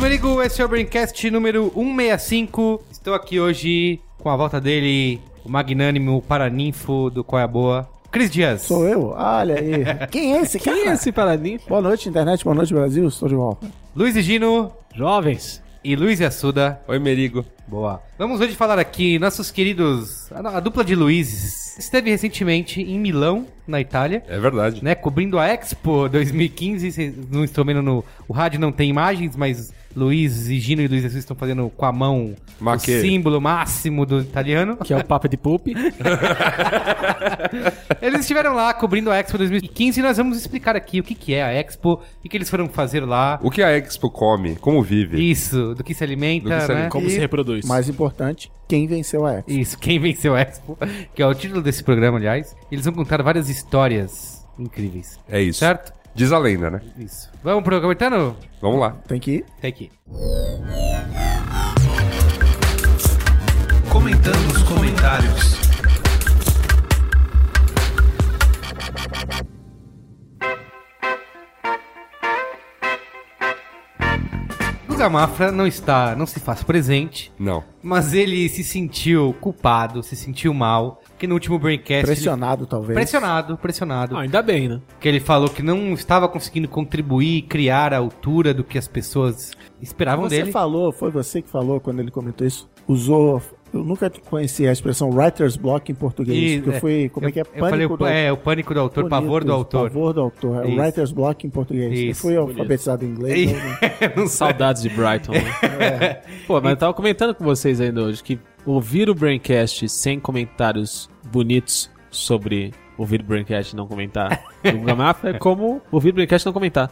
Merigo, esse é o Braincast número 165. Estou aqui hoje com a volta dele, o magnânimo paraninfo do Qual é a Boa, Cris Dias. Sou eu? Olha aí. Quem é esse cara? Quem é esse paradinho? Boa noite, internet. Boa noite, Brasil. Estou de volta. Luiz e Gino Jovens. e Luiz e Assuda. Oi, Merigo. Boa. Vamos hoje falar aqui, nossos queridos. A, a dupla de Luizes esteve recentemente em Milão, na Itália. É verdade. Né, cobrindo a Expo 2015, vocês não estão vendo no. O rádio não tem imagens, mas Luiz e Gino e Luiz e Assuda estão fazendo com a mão Maquê. o símbolo máximo do italiano. Que é o Papa de Pupi. Eles estiveram lá cobrindo a Expo 2015 e nós vamos explicar aqui o que, que é a Expo, o que, eles foram fazer lá. O que a Expo come? Como vive? Isso, do que se alimenta, que se né? Como E- se reproduz. Mais importante, quem venceu a Expo? Isso, quem venceu a Expo, que é o título desse programa, aliás. Eles vão contar várias histórias incríveis. É isso. Certo? Diz a lenda, né? Isso. Vamos pro comentando? Vamos lá. Tem que ir. Tem aqui. Comentando os comentários. Guga Mafra não está, não se faz presente, Não. mas ele se sentiu culpado, se sentiu mal, que no último Braincast... Pressionado, Ele... talvez. Pressionado, pressionado. Ah, ainda bem, né? que ele falou que não estava conseguindo contribuir, criar a altura do que as pessoas esperavam Você dele. falou, foi você que falou quando ele comentou isso? Usou. Eu nunca conheci a expressão writer's block em português. E, que eu fui. Como é que é? Eu falei o, do- é, o pânico do autor, Bonito pavor do autor. Pavor do autor. É Isso. writer's block em português. Eu Isso, fui alfabetizado em inglês. E- então não-. Saudades de Brighton, né? Pô, mas eu tava comentando com vocês ainda hoje que ouvir o Braincast sem comentários bonitos sobre ouvir o Braincast e não comentar do Guga Mafra é como ouvir o Braincast e não comentar.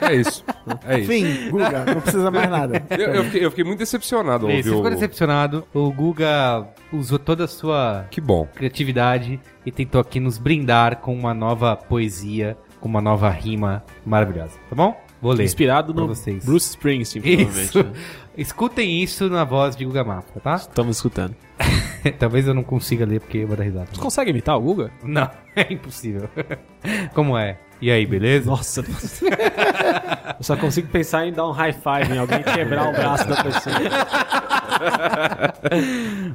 É isso. É isso. Enfim, Guga, não precisa mais nada. Eu, eu fiquei, eu fiquei muito decepcionado ao Ele ouvir ficou o... decepcionado. O Guga usou toda a sua Que bom. criatividade e tentou aqui nos brindar com uma nova poesia, com uma nova rima maravilhosa. Tá bom? Vou ler. Inspirado no vocês. Bruce Springsteen, Isso. provavelmente. né? Escutem isso na voz de Guga Mafra, tá? Estamos escutando. Talvez eu não consiga ler porque eu vou dar risada. Você consegue imitar o Guga? Não, é impossível. Como é? E aí, beleza? Nossa, eu só consigo pensar em dar um high five em alguém quebrar o braço da pessoa.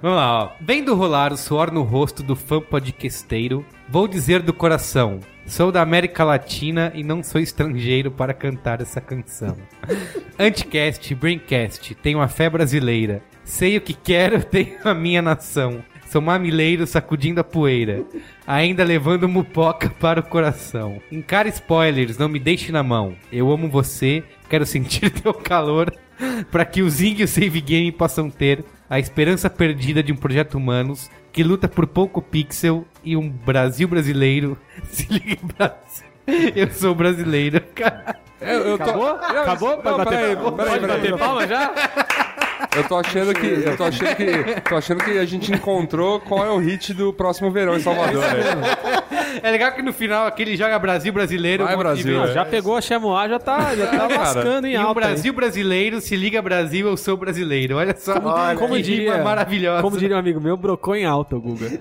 Vamos lá, ó. Vendo rolar o suor no rosto do fã podcasteiro, vou dizer do coração: sou da América Latina e não sou estrangeiro para cantar essa canção. Anticast, Braincast, tenho a fé brasileira. Sei o que quero, tenho a minha nação. Sou mamileiro sacudindo a poeira, ainda levando mupoca para o coração. Encara spoilers, não me deixe na mão. Eu amo você, quero sentir teu calor, para que o Zing e o Save Game possam ter a esperança perdida de um projeto humanos que luta por pouco pixel e um Brasil brasileiro. Se liga, Brasil. Eu sou brasileiro, cara. Eu, eu tô... Acabou? Acabou? Não, Pode bater peraí, Pode bater palma já? Eu tô achando que... Eu tô achando que... Tô achando que a gente encontrou qual é o hit do próximo verão em Salvador. né? É legal que no final aquele joga Brasil brasileiro. Vai, um monte de Brasil, é. Já pegou a Chamois, já tá, já tá cara. lascando em E um alta. Brasil brasileiro, se liga Brasil, eu sou brasileiro. Olha só Olha, Como que diria, rima maravilhosa. como diria um amigo meu, brocou em alta o Guga.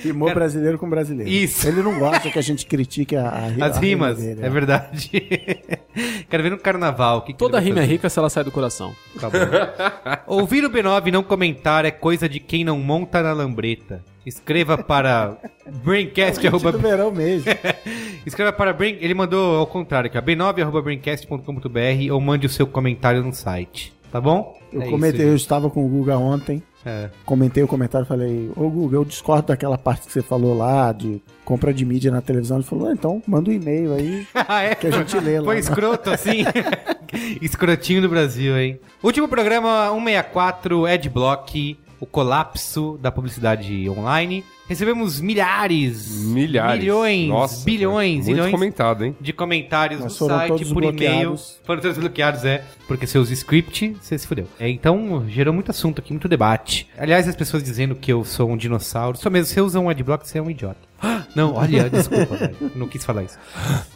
Rimou brasileiro com brasileiro. Isso. Ele não gosta que a gente critique a, a, ri- As a rima rimas, dele, é verdade. Quero ver no carnaval. o que que Toda ele vai rima é fazer. rica se ela sai do coração. Tá bom. Ouvir o B9 e não comentar é coisa de quem não monta na lambreta. Escreva para braincast. Gente arroba- do verão mesmo. Escreva para Brain... Ele mandou ao contrário aqui, ó, b9.braincast.com.br ou mande o seu comentário no site. Tá bom? Eu É isso, comentei, eu gente. estava com o Guga ontem. É. Comentei o comentário e falei, ô Guga, eu discordo daquela parte que você falou lá, de compra de mídia na televisão. Ele falou, ah, então manda um e-mail aí Ah, é? que a gente lê lá. Foi escroto assim. Escrotinho do Brasil, hein? Último programa 164, Adblock. O colapso da publicidade online. Recebemos milhares, Milhares. milhões, Nossa, bilhões, Muito zilhões comentado, hein? de comentários Mas no foram site, todos por e-mail. Foram todos bloqueados, é. Porque você usa script, você se fudeu. É, então, gerou muito assunto aqui, muito debate. Aliás, as pessoas dizendo que eu sou um dinossauro. Só mesmo, se você usa um adblock, você é um idiota. Não, olha, desculpa, velho. Não quis falar isso.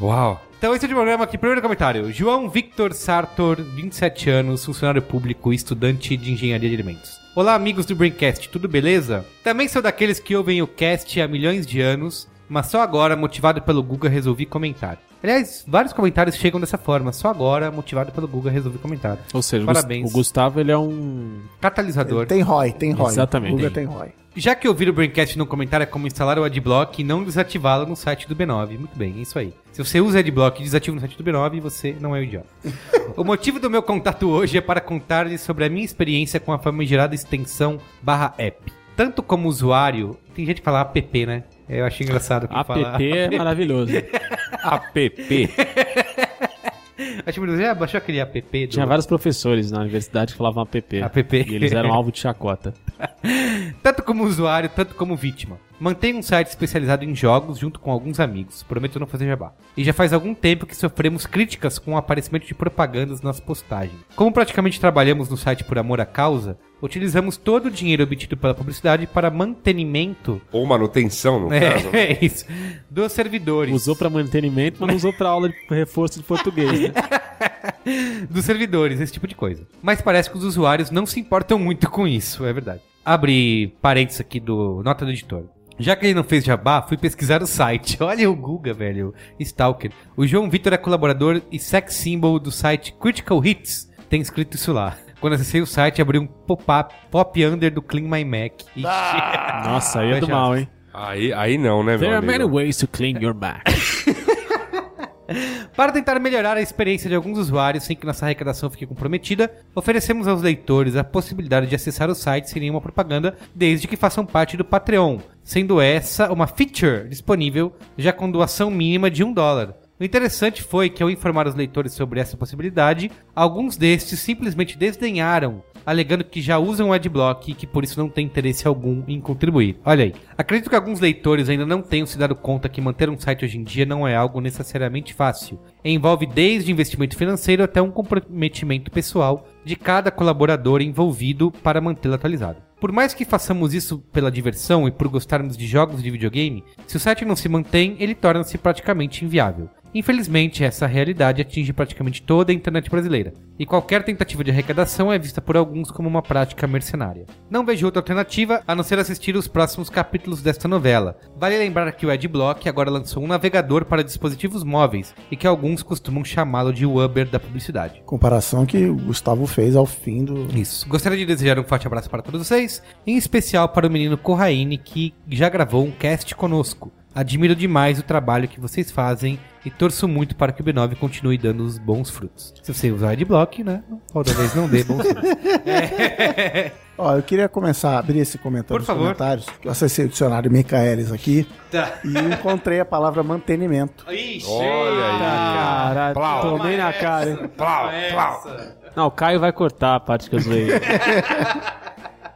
Uau. Então, esse é o programa aqui. Primeiro comentário. João Victor Sartor, 27 anos, funcionário público, estudante de engenharia de alimentos. Olá, amigos do Braincast, tudo beleza? Também sou daqueles que ouvem o cast há milhões de anos, mas só agora, motivado pelo Google, resolvi comentar. Aliás, vários comentários chegam dessa forma. Só agora, motivado pelo Google, resolvi comentar. Ou seja, o Parabéns. O Gustavo ele é um. Catalisador. Tem ROI, tem ROI. Exatamente. O Guga tem ROI. Já que ouvir o Braincast no comentário é como instalar o Adblock e não desativá-lo no site do B9. Muito bem, é isso aí. Se você usa Adblock e desativa no site do B9, você não é um idiota. o motivo do meu contato hoje é para contar-lhes sobre a minha experiência com a famigerada extensão barra app. Tanto como usuário, tem gente que fala app, né? Eu achei engraçado que. App é maravilhoso. App. Acho que já baixou aquele app do... Tinha vários professores na universidade que falavam app. App. E eles eram alvo de chacota. Tanto como usuário, tanto como vítima. Mantenho um site especializado em jogos junto com alguns amigos. Prometo não fazer jabá. E já faz algum tempo que sofremos críticas com o aparecimento de propagandas nas postagens. Como praticamente trabalhamos no site por amor à causa, utilizamos todo o dinheiro obtido pela publicidade para mantenimento Ou manutenção, no caso. é, é isso, dos servidores. Usou pra mantenimento, mas não usou pra aula de reforço de português. Né? dos servidores, esse tipo de coisa. Mas parece que os usuários não se importam muito com isso, é verdade. Abre parênteses aqui do nota do editor. Já que ele não fez jabá, fui pesquisar o site. Olha o Guga, velho. Stalker. O João Vitor é colaborador e sex symbol do site Critical Hits. Tem escrito isso lá. Quando acessei o site, abri um pop-up pop under do Clean My Mac. Ixi. Nossa, aí é do mal, hein? Aí, aí não, né, meu There are many ways to clean your Mac. Para tentar melhorar a experiência de alguns usuários sem que nossa arrecadação fique comprometida, oferecemos aos leitores a possibilidade de acessar o site sem nenhuma propaganda, desde que façam parte do Patreon, sendo essa uma feature disponível já com doação mínima de um dólar. O interessante foi que, ao informar os leitores sobre essa possibilidade, alguns destes simplesmente desdenharam, alegando que já usam o Adblock e que por isso não tem interesse algum em contribuir. Olha aí. Acredito que alguns leitores ainda não tenham se dado conta que manter um site hoje em dia não é algo necessariamente fácil. Envolve desde investimento financeiro até um comprometimento pessoal de cada colaborador envolvido para mantê-lo atualizado. Por mais que façamos isso pela diversão e por gostarmos de jogos de videogame, se o site não se mantém, ele torna-se praticamente inviável. Infelizmente, essa realidade atinge praticamente toda a internet brasileira, e qualquer tentativa de arrecadação é vista por alguns como uma prática mercenária. Não vejo outra alternativa a não ser assistir os próximos capítulos desta novela. Vale lembrar que o Adblock agora lançou um navegador para dispositivos móveis, e que alguns costumam chamá-lo de Uber da publicidade. Comparação que o Gustavo fez ao fim do. Isso. Gostaria de desejar um forte abraço para todos vocês, em especial para o menino Corraine, que já gravou um cast conosco. Admiro demais o trabalho que vocês fazem e torço muito para que o B9 continue dando os bons frutos. Se você usar Adblock, né? Talvez não dê bons frutos. Ó, eu queria começar a abrir esse comentário Por nos favor. comentários. Eu acessei o dicionário Micaelis aqui Tá. e encontrei a palavra mantenimento. Ixi, Olha aí. Caralho, Plau. tomei na cara, hein? Plau, plau. Não, o Caio vai cortar a parte que eu zoei.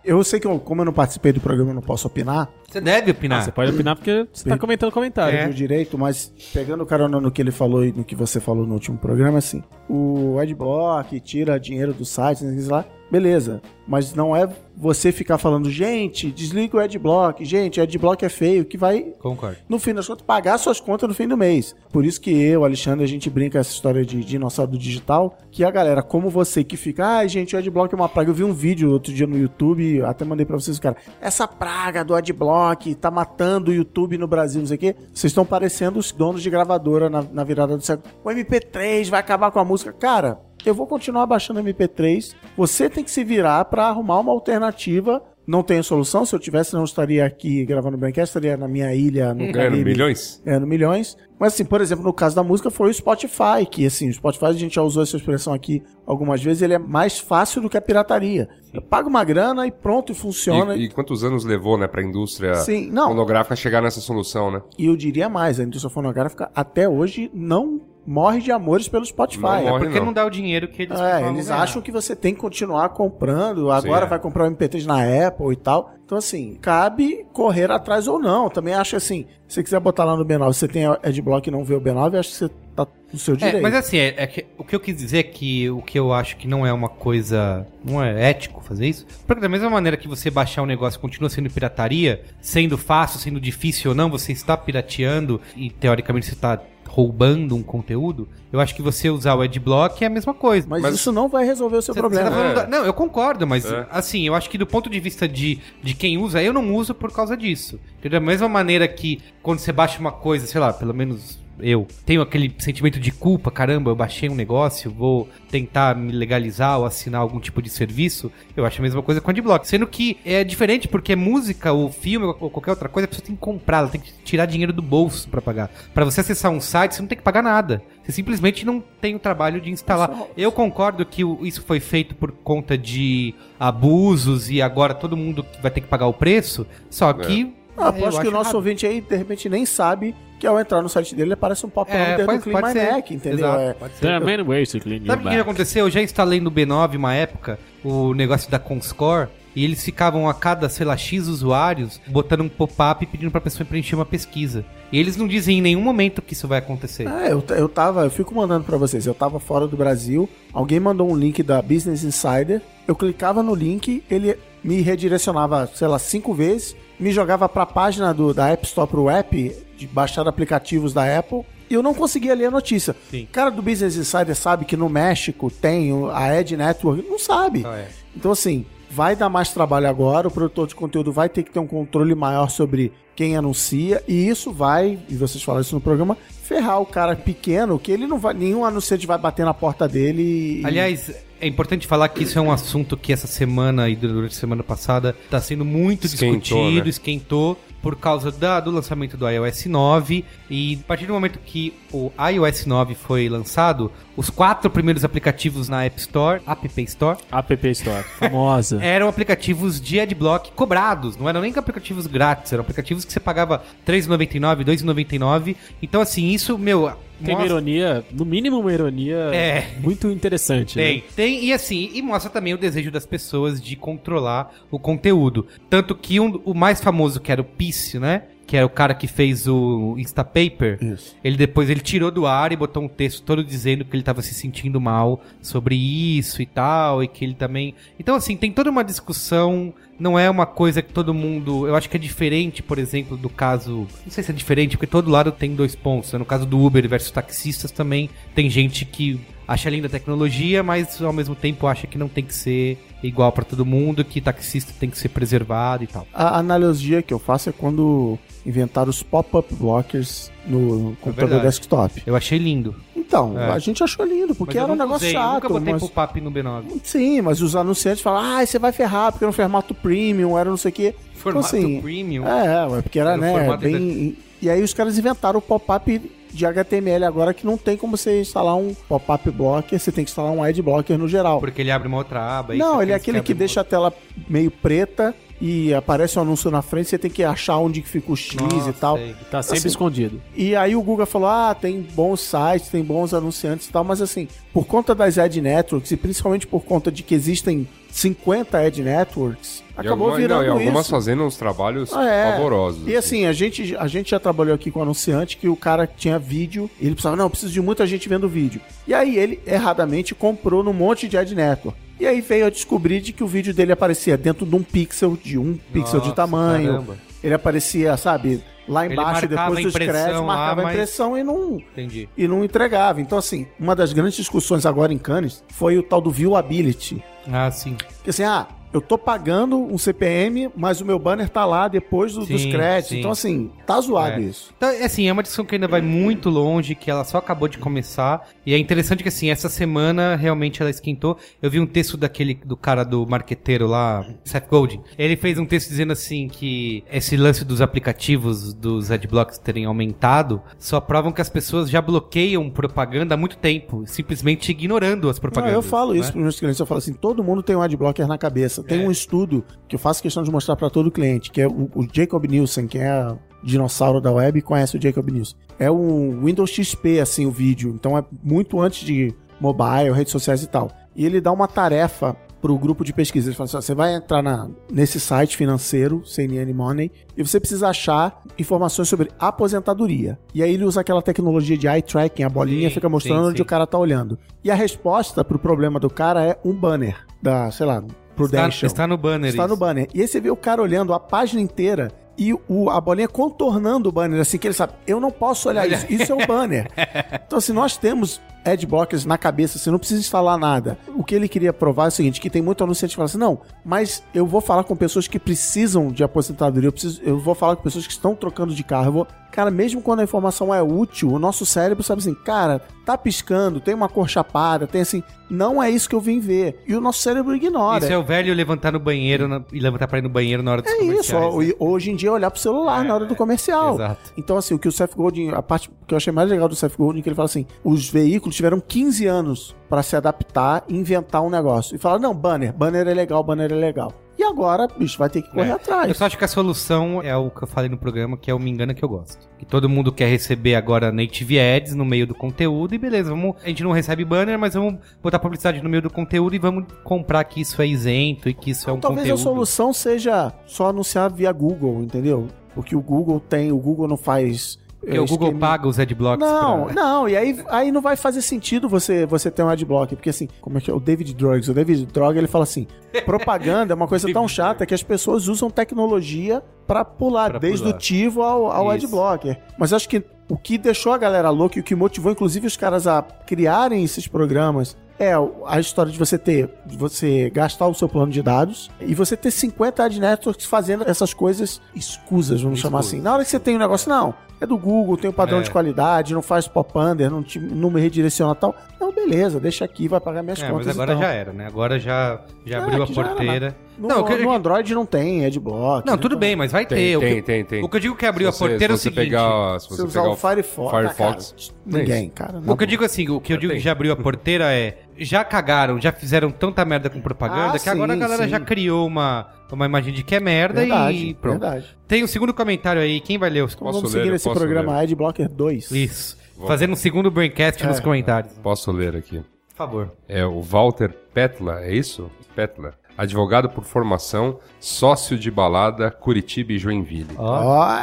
Eu sei que, eu, como eu não participei do programa, eu não posso opinar, Você deve opinar. Você pode opinar porque você tá comentando comentário. o direito, mas pegando carona no que ele falou e no que você falou no último programa, assim, o Adblock tira dinheiro do site, não sei o que lá, beleza. Mas não é você ficar falando, gente, desliga o Adblock, gente, o Adblock é feio, que vai Concordo. no fim das contas, pagar suas contas no fim do mês. Por isso que eu, Alexandre, a gente brinca essa história de dinossauro do digital, que a galera, como você, que fica, ai, gente, o Adblock é uma praga. Eu vi um vídeo outro dia no YouTube, até mandei pra vocês, cara, essa praga do Adblock tá matando o YouTube no Brasil, não sei o quê. Vocês estão parecendo os donos de gravadora na, na virada do século. O MP3 vai acabar com a música. Cara, eu vou continuar baixando MP3. Você tem que se virar pra arrumar uma alternativa. Não tenho solução. Se eu tivesse, não estaria aqui gravando o Braincast, estaria na minha ilha no Ganhando Caribe. milhões? Ganhando milhões. Mas assim, por exemplo, no caso da música foi o Spotify, que assim, o Spotify a gente já usou essa expressão aqui algumas vezes, ele é mais fácil do que a pirataria. Eu pago uma grana e pronto, e funciona. E, e quantos anos levou, né, pra indústria Sim, não. fonográfica chegar nessa solução, né? E eu diria mais, a indústria fonográfica até hoje não morre de amores pelo Spotify. Não É Porque não. não dá o dinheiro que eles É, eles ganhar. acham que você tem que continuar comprando, agora é. vai comprar o MP3 na Apple e tal. Então, assim, cabe correr atrás ou não. Também acho que, assim, se você quiser botar lá no B9, você tem Adblock e não vê o B9, acho que você tá no seu É, direito. mas assim, é, é que- o que eu quis dizer é que o que eu acho que não é uma coisa. Não é ético fazer isso. Porque da mesma maneira que você baixar um negócio continua sendo pirataria, sendo fácil, sendo difícil ou não, você está pirateando e teoricamente você está roubando um conteúdo, eu acho que você usar o Adblock é a mesma coisa. Mas, Mas- isso não vai resolver o seu Você- problema. você tá É. da- Não, eu concordo, mas É. assim, eu acho que do ponto de vista de, de quem usa, eu não uso por causa disso. Entendeu? Da mesma maneira que quando você baixa uma coisa, sei lá, pelo menos eu tenho aquele sentimento de culpa, caramba, eu baixei um negócio, vou tentar me legalizar ou assinar algum tipo de serviço, eu acho a mesma coisa com a Adblock. Sendo que é diferente porque música ou filme ou qualquer outra coisa, a pessoa tem que comprar, ela tem que tirar dinheiro do bolso pra pagar. Pra você acessar um site, você não tem que pagar nada. Você simplesmente não tem o trabalho de instalar. Eu concordo que o- isso foi feito por conta de abusos e agora todo mundo vai ter que pagar o preço, só que... Ah, é, eu aposto que o acho nosso errado. ouvinte aí, de repente, nem sabe que ao entrar no site dele aparece um pop-up É, dentro pode, do Clean My ser. Neck, entendeu? Exato, É. pode ser. There are many ways to clean Sabe o que, aconteceu? Eu já instalei no B9 uma época o negócio da Comscore e eles ficavam a cada, sei lá, X usuários botando um pop-up e pedindo pra pessoa preencher uma pesquisa. E eles não dizem em nenhum momento que isso vai acontecer. É, eu, eu tava, eu fico mandando pra vocês, eu tava fora do Brasil, alguém mandou um link da Business Insider, eu clicava no link, ele me redirecionava, sei lá, cinco vezes, me jogava pra página do, da App Store pro app, de baixar aplicativos da Apple, e eu não conseguia ler a notícia. Sim. O cara do Business Insider sabe que no México tem a Ed Network, não sabe. Ah, é. Então, assim, vai dar mais trabalho agora, o produtor de conteúdo vai ter que ter um controle maior sobre quem anuncia, e isso vai, e vocês falaram isso no programa, ferrar o cara pequeno, que ele não vai, nenhum anunciante vai bater na porta dele e... Aliás, é importante falar que isso é um assunto que essa semana e durante a semana passada está sendo muito Esquentou, discutido, né? esquentou por causa da- do lançamento do iOS 9 e a partir do momento que o iOS 9 foi lançado, os quatro primeiros aplicativos na App Store, App Store, App Store, famosa. eram aplicativos de adblock cobrados, não eram nem aplicativos grátis, eram aplicativos que você pagava R$3,99, R$2,99. Então, assim, isso, meu. Tem uma mostra- ironia, no mínimo uma ironia É. muito interessante. Tem, Né? tem, e assim, e mostra também o desejo das pessoas de controlar o conteúdo. Tanto que um, o mais famoso, que era o Pício, né? Que era o cara que fez o Instapaper. Isso. Ele depois ele tirou do ar e botou um texto todo dizendo que ele tava se sentindo mal sobre isso e tal, e que ele também. Então, assim, tem toda uma discussão. Não é uma coisa que todo mundo. Eu acho que é diferente, por exemplo, do caso. Não sei se é diferente, porque todo lado tem dois pontos. né? No caso do Uber versus taxistas também tem gente que acha linda a tecnologia, mas ao mesmo tempo acha que não tem que ser igual pra todo mundo, que taxista tem que ser preservado e tal. A analogia que eu faço é quando inventaram os pop-up blockers no computador verdade. desktop. Eu achei lindo. Então, É. a gente achou lindo, porque eu era um negócio usei, chato. Nunca botei mas... pop-up no B9. Sim, mas os anunciantes falam, ah, você vai ferrar, porque era um formato premium, era não sei o quê. Formato Então, assim, premium. É, ué, porque era, Era né, bem... E aí os caras inventaram o pop-up de HTML agora que não tem como você instalar um pop-up blocker, você tem que instalar um ad blocker no geral. Porque ele abre uma outra aba. e Não, ele é aquele que abrem deixa a tela meio preta e aparece um anúncio na frente, você tem que achar onde que fica o X uma- e Nossa, tal. sei. Tá sempre Assim, escondido. E aí o Google falou: ah, tem bons sites, tem bons anunciantes e tal, mas assim, por conta das ad networks e principalmente por conta de que existem 50 ad networks, E acabou alguma- virando não, e algumas isso. fazendo uns trabalhos Ah, é. pavorosos. E assim, a gente, a gente já trabalhou aqui com anunciante que o cara tinha vídeo, e ele precisava, não, eu preciso de muita gente vendo vídeo. E aí ele erradamente comprou num monte de ad network. E aí veio a descobrir de que o vídeo dele aparecia dentro de um pixel, de um pixel de tamanho. caramba. Ele aparecia, sabe, lá embaixo, depois a dos créditos, lá, marcava a mas- impressão e não, Entendi. e não entregava. Então, assim, uma das grandes discussões agora em Cannes foi o tal do viewability. Ah, sim. Que assim, ah, eu tô pagando um CPM, mas o meu banner tá lá depois do- dos Sim, créditos. sim. Então, assim, tá zoado É. isso. Então, é assim, é uma discussão que ainda vai muito longe, que ela só acabou de começar. E é interessante que, assim, essa semana realmente ela esquentou. Eu vi um texto daquele, do cara do marqueteiro lá, Seth Godin. Ele fez um texto dizendo, assim, que esse lance dos aplicativos, dos adblocks terem aumentado, só provam que as pessoas já bloqueiam propaganda há muito tempo, simplesmente ignorando as Não, propagandas. eu falo isso né? para meus clientes, eu falo assim, todo mundo tem um adblocker na cabeça. Tem É. um estudo que eu faço questão de mostrar para todo cliente, que é o, o Jacob Nielsen, que é dinossauro da web conhece o Jacob News. É um Windows XP, assim, o vídeo. Então é muito antes de mobile, redes sociais e tal. E ele dá uma tarefa pro grupo de pesquisa. Ele fala assim: ó, você vai entrar na, nesse site financeiro, CNN Money, e você precisa achar informações sobre aposentadoria. E aí ele usa aquela tecnologia de eye tracking, a bolinha Sim, fica mostrando sim, onde sim. o cara tá olhando. E a resposta pro problema do cara é um banner da, sei lá, Prudential. está no banner Está no isso. banner. E aí você vê o cara olhando a página inteira e o, a bolinha contornando o banner, assim, que ele sabe, eu não posso olhar isso, isso é o banner. Então, assim, nós temos adblockers na cabeça, você não precisa instalar nada. O que ele queria provar é o seguinte, que tem muito anunciante que fala assim, não, mas eu vou falar com pessoas que precisam de aposentadoria, eu, preciso, eu vou falar com pessoas que estão trocando de carro, eu vou... Cara, mesmo quando a informação é útil, o nosso cérebro sabe assim, cara, tá piscando, tem uma cor chapada, tem assim, não é isso que eu vim ver. E o nosso cérebro ignora. Isso é o velho levantar no banheiro na- e levantar pra ir no banheiro na hora dos É isso, né? hoje em dia é olhar pro celular na hora do comercial. exato. Então, assim, o que o Seth Godin, a parte que eu achei mais legal do Seth Godin, é que ele fala assim: os veículos tiveram 15 anos pra se adaptar e inventar um negócio. E fala: não, banner, banner é legal, banner é legal. E agora, bicho, vai ter que correr É. atrás. Eu só acho que a solução é o que eu falei no programa, que é o Me Engana Que Eu Gosto. Que todo mundo quer receber agora native ads no meio do conteúdo e beleza, vamos, a gente não recebe banner, mas vamos botar publicidade no meio do conteúdo e vamos comprar que isso é isento e que isso é um Talvez conteúdo. a solução seja só anunciar via Google, entendeu? Porque o Google tem, o Google não faz. Porque o Google esquema- paga os adblocks Não, pra... não, e aí, aí não vai fazer sentido você, você ter um adblock, porque assim, como é que é? O David Drugs, o David Drog, ele fala assim, propaganda é uma coisa tão chata que as pessoas usam tecnologia pra pular, Pra desde pular. o tivo ao, ao Isso. adblocker. Mas acho que o que deixou a galera louca e o que motivou, inclusive, os caras a criarem esses programas é a história de você ter, de você gastar o seu plano de dados e você ter 50 ad networks fazendo essas coisas escusas, vamos chamar assim. Na hora que você tem um negócio, não, é do Google, tem um padrão É. de qualidade, não faz pop-under, não, te- não me redireciona tal. Não, beleza, deixa aqui, vai pagar minhas É, contas. mas agora então. já era, né? Agora já, já É, abriu a que já era, porteira. No, não, o que, no Android não tem adblock. não, tudo então- bem, mas vai Tem, ter. O tem, que- tem, tem. O que eu digo que abriu Se você- a porteira é o seguinte... pegar, se Se você usar pegar o Firefox, Firefox, cara, ninguém, cara. O que eu digo assim, o que eu digo que já abriu a porteira é. Já cagaram, já fizeram tanta merda com propaganda Ah, que agora a sim, galera sim. já criou uma, uma imagem de que é merda verdade, e pronto. verdade. Tem um segundo comentário aí, quem vai ler os Então Posso vamos ler, seguir esse programa ler. Adblocker 2. Isso. Fazendo um segundo braincast nos É. comentários. Posso ler aqui. Por favor. É o Walter Petla, é isso? Petla. Advogado por formação, sócio de balada, Curitiba e Joinville. Ó,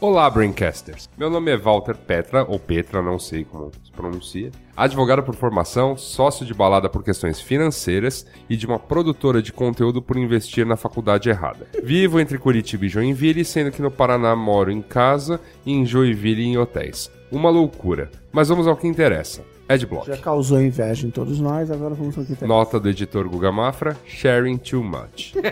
Olá, Braincasters. Meu nome é Walter Petra, ou Petra, não sei como se pronuncia. Advogado por formação, sócio de balada por questões financeiras e de uma produtora de conteúdo por investir na faculdade errada. Vivo entre Curitiba e Joinville, sendo que no Paraná moro em casa e em Joinville em hotéis. Uma loucura. Mas vamos ao que interessa. Adblock. já causou inveja em todos nós, agora vamos ao que tem. Nota do editor Guga Mafra, sharing too much.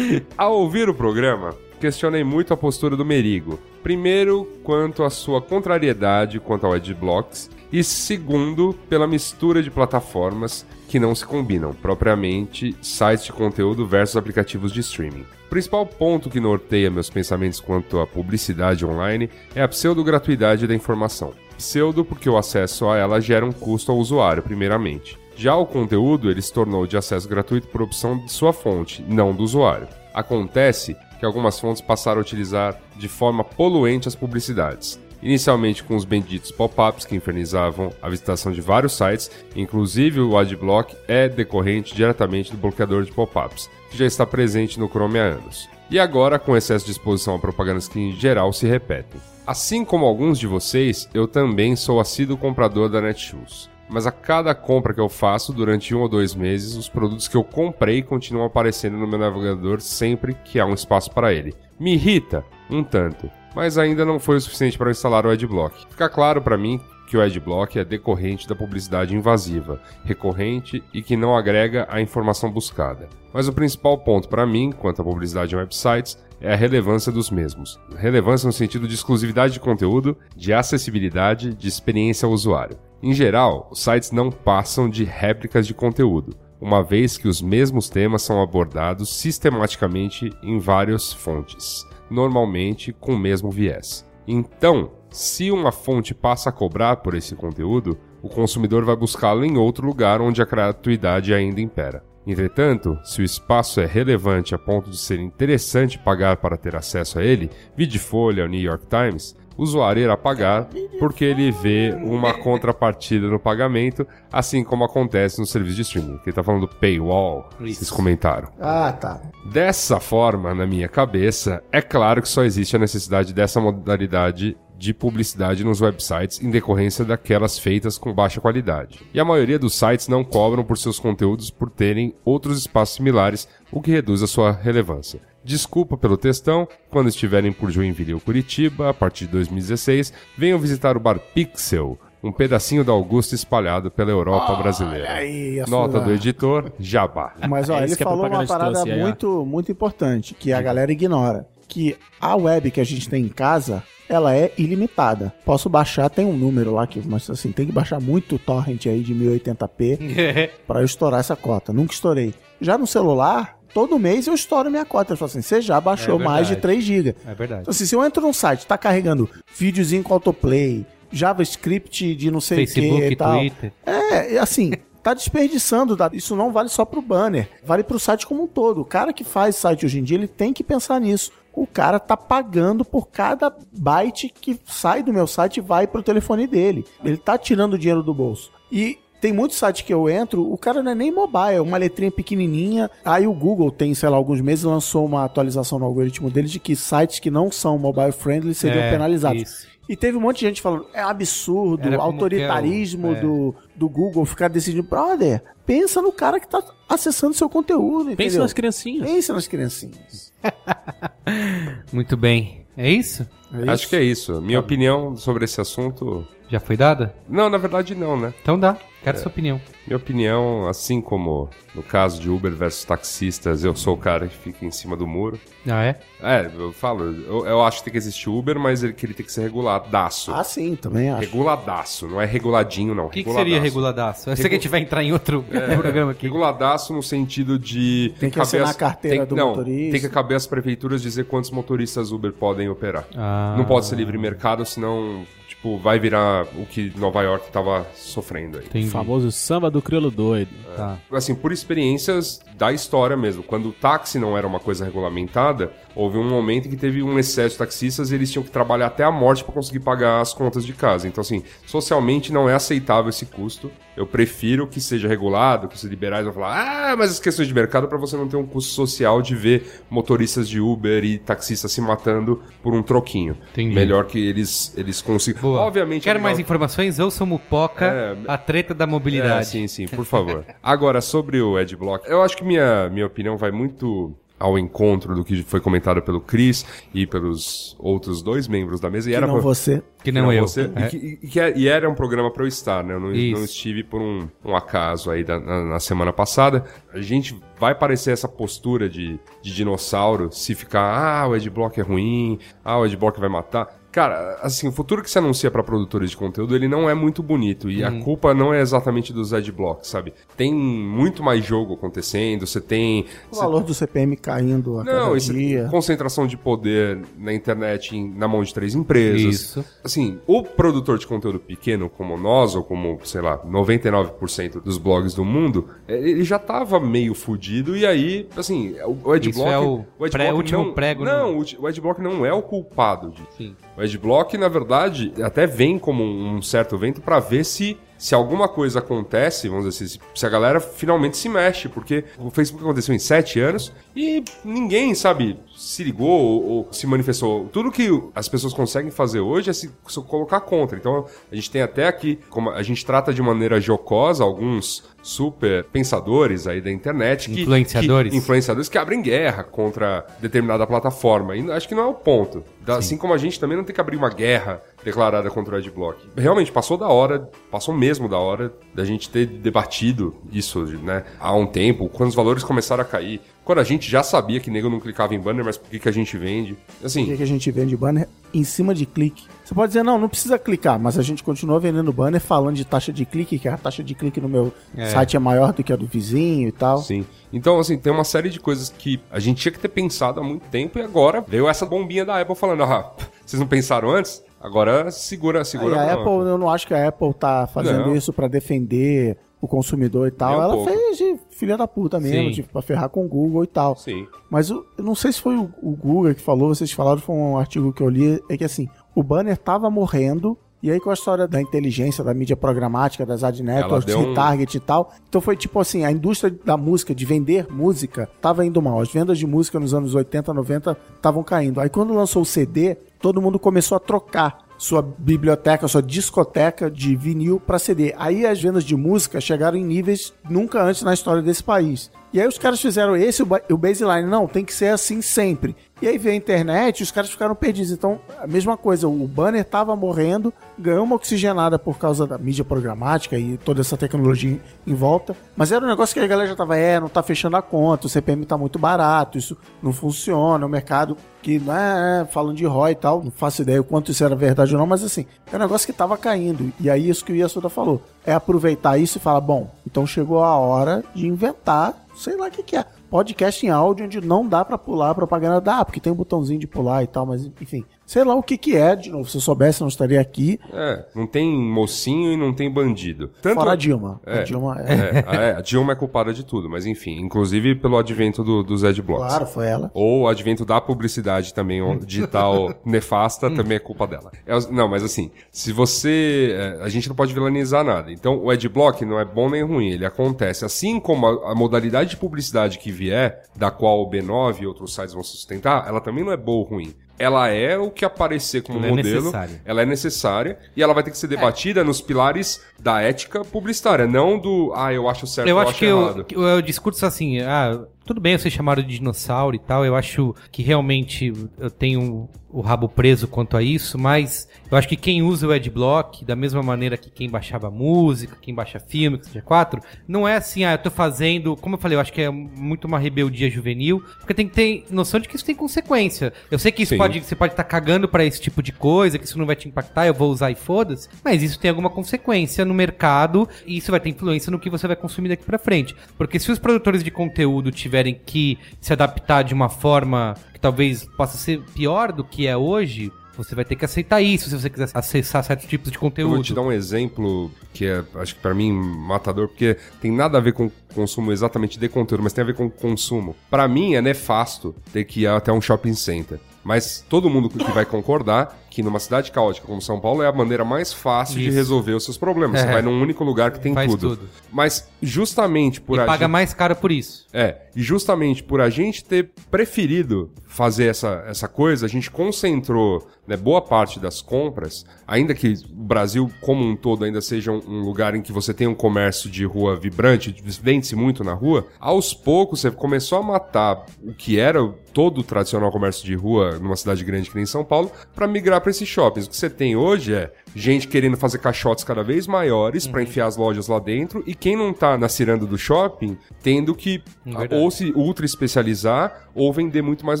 Ao ouvir o programa, questionei muito a postura do Merigo. Primeiro, quanto à sua contrariedade quanto ao Adblocks, e segundo, pela mistura de plataformas que não se combinam, propriamente sites de conteúdo versus aplicativos de streaming. O principal ponto que norteia meus pensamentos quanto à publicidade online é a pseudo-gratuidade da informação. Pseudo porque o acesso a ela gera um custo ao usuário, primeiramente. Já o conteúdo ele se tornou de acesso gratuito por opção de sua fonte, não do usuário. Acontece que algumas fontes passaram a utilizar de forma poluente as publicidades. Inicialmente com os benditos pop-ups que infernizavam a visitação de vários sites, inclusive o adblock é decorrente diretamente do bloqueador de pop-ups, que já está presente no Chrome há anos. E agora com excesso de exposição a propagandas que em geral se repetem. Assim como alguns de vocês, eu também sou assíduo comprador da Netshoes. Mas a cada compra que eu faço durante um ou dois meses, os produtos que eu comprei continuam aparecendo no meu navegador sempre que há um espaço para ele. Me irrita um tanto, mas ainda não foi o suficiente para instalar o Adblock. Fica claro para mim que o Adblock é decorrente da publicidade invasiva, recorrente e que não agrega a informação buscada. Mas o principal ponto para mim, quanto à publicidade em websites, é a relevância dos mesmos. Relevância no sentido de exclusividade de conteúdo, de acessibilidade, de experiência ao usuário. Em geral, os sites não passam de réplicas de conteúdo, uma vez que os mesmos temas são abordados sistematicamente em várias fontes, normalmente com o mesmo viés. Então, se uma fonte passa a cobrar por esse conteúdo, o consumidor vai buscá-lo em outro lugar onde a gratuidade ainda impera. Entretanto, se o espaço é relevante a ponto de ser interessante pagar para ter acesso a ele, vide Folha ou New York Times, o usuário irá pagar porque ele vê uma contrapartida no pagamento, assim como acontece no serviço de streaming. Que ele tá falando do paywall, vocês comentaram. Ah, tá. Dessa forma, na minha cabeça, é claro que só existe a necessidade dessa modalidade de publicidade nos websites em decorrência daquelas feitas com baixa qualidade. E a maioria dos sites não cobram por seus conteúdos por terem outros espaços similares, o que reduz a sua relevância. Desculpa pelo textão, quando estiverem por Joinville ou Curitiba, a partir de 2016, venham visitar o bar Pixel, um pedacinho da Augusta espalhado pela Europa brasileira. aí, Nota do editor, Jabá. Mas ó, É ele a falou uma parada aí, muito, muito importante, que a galera ignora. Que a web que a gente tem em casa, ela é ilimitada. Posso baixar, tem um número lá que, mas assim, tem que baixar muito torrent aí de 1080p pra eu estourar essa cota. Nunca estourei. Já no celular, todo mês eu estouro minha cota. Eu falo assim, você já baixou É mais de verdade. 3 GB. É verdade. Então, assim, se eu entro num site, tá carregando videozinho com autoplay, JavaScript de não sei o que Facebook, e tal. Twitter. É, assim, tá desperdiçando. dados. Isso não vale só pro banner, vale pro site como um todo. O cara que faz site hoje em dia, ele tem que pensar nisso. O cara tá pagando por cada byte que sai do meu site e vai pro telefone dele. Ele tá tirando o dinheiro do bolso. E tem muitos sites que eu entro, o cara não é nem mobile, é uma letrinha pequenininha. Aí o Google tem, sei lá, alguns meses lançou uma atualização no algoritmo dele de que sites que não são mobile friendly seriam É, penalizados. isso. E teve um monte de gente falando, é absurdo, Era como autoritarismo é é. do, do Google ficar decidindo. Brother, pensa no cara que tá acessando seu conteúdo, Pensa entendeu? nas criancinhas. Pensa nas criancinhas. Muito bem. É isso? Acho que é isso. Minha opinião sobre esse assunto. Já foi dada? Não, na verdade não, né? Então dá. Quero sua opinião. Minha opinião, assim como no caso de Uber versus taxistas, eu sou o cara que fica em cima do muro. Ah, é? É, eu falo, eu, eu acho que tem que existir Uber, mas ele, que ele tem que ser reguladaço. Ah, sim, também acho. Reguladaço, não é reguladinho, não. O que, que seria reguladaço? Eu sei que a gente vai entrar em outro programa aqui. Reguladaço no sentido de. Tem que assinar as- a carteira tem- do não, motorista. Tem que caber às prefeituras dizer quantos motoristas Uber podem operar. Ah. Não pode ser livre mercado, senão, tipo, vai virar o que Nova York tava sofrendo aí. Entendi. O famoso samba do crioulo doido. Tá. assim, por experiências da história mesmo. Quando o táxi não era uma coisa regulamentada, houve um momento em que teve um excesso de taxistas e eles tinham que trabalhar até a morte para conseguir pagar as contas de casa. Então, assim, socialmente não é aceitável esse custo. Eu prefiro que seja regulado, que os liberais vão falar, ah, mas as questões de mercado é para você não ter um custo social de ver motoristas de Uber e taxistas se matando por um troquinho. Entendi. Melhor que eles, eles consigam. Obviamente. Quero é mais informações? Ouça o Mupoca, É, a treta da é, mobilidade. Sim, sim, por favor. Agora, sobre o Adblock, eu acho que minha, minha opinião vai muito ao encontro do que foi comentado pelo Chris e pelos outros dois membros da mesa. E Que era não pra- você. Que não, eu. você. É. E, que- e é- e era um programa para eu estar, né? Eu não, não estive por um, um acaso aí da- na, na semana passada. A gente vai parecer essa postura de, de dinossauro se ficar, ah, o Adblock é ruim, ah, o Adblock vai matar. Cara, assim, o futuro que se anuncia para produtores de conteúdo, ele não é muito bonito. E Uhum. a culpa não é exatamente dos adblocks, sabe? Tem muito mais jogo acontecendo, você tem... O valor do CPM caindo a Não, cada dia. concentração de poder na internet em- na mão de três empresas. Isso. Assim, o produtor de conteúdo pequeno, como nós, ou como, sei lá, 99% dos blogs do mundo, é, ele já tava meio fudido, e aí, assim, o, o Adblock... Isso é o Adblock pré- último não, prego, Não, né? o, o Adblock não é o culpado disso. Sim. O Adblock, na verdade, até vem como um certo evento pra ver se, se alguma coisa acontece, vamos dizer assim, se a galera finalmente se mexe, porque o Facebook aconteceu em sete anos e ninguém, sabe, se ligou ou, ou se manifestou. Tudo que as pessoas conseguem fazer hoje é se, se colocar contra. Então, a gente tem até aqui, como a gente trata de maneira jocosa alguns super pensadores aí da internet que Influenciadores. que, influenciadores que abrem guerra contra determinada plataforma. E acho que não é o ponto. Da- Assim como a gente também não tem que abrir uma guerra declarada contra o Adblock. Realmente, passou da hora, passou mesmo da hora da gente ter debatido isso, né? Há um tempo, quando os valores começaram a cair. Quando a gente já sabia que nego não clicava em banner, mas por que, que a gente vende? Por que, Assim, que a gente vende banner em cima de clique? Você pode dizer, não, não precisa clicar, mas a gente continua vendendo banner falando de taxa de clique, que a taxa de clique no meu site é maior do que a do vizinho e tal. Sim. Então, assim, tem uma série de coisas que a gente tinha que ter pensado há muito tempo e agora veio essa bombinha da Apple falando, ah, vocês não pensaram antes? Agora segura, Aí segura. a bronca." Apple, eu não acho que a Apple tá fazendo Não. isso pra defender o consumidor e tal. Um Ela pouco. fez, de- filha da puta mesmo, Sim. tipo, pra ferrar com o Google e tal. Sim. Mas eu, eu não sei se foi o, o Google que falou, vocês falaram, foi um artigo que eu li, é que assim, o banner tava morrendo, e aí com a história da inteligência, da mídia programática, das ad networks, um- retarget e tal, então foi tipo assim, a indústria da música, de vender música, tava indo mal. As vendas de música nos anos 80, 90 estavam caindo. Aí quando lançou o CD, todo mundo começou a trocar sua biblioteca, sua discoteca de vinil para CD. Aí as vendas de música chegaram em níveis nunca antes na história desse país. E aí os caras fizeram esse o ba- o baseline, não, tem que ser assim sempre. E aí veio a internet e os caras ficaram perdidos. Então, a mesma coisa, o banner tava morrendo, ganhou uma oxigenada por causa da mídia programática e toda essa tecnologia em volta. Mas era um negócio que a galera já tava, é, não tá fechando a conta, o CPM tá muito barato, isso não funciona, o mercado que, né, falando de ROI e tal, não faço ideia o quanto isso era verdade ou não, mas assim, é um negócio que tava caindo. E aí isso que o Yasuda falou, é aproveitar isso e falar, bom, então chegou a hora de inventar, sei lá o que que é, podcast em áudio onde não dá pra pular a propaganda, dá, porque tem um botãozinho de pular e tal, mas enfim, sei lá o que que é, de novo, se eu soubesse não estaria aqui, É, não tem mocinho e não tem bandido. Tanto fora a Dilma. É. A Dilma é... É, a- é, a Dilma é culpada de tudo, mas enfim, inclusive pelo advento do, dos adblocks. Claro, foi ela. Ou o advento da publicidade também, digital nefasta, também é culpa dela. É não, mas assim, se você. é, a gente não pode vilanizar nada. Então, o adblock não é bom nem ruim, ele acontece. Assim como a, a modalidade de publicidade que vier, da qual o B9 e outros sites vão sustentar, ela também não é boa ou ruim. Ela é o que aparecer como Ela é modelo. necessária. ela é necessária e ela vai ter que ser debatida nos pilares da ética publicitária, não do, ah, eu acho certo, Eu eu, acho acho que errado. o, o discurso assim, ah, tudo bem vocês chamaram de dinossauro e tal, eu acho que realmente eu tenho o rabo preso quanto a isso, mas eu acho que quem usa o Adblock, da mesma maneira que quem baixava música, quem baixa filme, que seja 4, não é assim, ah, eu tô fazendo, como eu falei, eu acho que é muito uma rebeldia juvenil, porque tem que ter noção de que isso tem consequência. Eu sei que isso Sim. pode, você pode estar cagando pra esse tipo de coisa, que isso não vai te impactar, eu vou usar e foda-se, mas isso tem alguma consequência no mercado e isso vai ter influência no que você vai consumir daqui pra frente. Porque se os produtores de conteúdo tiverem que se adaptar de uma forma que talvez possa ser pior do que é hoje, você vai ter que aceitar isso se você quiser acessar certos tipos de Eu conteúdo. vou te dar um exemplo que é, acho que pra mim, matador, porque tem nada a ver com consumo exatamente de conteúdo, mas tem a ver com consumo. Pra mim é nefasto ter que ir até um shopping center. Mas todo mundo que vai concordar que numa cidade caótica como São Paulo é a maneira mais fácil de Isso. resolver os seus problemas. Você É. vai num único lugar que tem Faz tudo. tudo. Mas justamente por e a paga mais caro por isso. é, e justamente por a gente ter preferido fazer essa, essa coisa, a gente concentrou né, boa parte das compras, ainda que o Brasil como um todo ainda seja um, um lugar em que você tem um comércio de rua vibrante, vende-se muito na rua, aos poucos você começou a matar o que era todo o tradicional comércio de rua numa cidade grande que nem São Paulo, para migrar para esses shoppings. O que você tem hoje é gente querendo fazer caixotes cada vez maiores para enfiar as lojas lá dentro e quem não tá na ciranda do shopping tendo que Verdade. ou se ultra especializar ou vender muito mais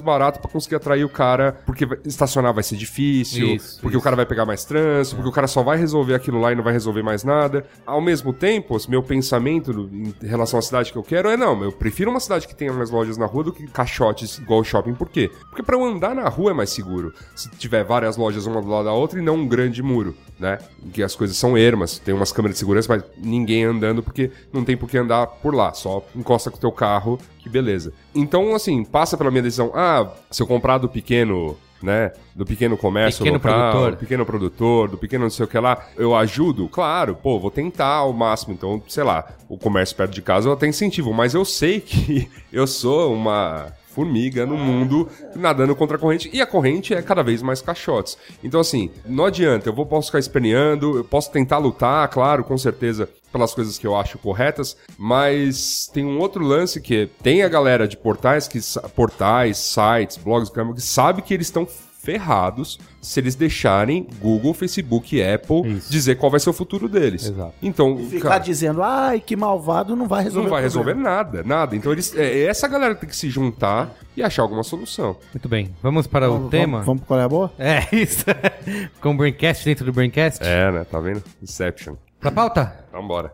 barato para conseguir atrair o cara, porque estacionar vai ser difícil, Isso, porque isso. o cara vai pegar mais trânsito, porque o cara só vai resolver aquilo lá e não vai resolver mais nada. Ao mesmo tempo, meu pensamento em relação à cidade que eu quero é não, eu prefiro uma cidade que tenha mais lojas na rua do que caixotes igual shopping. Por quê? Porque para eu andar na rua é mais seguro. Se tiver várias lojas uma do lado da outra e não um grande muro, né? Em que as coisas são ermas, tem umas câmeras de segurança, mas ninguém andando porque não tem por que andar por lá, só encosta com o teu carro, que beleza. Então, assim, passa pela minha decisão, ah, se eu comprar do pequeno né? Do pequeno comércio Pequeno local, produtor. do pequeno produtor, do pequeno não sei o que lá, eu ajudo? Claro, pô, vou tentar ao máximo. Então, sei lá, o comércio perto de casa eu até incentivo, mas eu sei que eu sou uma formiga no mundo nadando contra a corrente e a corrente é cada vez mais caixotes. Então, assim, não adianta, eu vou, posso ficar esperneando, eu posso tentar lutar, claro, com certeza, pelas coisas que eu acho corretas, mas tem um outro lance que é, tem a galera de portais, que, portais, sites, blogs, que sabe que eles estão ferrados se eles deixarem Google, Facebook, Apple Isso. dizer qual vai ser o futuro deles. Exato. Então, Ficar cara, dizendo, ai, que malvado, não vai resolver não vai resolver nada, nada. Então eles, é essa galera que tem que se juntar e achar alguma solução. Muito bem, vamos para o Vamos- tema? Vamos, vamos é a boa? É, isso. Com o Braincast dentro do Braincast. É, né? Tá vendo? Inception. Pra pauta? Vambora.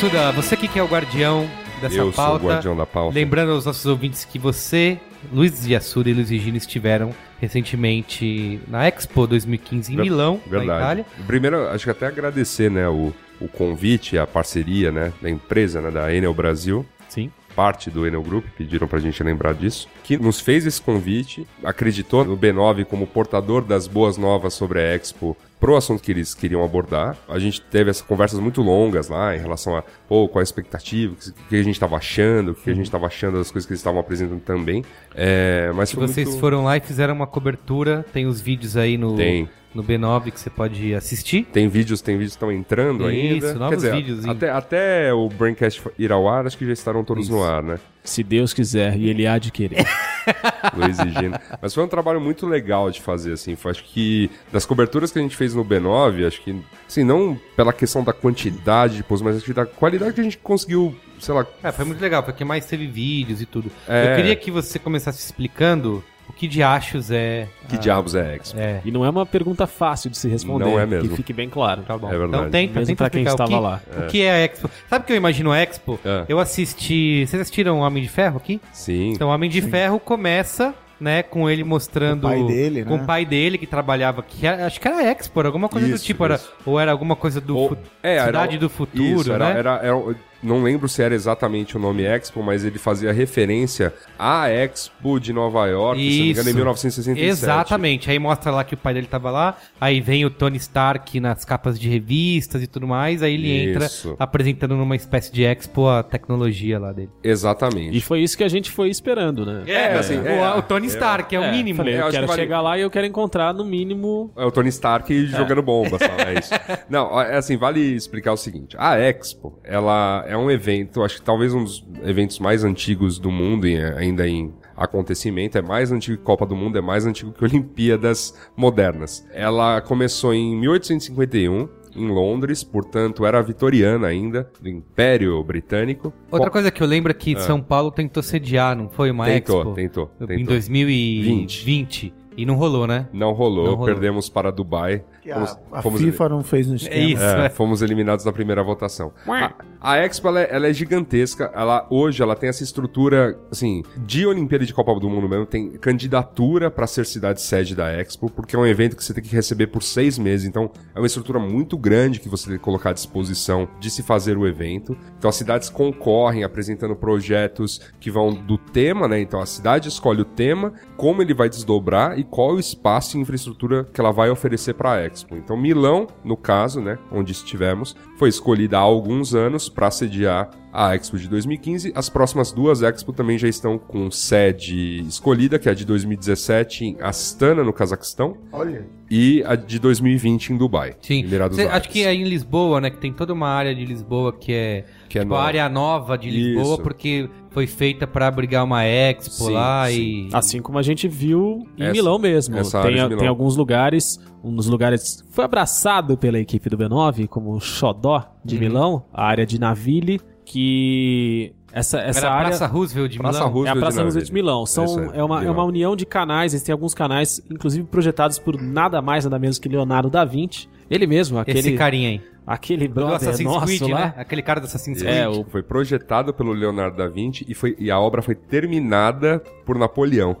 Assuda, você que é o guardião dessa Eu sou o pauta. guardião da pauta. Lembrando aos nossos ouvintes que você, Luiz Yassura e Luiz Regina estiveram recentemente na Expo 2015 em Ver- Milão, na Verdade. Itália. Primeiro, acho que até agradecer, né, o, o convite, a parceria, né, da empresa, né, da Enel Brasil. Sim. Parte do Enel Group, pediram pra gente lembrar disso, que nos fez esse convite, acreditou no B9 como portador das boas novas sobre a Expo pro assunto que eles queriam abordar. A gente teve essas conversas muito longas lá em relação a, pô, qual a expectativa, o que, a gente tava achando, o que a gente tava achando das coisas que eles estavam apresentando também. É, mas vocês muito... foram lá e fizeram uma cobertura. Tem os vídeos aí no, Tem. No B9 que você pode assistir. Tem vídeos, tem vídeos que estão entrando ainda. Isso, novos vídeos, hein? Até, até o Braincast ir ao ar, acho que já estarão todos no ar, né? Se Deus quiser, e ele há de querer. Luiz e Gino. Mas foi um trabalho muito legal de fazer, assim. Foi, acho que das coberturas que a gente fez no B9, acho que, assim, não pela questão da quantidade de posts, mas acho que da qualidade que a gente conseguiu, sei lá. É, foi muito legal, porque mais teve vídeos e tudo. É. Eu queria que você começasse explicando que de achos é. Que diabos é Expo? É. E não é uma pergunta fácil de se responder. Não é mesmo. Que fique bem claro. Tá bom. É verdade. Então tenta, Mesmo tenta pra quem explicar o estava que- lá. O que é a Expo? Sabe o que eu imagino a Expo? É. Eu assisti. Vocês assistiram Homem de Ferro aqui? Sim. Então, o Homem de Ferro começa, né, com ele mostrando. Com o pai dele, Com né? o pai dele que trabalhava. Que era- acho que era Expo, era alguma coisa do Isso, tipo. Era, ou era alguma coisa do. Ou- fu- é, era- Cidade do Futuro, Isso, era, né? era, era- não lembro se era exatamente o nome Expo, mas ele fazia referência à Expo de Nova York, se não me engano, em Isso. 1967. Exatamente. Aí mostra lá que o pai dele tava lá, aí vem o Tony Stark nas capas de revistas e tudo mais, aí ele entra Isso. apresentando numa espécie de expo a tecnologia lá dele. Exatamente. E foi isso que a gente foi esperando, né? É, assim, o, é, o Tony Stark, é, o É, mínimo. Falei, Eu eu, acho quero que vale- chegar lá e eu quero encontrar, no mínimo, É o Tony Stark jogando bomba, sabe? É isso. Não, é assim, vale explicar o seguinte. A Expo, ela é um evento, acho que talvez um dos eventos mais antigos do mundo, e é ainda em acontecimento, é mais antigo que Copa do Mundo, é mais antigo que Olimpíadas modernas. Ela começou em 1851, em Londres, portanto era vitoriana ainda, do Império Britânico. Outra Co- coisa que eu lembro é que São Paulo tentou sediar, não foi uma Tentou, expo? tentou, Em tentou. 2020. E não rolou, né? Não rolou, Não rolou. perdemos para Dubai. Que Fomos- a, a fomos- FIFA não fez no esquema. É isso. É, É. fomos eliminados na primeira votação. A, a Expo, ela é, ela é gigantesca. Ela, hoje, ela tem essa estrutura, assim, de Olimpíada e de Copa do Mundo mesmo. Tem candidatura para ser cidade sede da Expo, porque é um evento que você tem que receber por seis meses. Então, é uma estrutura muito grande que você tem que colocar à disposição de se fazer o evento. Então, as cidades concorrem apresentando projetos que vão do tema, né? Então, a cidade escolhe o tema, como ele vai desdobrar e qual o espaço e infraestrutura que ela vai oferecer para a Expo. Então, Milão, no caso, né, onde estivemos, foi escolhida há alguns anos para sediar a Expo de 2015. As próximas duas Expo também já estão com sede escolhida, que é a de 2017 em Astana, no Cazaquistão, Olha. e a de 2020 em Dubai. Sim. Emirados Cê- acho que é em Lisboa, né? Que tem toda uma área de Lisboa que é, Que é tipo, a nova. área nova de Lisboa, Isso. porque foi feita pra abrigar uma expo Sim, lá sim. e. assim como a gente viu em Essa- Milão mesmo. essa área Tem, Milão. tem alguns lugares, um dos lugares foi abraçado pela equipe do B9, como o Xodó de Uhum. Milão, a área de Naville, que essa, essa Era a área... Praça Roosevelt de Praça Milão. Roosevelt É a Praça de Roosevelt de. Milão. São, É é, uma, é uma união de canais. Eles têm alguns canais, inclusive projetados por nada mais, nada menos que Leonardo da Vinci. Ele mesmo, aquele, Esse carinha aí. aquele Do brother Assassin's nosso Creed, lá. né? Aquele cara do Assassin's Creed. É, o Foi projetado pelo Leonardo da Vinci e, foi, e a obra foi terminada por Napoleão.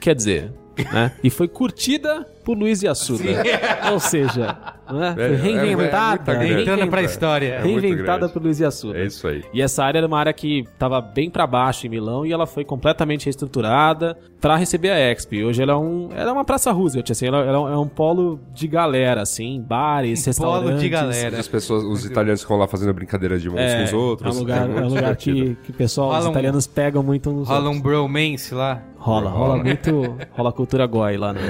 Quer dizer, né? E foi curtida por Luiz Assuda. Ou seja, né? É, foi é- é reinventada. muita grana. Entrando pra É. história. É reinventada por Luiz Assuda. É isso aí. E essa área era uma área que estava bem para baixo em Milão e ela foi completamente reestruturada para receber a Expo. E hoje ela é, um, ela é uma praça Roosevelt, assim, ela, ela é um polo de galera, assim, bares, Um polo restaurantes. de galera. As pessoas, os italianos ficam lá fazendo brincadeira de mãos É, com os outros. é um lugar, é um lugar divertido. que, que o pessoal, os Rola um- italianos pegam muito nos Rola um bromance lá. Rola, rola muito, rola cultura goi lá no,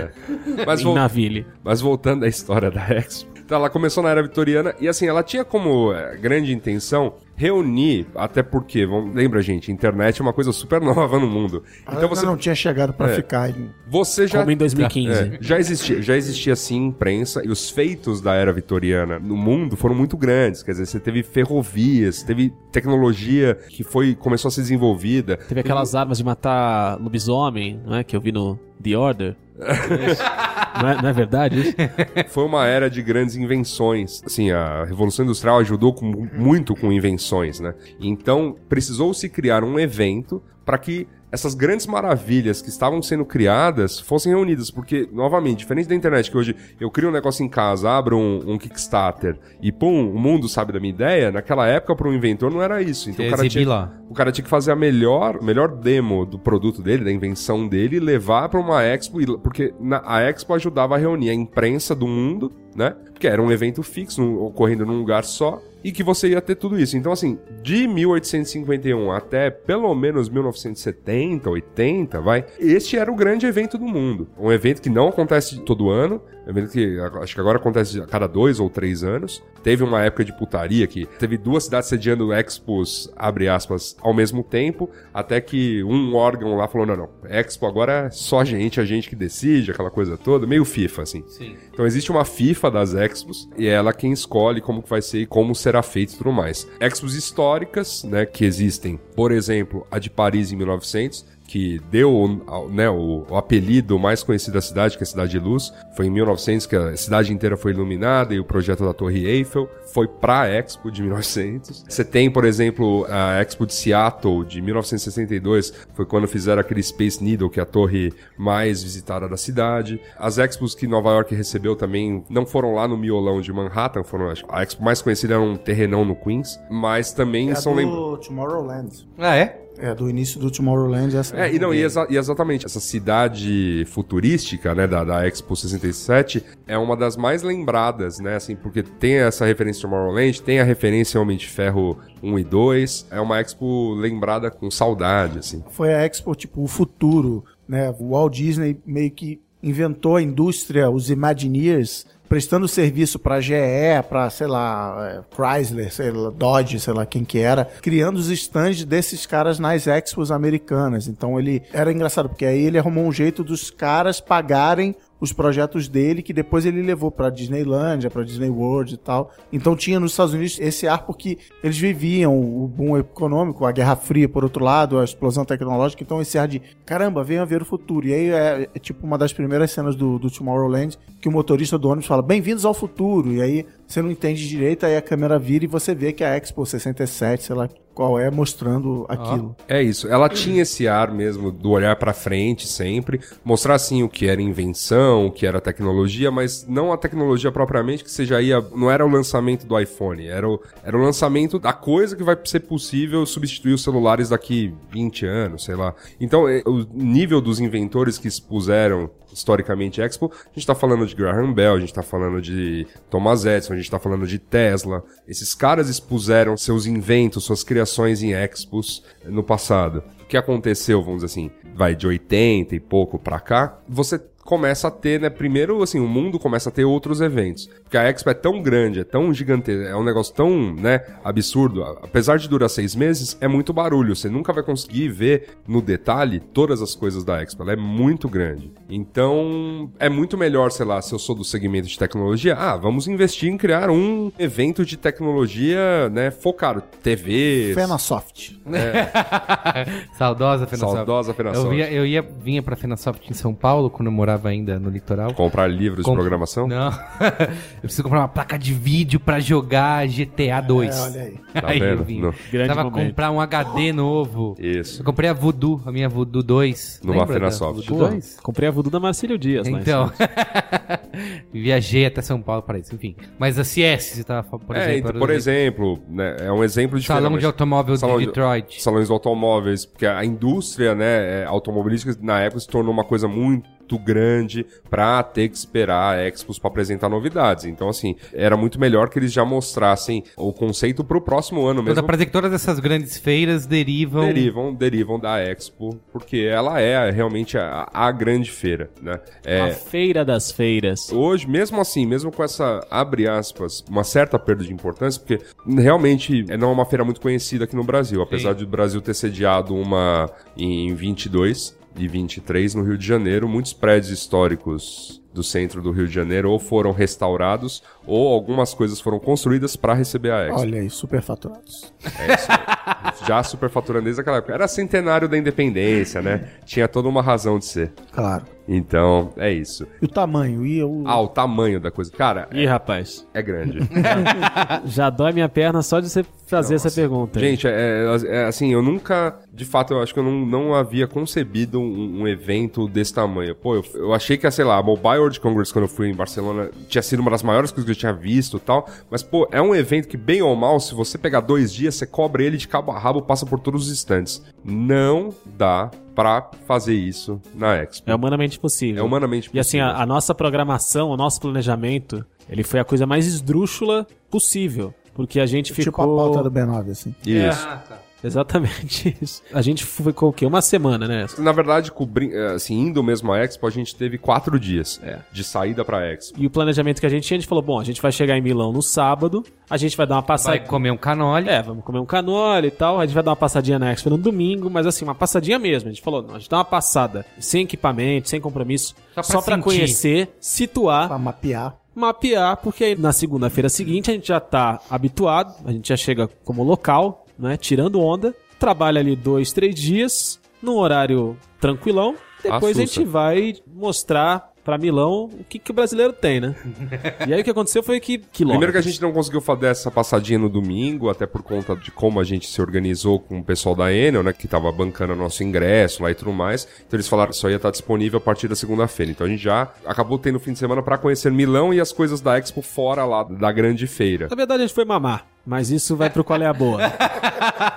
Mas, em vol- Naville. mas voltando à história da Expo. Então ela começou na era vitoriana e assim, ela tinha como é, grande intenção reunir, até porque, vamos, lembra gente, internet é uma coisa super nova no mundo. Então você, não tinha chegado pra É. ficar. em- você já Como em 2015. É, já existia, já existia sim imprensa e os feitos da era vitoriana no mundo foram muito grandes. Quer dizer, você teve ferrovias, teve tecnologia que foi começou a ser desenvolvida. Teve aquelas armas de matar lobisomem, não é? Que eu vi no The Order. Não é, não é verdade isso? Foi uma era de grandes invenções. Assim, a Revolução Industrial ajudou com- muito com invenções, né? Então, precisou-se criar um evento para que essas grandes maravilhas que estavam sendo criadas fossem reunidas, porque, novamente, diferente da internet, que hoje eu crio um negócio em casa, abro um, um Kickstarter e pum, o mundo sabe da minha ideia, naquela época, para um inventor, não era isso. Então, o cara, tinha, lá. o cara tinha que fazer a melhor, melhor demo do produto dele, da invenção dele, e levar para uma expo, porque na- a expo ajudava a reunir a imprensa do mundo, né? Porque era um evento fixo, num- ocorrendo num lugar só, e que você ia ter tudo isso. Então, assim, de 1851 até pelo menos 1970, 80, vai, este era o grande evento do mundo. Um evento que não acontece todo ano, um evento que acho que agora acontece a cada dois ou três anos. Teve uma época de putaria que teve duas cidades sediando expos, abre aspas, ao mesmo tempo, até que um órgão lá falou: não, não, expo agora é só a gente, a gente que decide, aquela coisa toda, meio FIFA, assim. Sim. Então existe uma FIFA das expos e é ela quem escolhe como que vai ser e como será feito e tudo mais. Expos históricas, né, que existem, por exemplo, a de Paris em 1900, que deu né, o, o apelido mais conhecido da cidade, que é a Cidade de Luz. Foi em 1900 que a cidade inteira foi iluminada e o projeto da Torre Eiffel foi para a Expo de 1900. Você tem, por exemplo, a Expo de Seattle de 1962, foi quando fizeram aquele Space Needle, que é a torre mais visitada da cidade. As Expos que Nova York recebeu também não foram lá no miolão de Manhattan, foram acho, a Expo mais conhecida era um terrenão no Queens, mas também É a são lembranças. do Tomorrowland. Ah, é? É, do início do Tomorrowland. Essa É, e, não, e, exa- e exatamente, essa cidade futurística, né, da, da Expo 67, é uma das mais lembradas, né, assim, porque tem essa referência Tomorrowland, tem a referência Homem de Ferro 1 e 2, é uma Expo lembrada com saudade, assim. Foi a Expo, tipo, o futuro, né? O Walt Disney meio que inventou a indústria, os Imagineers, prestando serviço pra GE, pra, sei lá, é, Chrysler, sei lá, Dodge, sei lá quem que era, criando os stands desses caras nas expos americanas. Então ele era engraçado, porque aí ele arrumou um jeito dos caras pagarem os projetos dele, que depois ele levou pra Disneylândia, pra Disney World e tal. Então tinha nos Estados Unidos esse ar porque eles viviam o boom econômico, a Guerra Fria por outro lado, a explosão tecnológica, então esse ar de caramba, venha ver o futuro. E aí é, é tipo uma das primeiras cenas do, do Tomorrowland que o motorista do ônibus fala: Bem-vindos ao futuro. E aí você não entende direito, aí a câmera vira e você vê que a Expo 67, sei lá qual é, mostrando aquilo. É isso, ela tinha esse ar mesmo do olhar pra frente sempre, mostrar assim o que era invenção, o que era tecnologia, mas não a tecnologia propriamente que você já ia, não era o lançamento do iPhone, era o, era o lançamento da coisa que vai ser possível substituir os celulares daqui 20 anos, sei lá. Então, é, o nível dos inventores que expuseram historicamente Expo, a gente tá falando de Graham Bell, a gente tá falando de Thomas Edison, a gente tá falando de Tesla. Esses caras expuseram seus inventos, suas criações em Expos no passado. O que aconteceu, vamos dizer assim, vai de 80 e pouco pra cá, você começa a ter, né, primeiro, assim, o mundo começa a ter outros eventos. Porque a Expo é tão grande, é tão gigantesca, é um negócio tão, né, absurdo. Apesar de durar seis meses, é muito barulho. Você nunca vai conseguir ver no detalhe todas as coisas da Expo. Ela é muito grande. Então, é muito melhor, sei lá, se eu sou do segmento de tecnologia, ah, vamos investir em criar um evento de tecnologia, né, focado. TV, Fenasoft. Saudosa Fenasoft. Saudosa Fenasoft. Eu, via, eu ia, vinha pra Fenasoft em São Paulo, quando eu morava ainda no litoral. comprar livros de programação. Não. eu preciso comprar uma placa de vídeo pra jogar GTA 2. É, olha aí. Tá aí eu vendo? vim. No- comprar um HD novo. Isso. Eu comprei a Voodoo, a minha Voodoo 2. Numa Lembra Fenasoft. Voodoo Pô, 2? comprei a voodoo da Marcílio Dias Então, viajei até São Paulo para isso, enfim. Mas a CS, você tava falando, por é, exemplo. então, era por exemplo, né, é um exemplo de Salão de automóvel Salão de de- Detroit. salões de automóveis, porque a indústria, né, é, automobilística na época se tornou uma coisa muito grande pra ter que esperar a Expos pra apresentar novidades. Então, assim, era muito melhor que eles já mostrassem o conceito pro próximo ano Então, mesmo. dá pra dizer que todas essas grandes feiras derivam. Derivam, derivam da Expo, porque ela é realmente a, a grande feira, né? É, A feira das feiras. Hoje, mesmo assim, mesmo com essa, abre aspas, uma certa perda de importância, porque realmente é não é uma feira muito conhecida aqui no Brasil, apesar de o Brasil ter sediado uma em 22 e 23 no Rio de Janeiro, muitos prédios históricos do centro do Rio de Janeiro ou foram restaurados ou algumas coisas foram construídas para receber a Expo. Olha aí, superfaturados. É isso aí. Já superfaturando desde aquela época. Era centenário da independência, né? Tinha toda uma razão de ser. Claro. Então, é isso. E o tamanho? E o... Ah, o tamanho da coisa. Cara, Ih, rapaz, é grande. já dói minha perna só de você fazer essa pergunta. aí. Gente, é, é- é assim, eu nunca, de fato, eu acho que eu não, não havia concebido um, um evento desse tamanho. Pô, eu, eu achei que, sei lá, a Mobile World Congress, quando eu fui em Barcelona, tinha sido uma das maiores coisas que eu tinha visto e tal. Mas, pô, é um evento que, bem ou mal, se você pegar dois dias, você cobre ele de cabo a rabo, passa por todos os estantes. Não dá pra fazer isso na Expo. É humanamente possível. É humanamente E assim, possível. a, a nossa programação, o nosso planejamento, ele foi a coisa mais esdrúxula possível. Porque a gente Tipo ficou... a pauta do B9, assim. Isso. Ah, tá. Exatamente isso. A gente ficou o quê? Uma semana, né? Na verdade, cobri... eh, assim, indo mesmo à Expo, a gente teve quatro dias É. de saída pra Expo. E o planejamento que a gente tinha, a gente falou, bom, a gente vai chegar em Milão no sábado, a gente vai dar uma Vai passadinha... comer um canole. É, vamos comer um canole e tal, a gente vai dar uma passadinha na Expo no domingo, mas assim, uma passadinha mesmo. A gente falou, não, a gente dá uma passada, sem equipamento, sem compromisso, Só pra só pra conhecer, situar Pra mapear. mapear, porque aí na segunda-feira seguinte a gente já tá habituado, a gente já chega como local, né? Tirando onda, trabalha ali dois, três dias, num horário tranquilão, depois a Assusta. gente vai mostrar pra Milão o que, que o brasileiro tem, né? e aí o que aconteceu foi que quilômetros. Primeiro que a gente não conseguiu fazer essa passadinha no domingo, até por conta de como a gente se organizou com o pessoal da Enel, né, que tava bancando nosso ingresso lá e tudo mais. Então eles falaram que só ia estar disponível a partir da segunda-feira. Então a gente já acabou tendo fim de semana pra conhecer Milão e as coisas da Expo fora lá da grande feira. Na verdade a gente foi mamar, mas isso vai pro qual é a boa.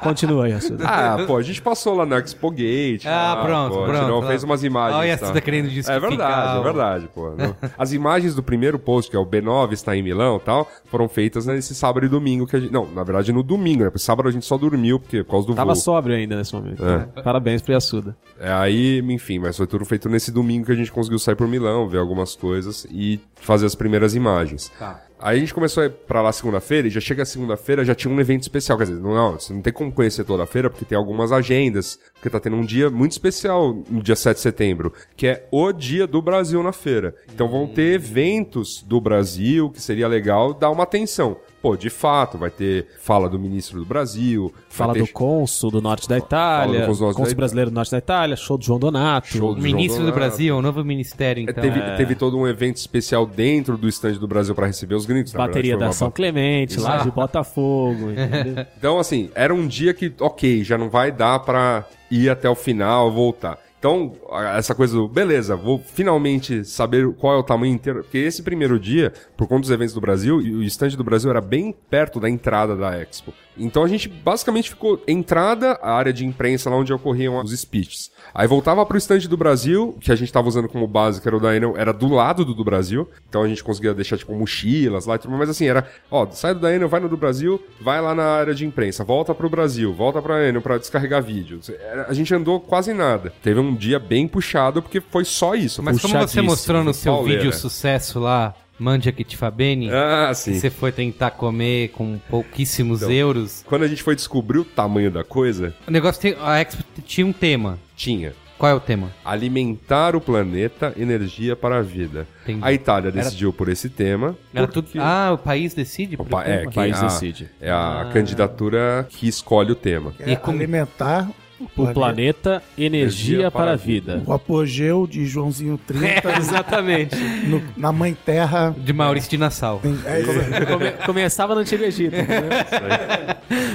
Continua aí, Assuda. Ah, pô, a gente passou lá na Expo Gate. Ah, lá, pronto, pô, pronto. não fez umas imagens. Olha, tá? tá querendo É justificar. verdade, é verdade, pô. Não. As imagens do primeiro post, que é o B9 está em Milão e tal, foram feitas nesse sábado e domingo que a gente. Não, na verdade no domingo, né? Porque sábado a gente só dormiu, porque por causa do Tava voo. sóbrio ainda nesse momento. né? Parabéns pro Yasuda. É, aí, enfim, mas foi tudo feito nesse domingo que a gente conseguiu sair por Milão, ver algumas coisas e fazer as primeiras imagens. Tá. Aí a gente começou a ir pra lá segunda-feira e já chega segunda-feira, já tinha um evento especial. Quer dizer, não, você não tem como conhecer toda a feira porque tem algumas agendas. Porque tá tendo um dia muito especial no dia 7 de setembro, que é o dia do Brasil na feira. Então vão ter eventos do Brasil que seria legal dar uma atenção. Pô, de fato, vai ter fala do ministro do Brasil, Fala vai do ter cônsul do norte da Itália, do cônsul do da cônsul brasileiro do norte da Itália, show do João Donato. Show do ministro João do Donato. Brasil, o novo ministério, É, então. teve, teve todo um evento especial dentro do estande do Brasil pra receber os gringos. na Bateria verdade, da São Clemente, lá de Botafogo. Então, assim, era um dia que, ok, já não vai dar pra ir até o final, voltar. Então, essa coisa do, beleza, vou finalmente saber qual é o tamanho inteiro. Porque esse primeiro dia, por conta dos eventos do Brasil, o stand do Brasil era bem perto da entrada da Expo. Então a gente basicamente ficou entrada, a área de imprensa lá onde ocorriam os speeches. Aí voltava pro stand do Brasil, que a gente tava usando como base, que era o da Enel, era do lado do do Brasil. Então a gente conseguia deixar, tipo, mochilas lá e tudo mais. Mas assim, era, ó, sai do da Enel, vai no do Brasil, vai lá na área de imprensa, volta pro Brasil, volta pra Enel pra descarregar vídeo. A gente andou quase nada. Teve um dia bem puxado, porque foi só isso. Mas como você mostrou no seu pauleira. vídeo sucesso lá, Mandia que te fa bene, Ah, sim. você foi tentar comer com pouquíssimos Então. euros. Quando a gente foi descobrir o tamanho da coisa, O negócio tem. A Expo tinha um tema. Tinha. Qual é o tema? Alimentar o planeta, energia para a vida. Entendi. A Itália decidiu por esse tema. Era porque-. Ah, o país decide? por Opa, é, tema? quem país a- decide. É a candidatura que escolhe o tema. E É como- alimentar O planeta, energia para a vida. O apogeu de Joãozinho 30 Exatamente. no- na Mãe Terra. De Maurício de Nassau. Tem- é isso aí. Come- começava no Antigo Egito.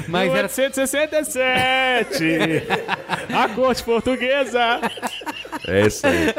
Mas era 1867! a corte portuguesa! É isso aí.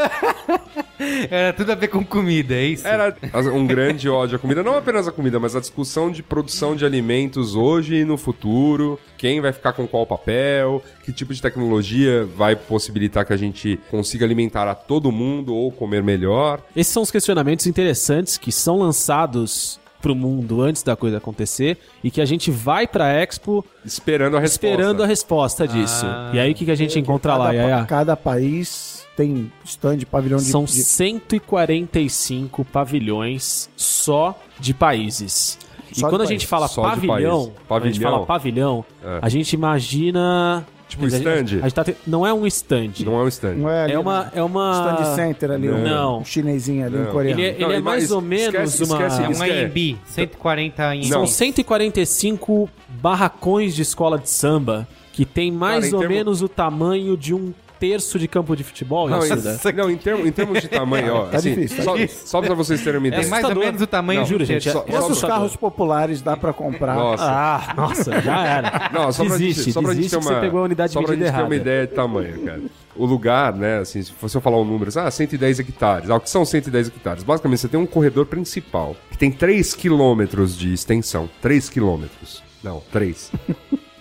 Era tudo a ver com comida, é isso? Era um grande ódio à comida. Não apenas a comida, mas a discussão de produção de alimentos hoje e no futuro. Quem vai ficar com qual papel? Que tipo de tecnologia vai possibilitar que a gente consiga alimentar a todo mundo ou comer melhor? Esses são os questionamentos interessantes que são lançados pro mundo antes da coisa acontecer e que a gente vai pra Expo Esperando a resposta. esperando a resposta disso. e aí o que, que a gente encontra lá, cada, pa- Yaya? cada país tem stand, pavilhão de... São de- 145 pavilhões só de países. E Só de quando a gente fala Só de pavilhão, país. quando a gente Pavilhão. fala pavilhão, É. a gente imagina Tipo, A gente- stand? a gente tá te- Não é um stand. Não é um stand. Não é ali É uma. É uma. stand center ali, um- Não. um chinesinho ali, um Não. coreano. Ele é, ele Não, é mais ou esquece- menos uma. esquece É isso um que é- AMB, 140 em São Não. 145 barracões de escola de samba que tem mais Cara, ou termo- menos o tamanho de um terço de campo de futebol. Não, isso, em, né? não, em, termos, em termos de tamanho, ó. Tá assim, difícil, tá só, difícil. só pra vocês terem uma É ideia. Tem mais ou menos o tamanho Não, um juro, gente, terço. só- Quantos só- carros populares dá pra comprar? Nossa. Ah, nossa, já era. Não, só pra desiste, gente, só pra gente ter uma, você pegou a unidade só pra gente ter uma ideia de tamanho, cara. O lugar, né, assim, se você falar o número, ah, 110 hectares. Ah, o que são 110 hectares? Basicamente, você tem um corredor principal que tem 3 quilômetros de extensão. 3 quilômetros. Não, 3.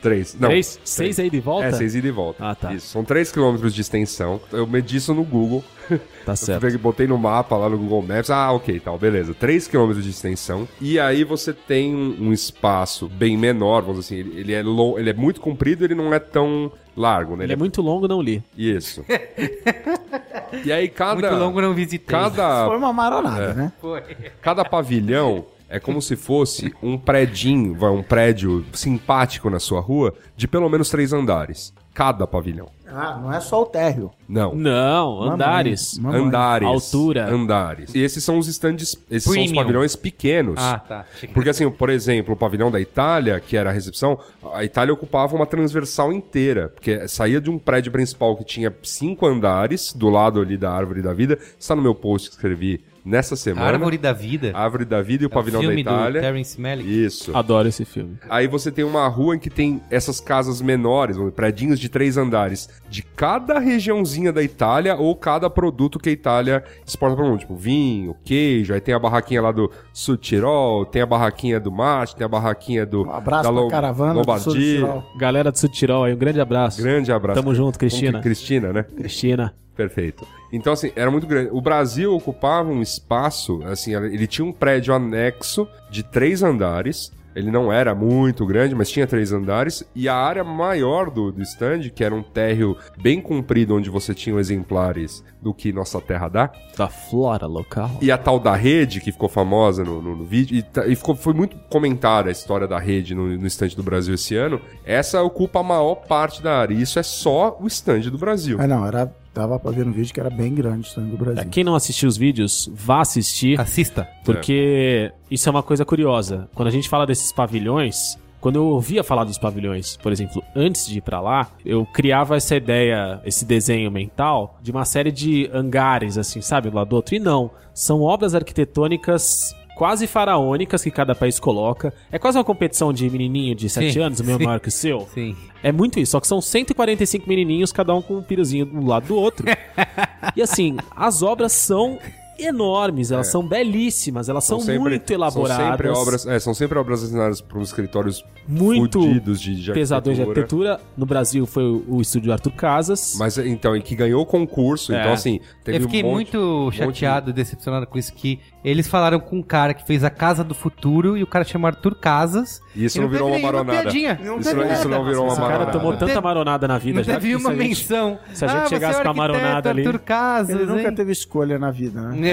3. Não. Três? Seis aí de volta? É, 6 ida e volta. Ah, tá. Isso, são 3 quilômetros de extensão. Eu medi isso no Google. Tá Eu certo. peguei- botei no mapa lá no Google Maps. Ah, ok, tal, beleza. 3 km de extensão. E aí você tem um, espaço bem menor, vamos dizer assim. Ele, ele é long, ele é muito comprido, ele não é tão largo, né? Ele é muito longo, não li. Isso. e aí cada Muito longo não visitei. Foi cada uma maronada, né? Foi. cada pavilhão é como se fosse um predinho, vai, um prédio simpático na sua rua de pelo menos três andares. Cada pavilhão. Ah, não é só o térreo. Não. Não, Mamãe. andares. Mamãe. Andares. Altura. Andares. E esses são os stands, esses são os Premium. pavilhões pequenos. Ah, tá. Porque assim, por exemplo, o pavilhão da Itália, que era a recepção, a Itália ocupava uma transversal inteira, porque saía de um prédio principal que tinha cinco andares, do lado ali da Árvore da Vida, está no meu post que escrevi nessa semana. Árvore da Vida. Árvore da Vida e o É o pavilhão da filme do Itália. Terence Malick. Isso. Adoro esse filme. Aí você tem uma rua em que tem essas casas menores, prédios de três andares, de cada regiãozinha da Itália ou cada produto que a Itália exporta para o mundo. Tipo, vinho, queijo, aí tem a barraquinha lá do Sul Tirol, tem a barraquinha do Mate, tem a barraquinha do... Um abraço da Lo- caravana do Sul Lombardia. Tirol. Galera do Sutirol aí, um grande abraço. Grande abraço. Tamo junto, Cristina. que- Cristina, né? Cristina. Perfeito. Então, assim, era muito grande. O Brasil ocupava um espaço, assim, ele tinha um prédio anexo de três andares. Ele não era muito grande, mas tinha três andares. E a área maior do, do stand, que era um térreo bem comprido, onde você tinha exemplares do que nossa terra dá. Da flora local. E a tal da rede, que ficou famosa no, no- no vídeo, e, e ficou, foi muito comentada a história da rede no, no stand do Brasil esse ano. Essa ocupa a maior parte da área. E isso é só o stand do Brasil. Ah, não, era, dava pra ver no vídeo que era bem grande o do Brasil. Quem não assistiu os vídeos, vá assistir. Assista. Porque isso é uma coisa curiosa. Quando a gente fala desses pavilhões, quando eu ouvia falar dos pavilhões, por exemplo, antes de ir pra lá, eu criava essa ideia, esse desenho mental de uma série de hangares, assim, sabe, do lado do outro. E não, são obras arquitetônicas quase faraônicas que cada país coloca. É quase uma competição de menininho de 7 Sim, anos, o meu sim. maior que o seu. Sim. É muito isso, só que são 145 menininhos, cada um com um piruzinho do lado do outro. e assim, as obras são enormes, elas são belíssimas, elas são, muito elaboradas. São sempre obras, é, são sempre obras assinadas por uns escritórios Muito fudidos de, de pesadões de arquitetura. No Brasil foi o, o estúdio Arthur Casas. Mas então, e que ganhou o concurso, É. então assim, teve eu fiquei um monte, muito monte chateado, decepcionado com isso, que eles falaram com um cara que fez a Casa do Futuro e o cara chama Arthur Casas. E isso não virou uma maronada. piadinha. Isso não, isso não virou uma Esse cara maronada. tomou tanta maronada na vida Não já teve uma se a gente- menção. se a gente ah, chegasse é com a o maronada ali- Casas, Ele nunca hein? teve escolha na vida, né?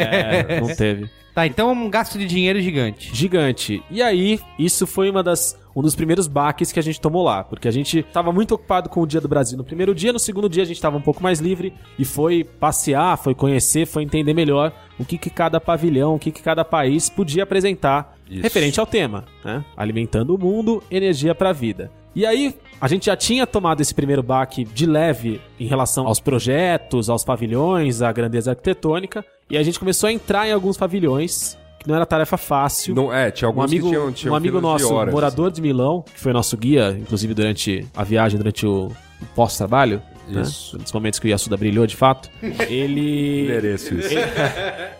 É, não teve. Tá, então é um gasto de dinheiro gigante. Gigante. E aí, isso foi uma das, um dos primeiros baques que a gente tomou lá. Porque a gente tava muito ocupado com o Dia do Brasil no primeiro dia, no segundo dia a gente tava um pouco mais livre e foi passear, foi conhecer, foi entender melhor o que, que cada pavilhão, o que, que cada país podia apresentar Isso. referente ao tema, né? Alimentando o mundo, energia pra vida. E aí, a gente já tinha tomado esse primeiro baque de leve em relação aos projetos, aos pavilhões, à grandeza arquitetônica, e a gente começou a entrar em alguns pavilhões, que não era tarefa fácil. Não, é, tinha Um alguns amigo, que tinham, tinham um amigo filas de nosso, horas. morador de Milão, que foi nosso guia, inclusive durante a viagem, durante o, pós-trabalho, né? Isso. nos momentos que o Yasuda brilhou de fato, ele, Mereço isso.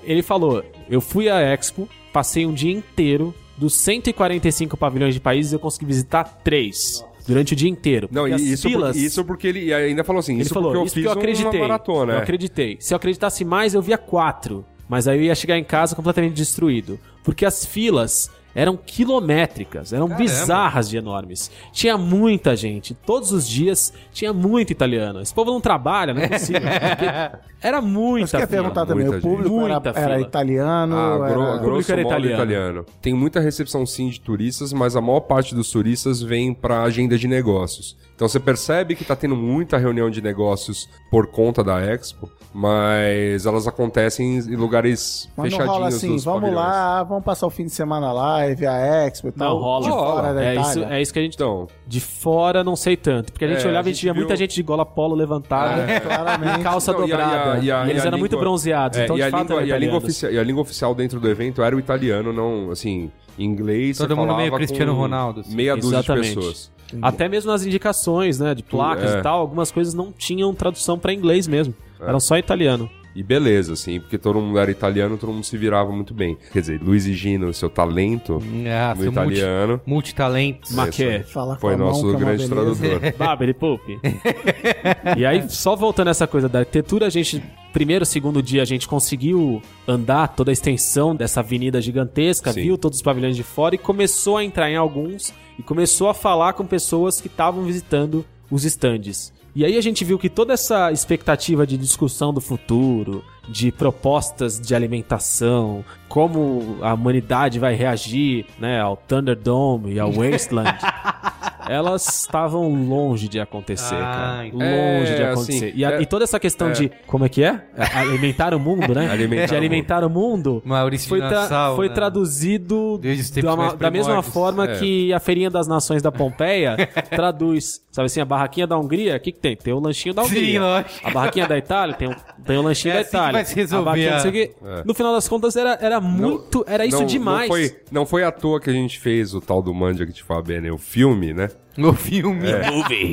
ele falou: Eu fui à Expo, passei um dia inteiro, dos 145 pavilhões de países, eu consegui visitar três durante o dia inteiro. Não, e isso, filas- por- isso porque ele ainda falou assim, ele isso falou, porque eu isso fiz eu acreditei. maratona. Eu acreditei. Se eu acreditasse mais, eu via quatro. Mas aí eu ia chegar em casa completamente destruído. Porque as filas eram quilométricas, eram bizarras de enormes. Tinha muita gente. Todos os dias tinha muito italiano. Esse povo não trabalha, não é possível. Era Mas muita quer fila. perguntar também, muita o público era, era italiano, Ah, gro era... grosso público era italiano. italiano. Tem muita recepção sim de turistas, mas a maior parte dos turistas vem para agenda de negócios. Então você percebe que tá tendo muita reunião de negócios por conta da Expo, mas elas acontecem em lugares Mas não fechadinhos rola assim, dos vamos pavilhões. lá, vamos passar o fim de semana lá, e ver a Expo e tal. Não, rola. de fora da É isso, é isso que a gente. Então, De fora não sei tanto. Porque a gente É, olhava a e a gente gente via viu- muita gente de gola polo levantada. É, claramente. Calça Não, e a- dobrada. e a- e a- e eles e a eram muito bronzeados. é, então, e, de a fato, língua, e, a língua oficial, e a língua oficial dentro do evento era o italiano, não, assim, inglês. Todo mundo meio Cristiano Ronaldo, assim. Meia dúzia Exatamente. de pessoas. Até mesmo nas indicações, né? De placas é. e tal, algumas coisas não tinham tradução pra inglês mesmo. Eram só italiano. E beleza, assim, porque todo mundo era italiano, todo mundo se virava muito bem. Quer dizer, Luiz e Gino, seu talento Ah, no seu multi, italiano, multitalentos. Maquê. Falar com foi mão, nosso é uma grande tradutor. Babeli Poop. e aí, só voltando a essa coisa da arquitetura, a gente, primeiro, segundo dia, a gente conseguiu andar toda a extensão dessa avenida gigantesca, Sim. viu todos os pavilhões de fora e começou a entrar em alguns e começou a falar com pessoas que estavam visitando os estandes. E aí a gente viu que toda essa expectativa de discussão do futuro, de propostas de alimentação, como a humanidade vai reagir né, ao Thunderdome e ao Wasteland, elas estavam longe de acontecer, Ah, cara. Longe de É, acontecer. assim, e, a- é- e toda essa questão de. Como é que é? A- Alimentar o mundo, né? Alimentar de alimentar o mundo. Maurício foi, de tra- Nassau, foi né? traduzido da, da mesma forma É. que a Feirinha das Nações da Pompeia traduz. Sabe assim, a barraquinha da Hungria, o que, que tem? Tem o lanchinho da Sim, Hungria. lógico. a barraquinha da Itália tem o, tem o lanchinho É da assim que Itália. vai se resolver a barraquinha não sei o quê. É. No final das contas, era, era muito. Era isso Não- demais. Não foi, não foi à toa que a gente fez o tal do Mandia que te fala bem, né? O filme, né? O filme.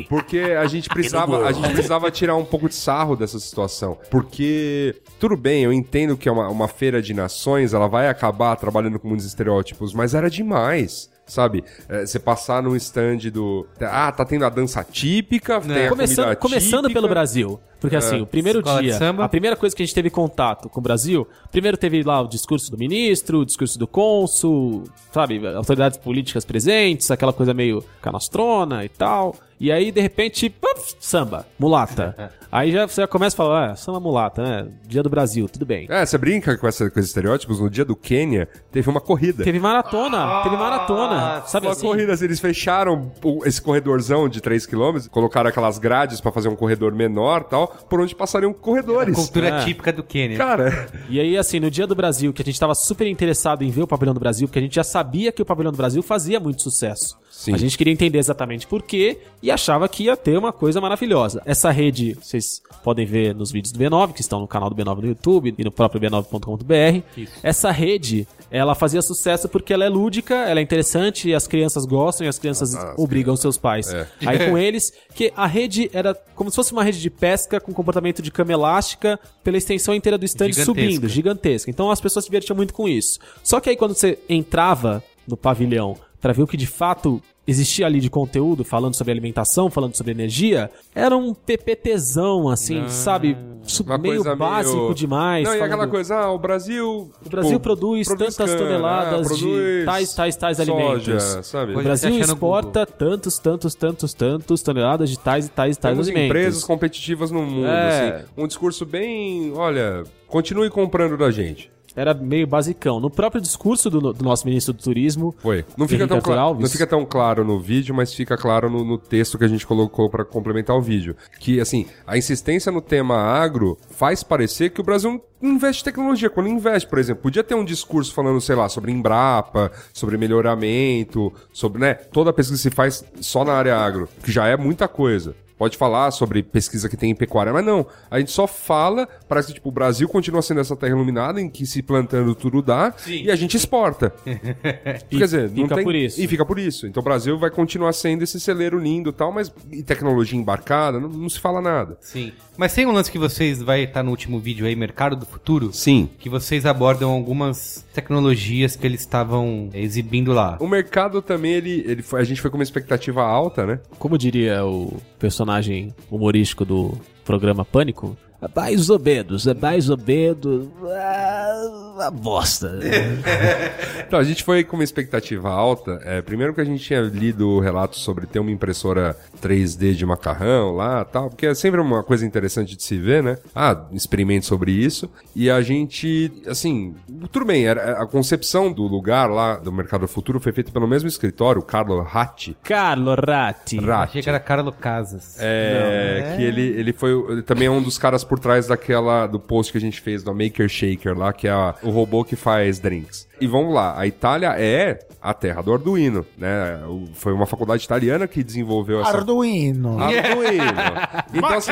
Porque a gente precisava, a gente precisava tirar um pouco de sarro dessa situação. Porque, tudo bem, eu entendo que é uma, uma feira de nações, ela vai acabar trabalhando com muitos estereótipos, mas era demais. Sabe? É, Você passar num stand do. Ah, tá tendo a dança típica, tem a Começando, começando típica. pelo Brasil. Porque assim, o primeiro dia, a primeira coisa que a gente teve contato com o Brasil, primeiro teve lá o discurso do ministro, o discurso do cônsul, sabe, autoridades políticas presentes, aquela coisa meio canastrona e tal. E aí, de repente, puf, samba, mulata. aí já, você já começa a falar, ah, samba mulata, né? Dia do Brasil, tudo bem. É, você brinca com, essa, com esses estereótipos. No dia do Quênia, teve uma corrida. Teve maratona, teve maratona, sabe Uma assim? corrida, assim, eles fecharam esse corredorzão de 3km, colocaram aquelas grades pra fazer um corredor menor e por onde passariam corredores. Cultura É. típica do Quênia. Cara, E aí, assim, no dia do Brasil, que a gente tava super interessado em ver o Pavilhão do Brasil, porque a gente já sabia que o Pavilhão do Brasil fazia muito sucesso. Sim. A gente queria entender exatamente por quê e achava que ia ter uma coisa maravilhosa. Essa rede, vocês podem ver nos vídeos do B9, que estão no canal do B9 no YouTube e no próprio b9.com.br. Essa rede, ela fazia sucesso porque ela é lúdica, ela é interessante, e as crianças gostam e as crianças Ah, as obrigam seus pais. É. Aí com eles, que a rede era como se fosse uma rede de pesca com comportamento de cama elástica pela extensão inteira do stand Gigantesca. subindo, gigantesca. Então as pessoas se divertiam muito com isso. Só que aí quando você entrava no pavilhão pra ver o que de fato existia ali de conteúdo, falando sobre alimentação, falando sobre energia, era um PPTzão, assim, sabe? Su- uma meio coisa básico meio... demais. Não, e falando- aquela coisa, ah, o Brasil... O Brasil pô, produz, tantas cana, toneladas ah, de produz tais, tais, tais soja, alimentos. sabe? O Brasil exporta tantos, tantos, tantos, tantos toneladas de tais e tais e tais Temos alimentos. empresas competitivas no mundo, É. assim. Um discurso bem, olha, continue comprando da gente. Era meio basicão. No próprio discurso do, do nosso ministro do Turismo, Foi. Não fica, tão claro, não fica tão claro no vídeo, mas fica claro no, no texto que a gente colocou pra complementar o vídeo. Que, assim, a insistência no tema agro faz parecer que o Brasil investe em tecnologia. Quando investe, por exemplo, podia ter um discurso falando, sei lá, sobre Embrapa, sobre melhoramento, sobre, né, toda a pesquisa que se faz só na área agro, que já é muita coisa. Pode falar sobre pesquisa que tem em pecuária, mas não. A gente só fala, parece que tipo, o Brasil continua sendo essa terra iluminada em que se plantando tudo dá e a gente exporta. Quer dizer, não fica tem... por isso. E fica por isso. Então o Brasil vai continuar sendo esse celeiro lindo e tal, mas e tecnologia embarcada, não, não se fala nada. Sim. Mas tem um lance que vocês vai estar no último vídeo aí, Mercado do Futuro? Sim. Que vocês abordam algumas tecnologias que eles estavam exibindo lá. O mercado também, ele, ele foi- a gente foi com uma expectativa alta, né? como diria o personagem humorístico do programa Pânico, mais ou menos, é mais ou menos. ah, Uma bosta. Então, a gente foi com uma expectativa alta. É, primeiro que a gente tinha lido relatos sobre ter uma impressora 3D de macarrão lá tal, porque é sempre uma coisa interessante de se ver, né? Ah, experimente sobre isso. E a gente, assim, tudo bem, era, a concepção do lugar lá do Mercado Futuro foi feita pelo mesmo escritório, o Carlo Ratti. Carlo Ratti. Achei Ratti. que era Carlos Casas. É, que ele, ele foi ele também é um dos caras por trás daquela do post que a gente fez do Maker Shaker lá, que é a- o robô que faz drinks. E vamos lá, a Itália é a terra do Arduino, né? O- Foi uma faculdade italiana que desenvolveu essa Arduino. Arduino. Então assim,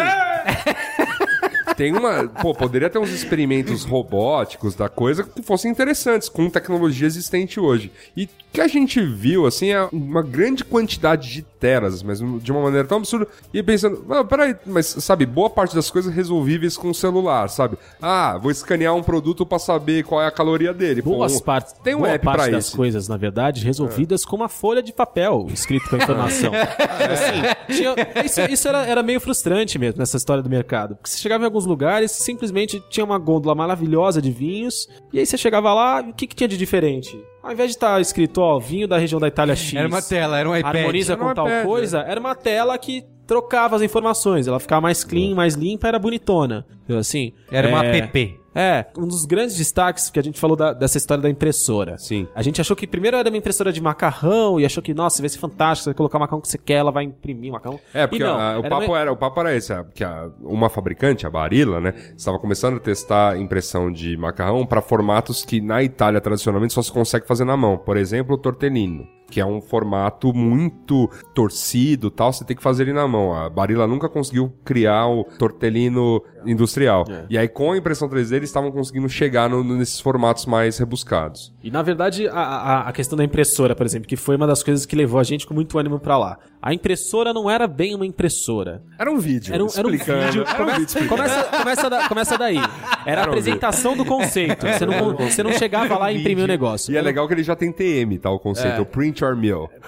tem uma, pô, poderia ter uns experimentos robóticos da coisa que fossem interessantes com tecnologia existente hoje. E que a gente viu assim é uma grande quantidade de telas, mas de uma maneira tão absurda. E pensando, ah, peraí, mas sabe, boa parte das coisas resolvíveis com o celular, sabe? Ah, vou escanear um produto pra saber qual é a caloria dele. Pô, Boas um- partes, Tem um boa app parte pra das isso. coisas, na verdade, resolvidas com uma folha de papel escrito com a informação. assim, tinha- isso, isso era, era meio frustrante mesmo nessa história do mercado. Porque você chegava em alguns lugares, simplesmente tinha uma gôndola maravilhosa de vinhos, e aí você chegava lá, o que, que tinha de diferente? Ao invés de estar escrito, ó, vinho da região da Itália X. Era uma tela, era um iPad. Harmoniza Era com tal iPad, coisa, era uma tela que trocava as informações. Ela ficava mais clean, mais limpa, era bonitona. Assim, Era uma é, app. É, um dos grandes destaques que a gente falou da- dessa história da impressora. Sim. A gente achou que primeiro era uma impressora de macarrão e achou que, nossa, vai ser fantástico, você vai colocar o macarrão que você quer, ela vai imprimir o macarrão. É, porque não, a- o, papo era, o papo era esse, a- que a- uma fabricante, a Barilla, né, estava começando a testar impressão de macarrão para formatos que na Itália tradicionalmente só se consegue fazer na mão. Por exemplo, o tortellino, que é um formato muito torcido, tal, você tem que fazer ele na mão. A Barilla nunca conseguiu criar o tortellino industrial. É. E aí com a impressão 3D eles estavam conseguindo chegar no- nesses formatos mais rebuscados. E na verdade, a, a, a questão da impressora, por exemplo, que foi uma das coisas que levou a gente com muito ânimo pra lá. A impressora não era bem uma impressora. Era um vídeo Era um, era um explicando. vídeo. Era um vídeo. Começa, começa, da- começa daí. Era a Era um apresentação do conceito. Você não, você não chegava lá e imprimia o negócio. E é legal que ele já tem TM, tá? O conceito, É. o Print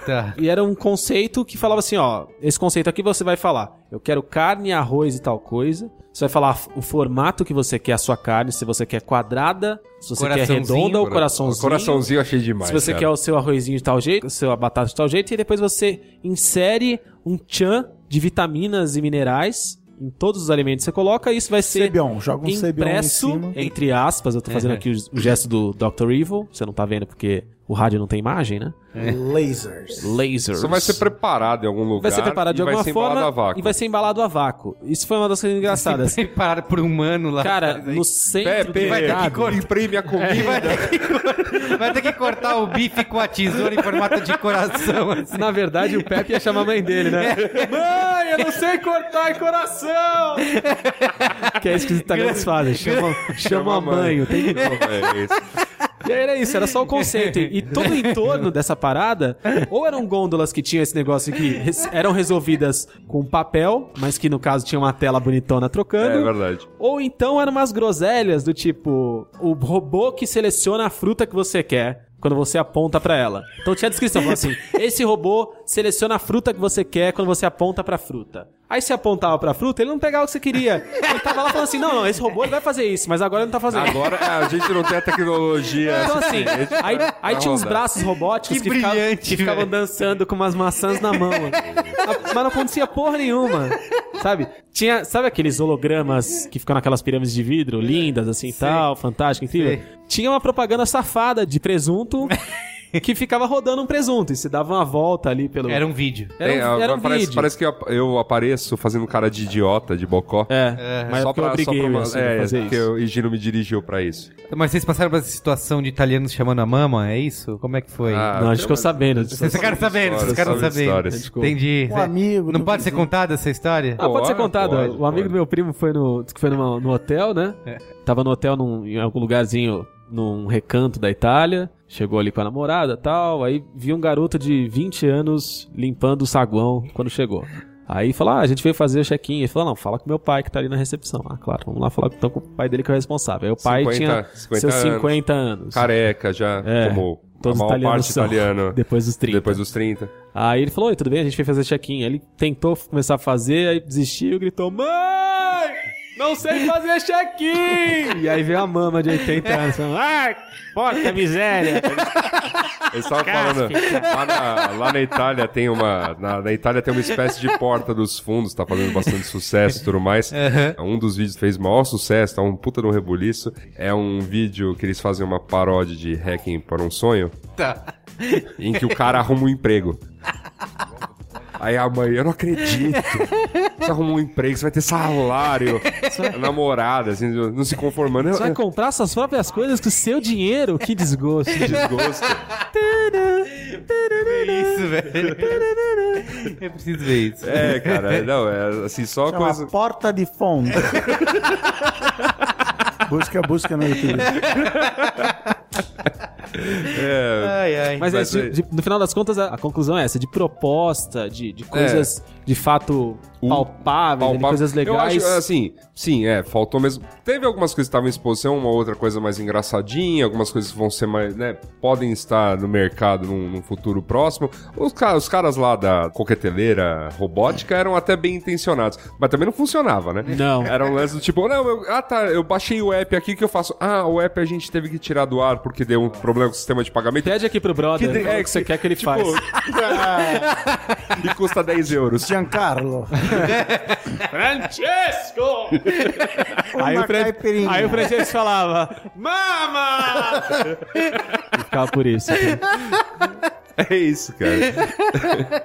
Tá. E era um conceito que falava assim, ó, esse conceito aqui você vai falar, eu quero carne, arroz e tal coisa. Você vai falar o formato que você quer a sua carne, se você quer quadrada, se você quer redonda ou Cora- coraçãozinho. Coraçãozinho eu achei demais. Se você cara. quer o seu arrozinho de tal jeito, a sua batata de tal jeito, e depois você insere um tchan de vitaminas e minerais em todos os alimentos que você coloca, e isso vai ser Cebion, joga um Cebion em impresso, cima. entre aspas, eu tô fazendo aqui o, o gesto do Dr. Evil, você não tá vendo porque o rádio não tem imagem, né? Lasers. Lasers. Isso vai ser preparado em algum lugar. Vai ser preparado de vai alguma ser embalado a forma vácuo. e vai ser embalado a vácuo. Isso foi uma das coisas engraçadas. Preparado por um mano lá. Cara, no centro Pepe, do vai ter que cortar. imprime a comida. Vai ter, que, cor- vai ter que cortar o bife com a tesoura em formato de coração. assim. Na verdade, o Pepe ia chamar a mãe dele, né? Mãe, eu não sei cortar em coração! que é isso que os italianos fazem. Chamam, chamam a mãe. Tem... É isso. E aí era isso, era só o conceito. E todo o entorno dessa parada, ou eram gôndolas que tinham esse negócio que res- eram resolvidas com papel, mas que no caso tinha uma tela bonitona trocando. É verdade. Ou então eram umas groselhas do tipo o robô que seleciona a fruta que você quer quando você aponta pra ela. Então tinha a descrição assim: esse robô seleciona a fruta que você quer quando você aponta pra fruta. Aí você apontava pra fruta, ele não pegava o que você queria. Ele tava lá falando assim: não, não, esse robô ele vai fazer isso, mas agora ele não tá fazendo. Agora é, a gente não tem a tecnologia. Então assim, aí, aí tinha uns braços robóticos Que que, que ficavam dançando com umas maçãs na mão. Mas não acontecia porra nenhuma. Sabe? Tinha, sabe aqueles hologramas que ficam naquelas pirâmides de vidro, lindas assim e tal, fantástico, incrível? Sei. Tinha uma propaganda safada de presunto que ficava rodando um presunto e se dava uma volta ali pelo Era um vídeo. era um, Tem, era um parece, vídeo. parece que eu, eu apareço fazendo cara de idiota, de bocó. É, mas só é porque eu pra, só pra uma, Yasuda a é, fazer porque isso. o Higino me dirigiu pra isso. Mas vocês passaram essa situação de italianos chamando a mama, é isso? Como é que foi? Ah, Não, a gente ficou sabendo. Vocês ficaram sabendo, vocês ficaram sabendo. Entendi. Um amigo Não pode ser contada essa história? Ah, pode ser pode, o amigo do meu primo foi no, disse que foi no hotel, né? Tava no hotel num, em algum lugarzinho, num recanto da Itália. Chegou ali com a namorada e tal. Aí viu um garoto de 20 anos limpando o saguão quando chegou. Aí falou: Ah, a gente veio fazer o check-in. Ele falou: Não, fala com meu pai que tá ali na recepção. Ah, claro, vamos lá falar então, com o pai dele que é o responsável. Aí o pai 50, tinha 50 seus anos. 50 anos. Careca já, É, como Todos a maior parte são. italiano. Depois dos 30. Depois dos 30. Aí ele falou, oi, tudo bem? A gente veio fazer check-in. Aí Ele tentou começar a fazer, aí desistiu, gritou, mãe! Não sei fazer check-in! E aí veio a mama de 80 anos. falando, Ai, porca miséria! Eles estavam falando. Lá na, lá na Itália tem uma. Na, na Itália tem uma espécie de porta dos fundos, tá fazendo bastante sucesso e tudo mais. Um dos vídeos fez maior sucesso, tá um puta no rebuliço. É um vídeo que eles fazem uma paródia de hacking para um sonho. Tá. Em que o cara arruma um emprego. Aí a mãe, eu não acredito. Você arrumou um emprego, você vai ter salário. Namorada, assim, não se conformando. Você vai comprar suas próprias coisas com o seu dinheiro? Que desgosto. desgosto. Isso, velho. Eu preciso ver isso. É, cara, não, é assim, só Chama coisa. Porta de Fundo. busca, busca no YouTube. Ai, ai. Mas, Mas é, é- de- de- no final das contas, a, a conclusão é essa: de proposta, de, de coisas de fato palpáveis, de palpável. coisas legais. Eu acho, assim, sim, é, faltou mesmo. Teve algumas coisas que estavam em exposição, uma outra coisa mais engraçadinha, algumas coisas que vão ser mais, né, podem estar no mercado num, num futuro próximo. Os, os caras lá da coqueteleira robótica eram até bem intencionados, mas também não funcionava, né? Não. Era um lance do tipo, não, eu, ah tá, eu baixei o app aqui, o que eu faço? Ah, o app a gente teve que tirar do ar porque deu um problema com o sistema de pagamento. Pede aqui pro brother Que- o que, você quer que ele tipo, faz. e custa 10 euros. Giancarlo. Francesco! aí, o Fran- aí o Francesco falava, Mama! e ficava por isso. É isso, cara.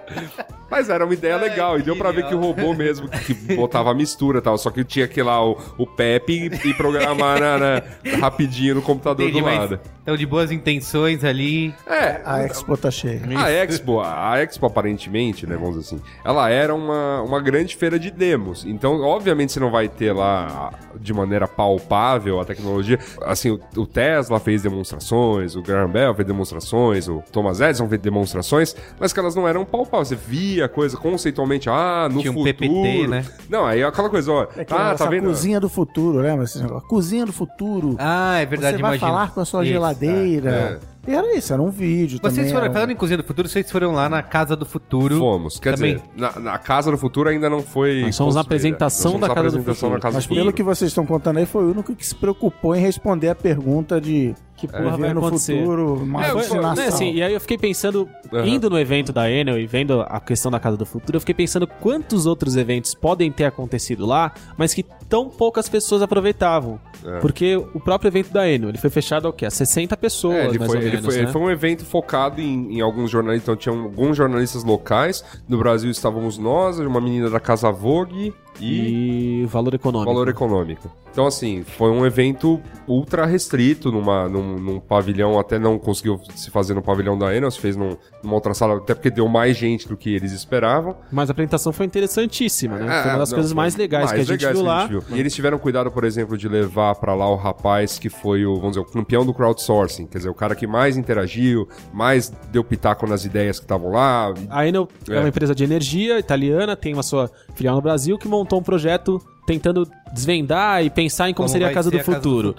Mas era uma ideia legal, e deu pra ver que o robô mesmo que botava a mistura e tal, só que tinha que ir lá o, o Pepe e, e programar na- na- rapidinho no computador Entendi, do lado. então de boas intenções ali. É, A Expo tá cheia. a Expo, a Expo aparentemente, né, vamos dizer assim, ela era uma, uma grande feira de demos. Então, obviamente, você não vai ter lá de maneira palpável a tecnologia. Assim, o, o Tesla fez demonstrações, o Graham Bell fez demonstrações, o Thomas Edison fez demonstrações, mas que elas não eram palpáveis. Você via a coisa conceitualmente, ah, no Tinha um futuro. PPT, né? Não, aí é aquela coisa, ó, É que ah, essa tá vendo? cozinha do futuro, lembra? esse negócio? Cozinha do futuro. Ah, é verdade, Você vai imagina. falar com a sua Isso, geladeira. E era isso, era um vídeo Vocês também. foram, era falando em Cozinha do Futuro, vocês foram lá na Casa do Futuro. Fomos. Quer Também. dizer, na, na Casa do Futuro ainda não foi. Nós somos na apresentação da na Casa do Futuro. da Casa Mas do pelo Futuro. que vocês estão contando aí, foi o único que se preocupou em responder a pergunta de que porra vai vai no acontecer? futuro uma É, foi- alucinação. Né, assim, e aí eu fiquei pensando, Aham. indo no evento da Enel e vendo a questão da Casa do Futuro, eu fiquei pensando quantos outros eventos podem ter acontecido lá, mas que tão poucas pessoas aproveitavam. É. Porque o próprio evento da Enel, ele foi fechado ao quê? A 60 pessoas, É, ele, mais foi, ou ele, menos, foi, né? foi um evento focado em, em alguns jornalistas. Então, tinha alguns jornalistas locais. No Brasil estávamos nós, uma menina da Casa Vogue e, E valor econômico. Valor Econômico. Então, assim, foi um evento ultra restrito numa, num, num pavilhão. Até não conseguiu se fazer no pavilhão da Enel, se fez num- numa outra sala, até porque deu mais gente do que eles esperavam. Mas a apresentação foi interessantíssima, né? foi É, uma das não, coisas foi mais legais que a gente viu lá. gente viu. E eles tiveram cuidado, por exemplo, de levar pra lá o rapaz que foi o, vamos dizer, o campeão do crowdsourcing. Quer dizer, o cara que mais interagiu, mais deu pitaco nas ideias que estavam lá. A Enel é. É. uma empresa de energia italiana, tem uma sua filial no Brasil que montou um projeto tentando desvendar e pensar em como, seria a casa ser do futuro.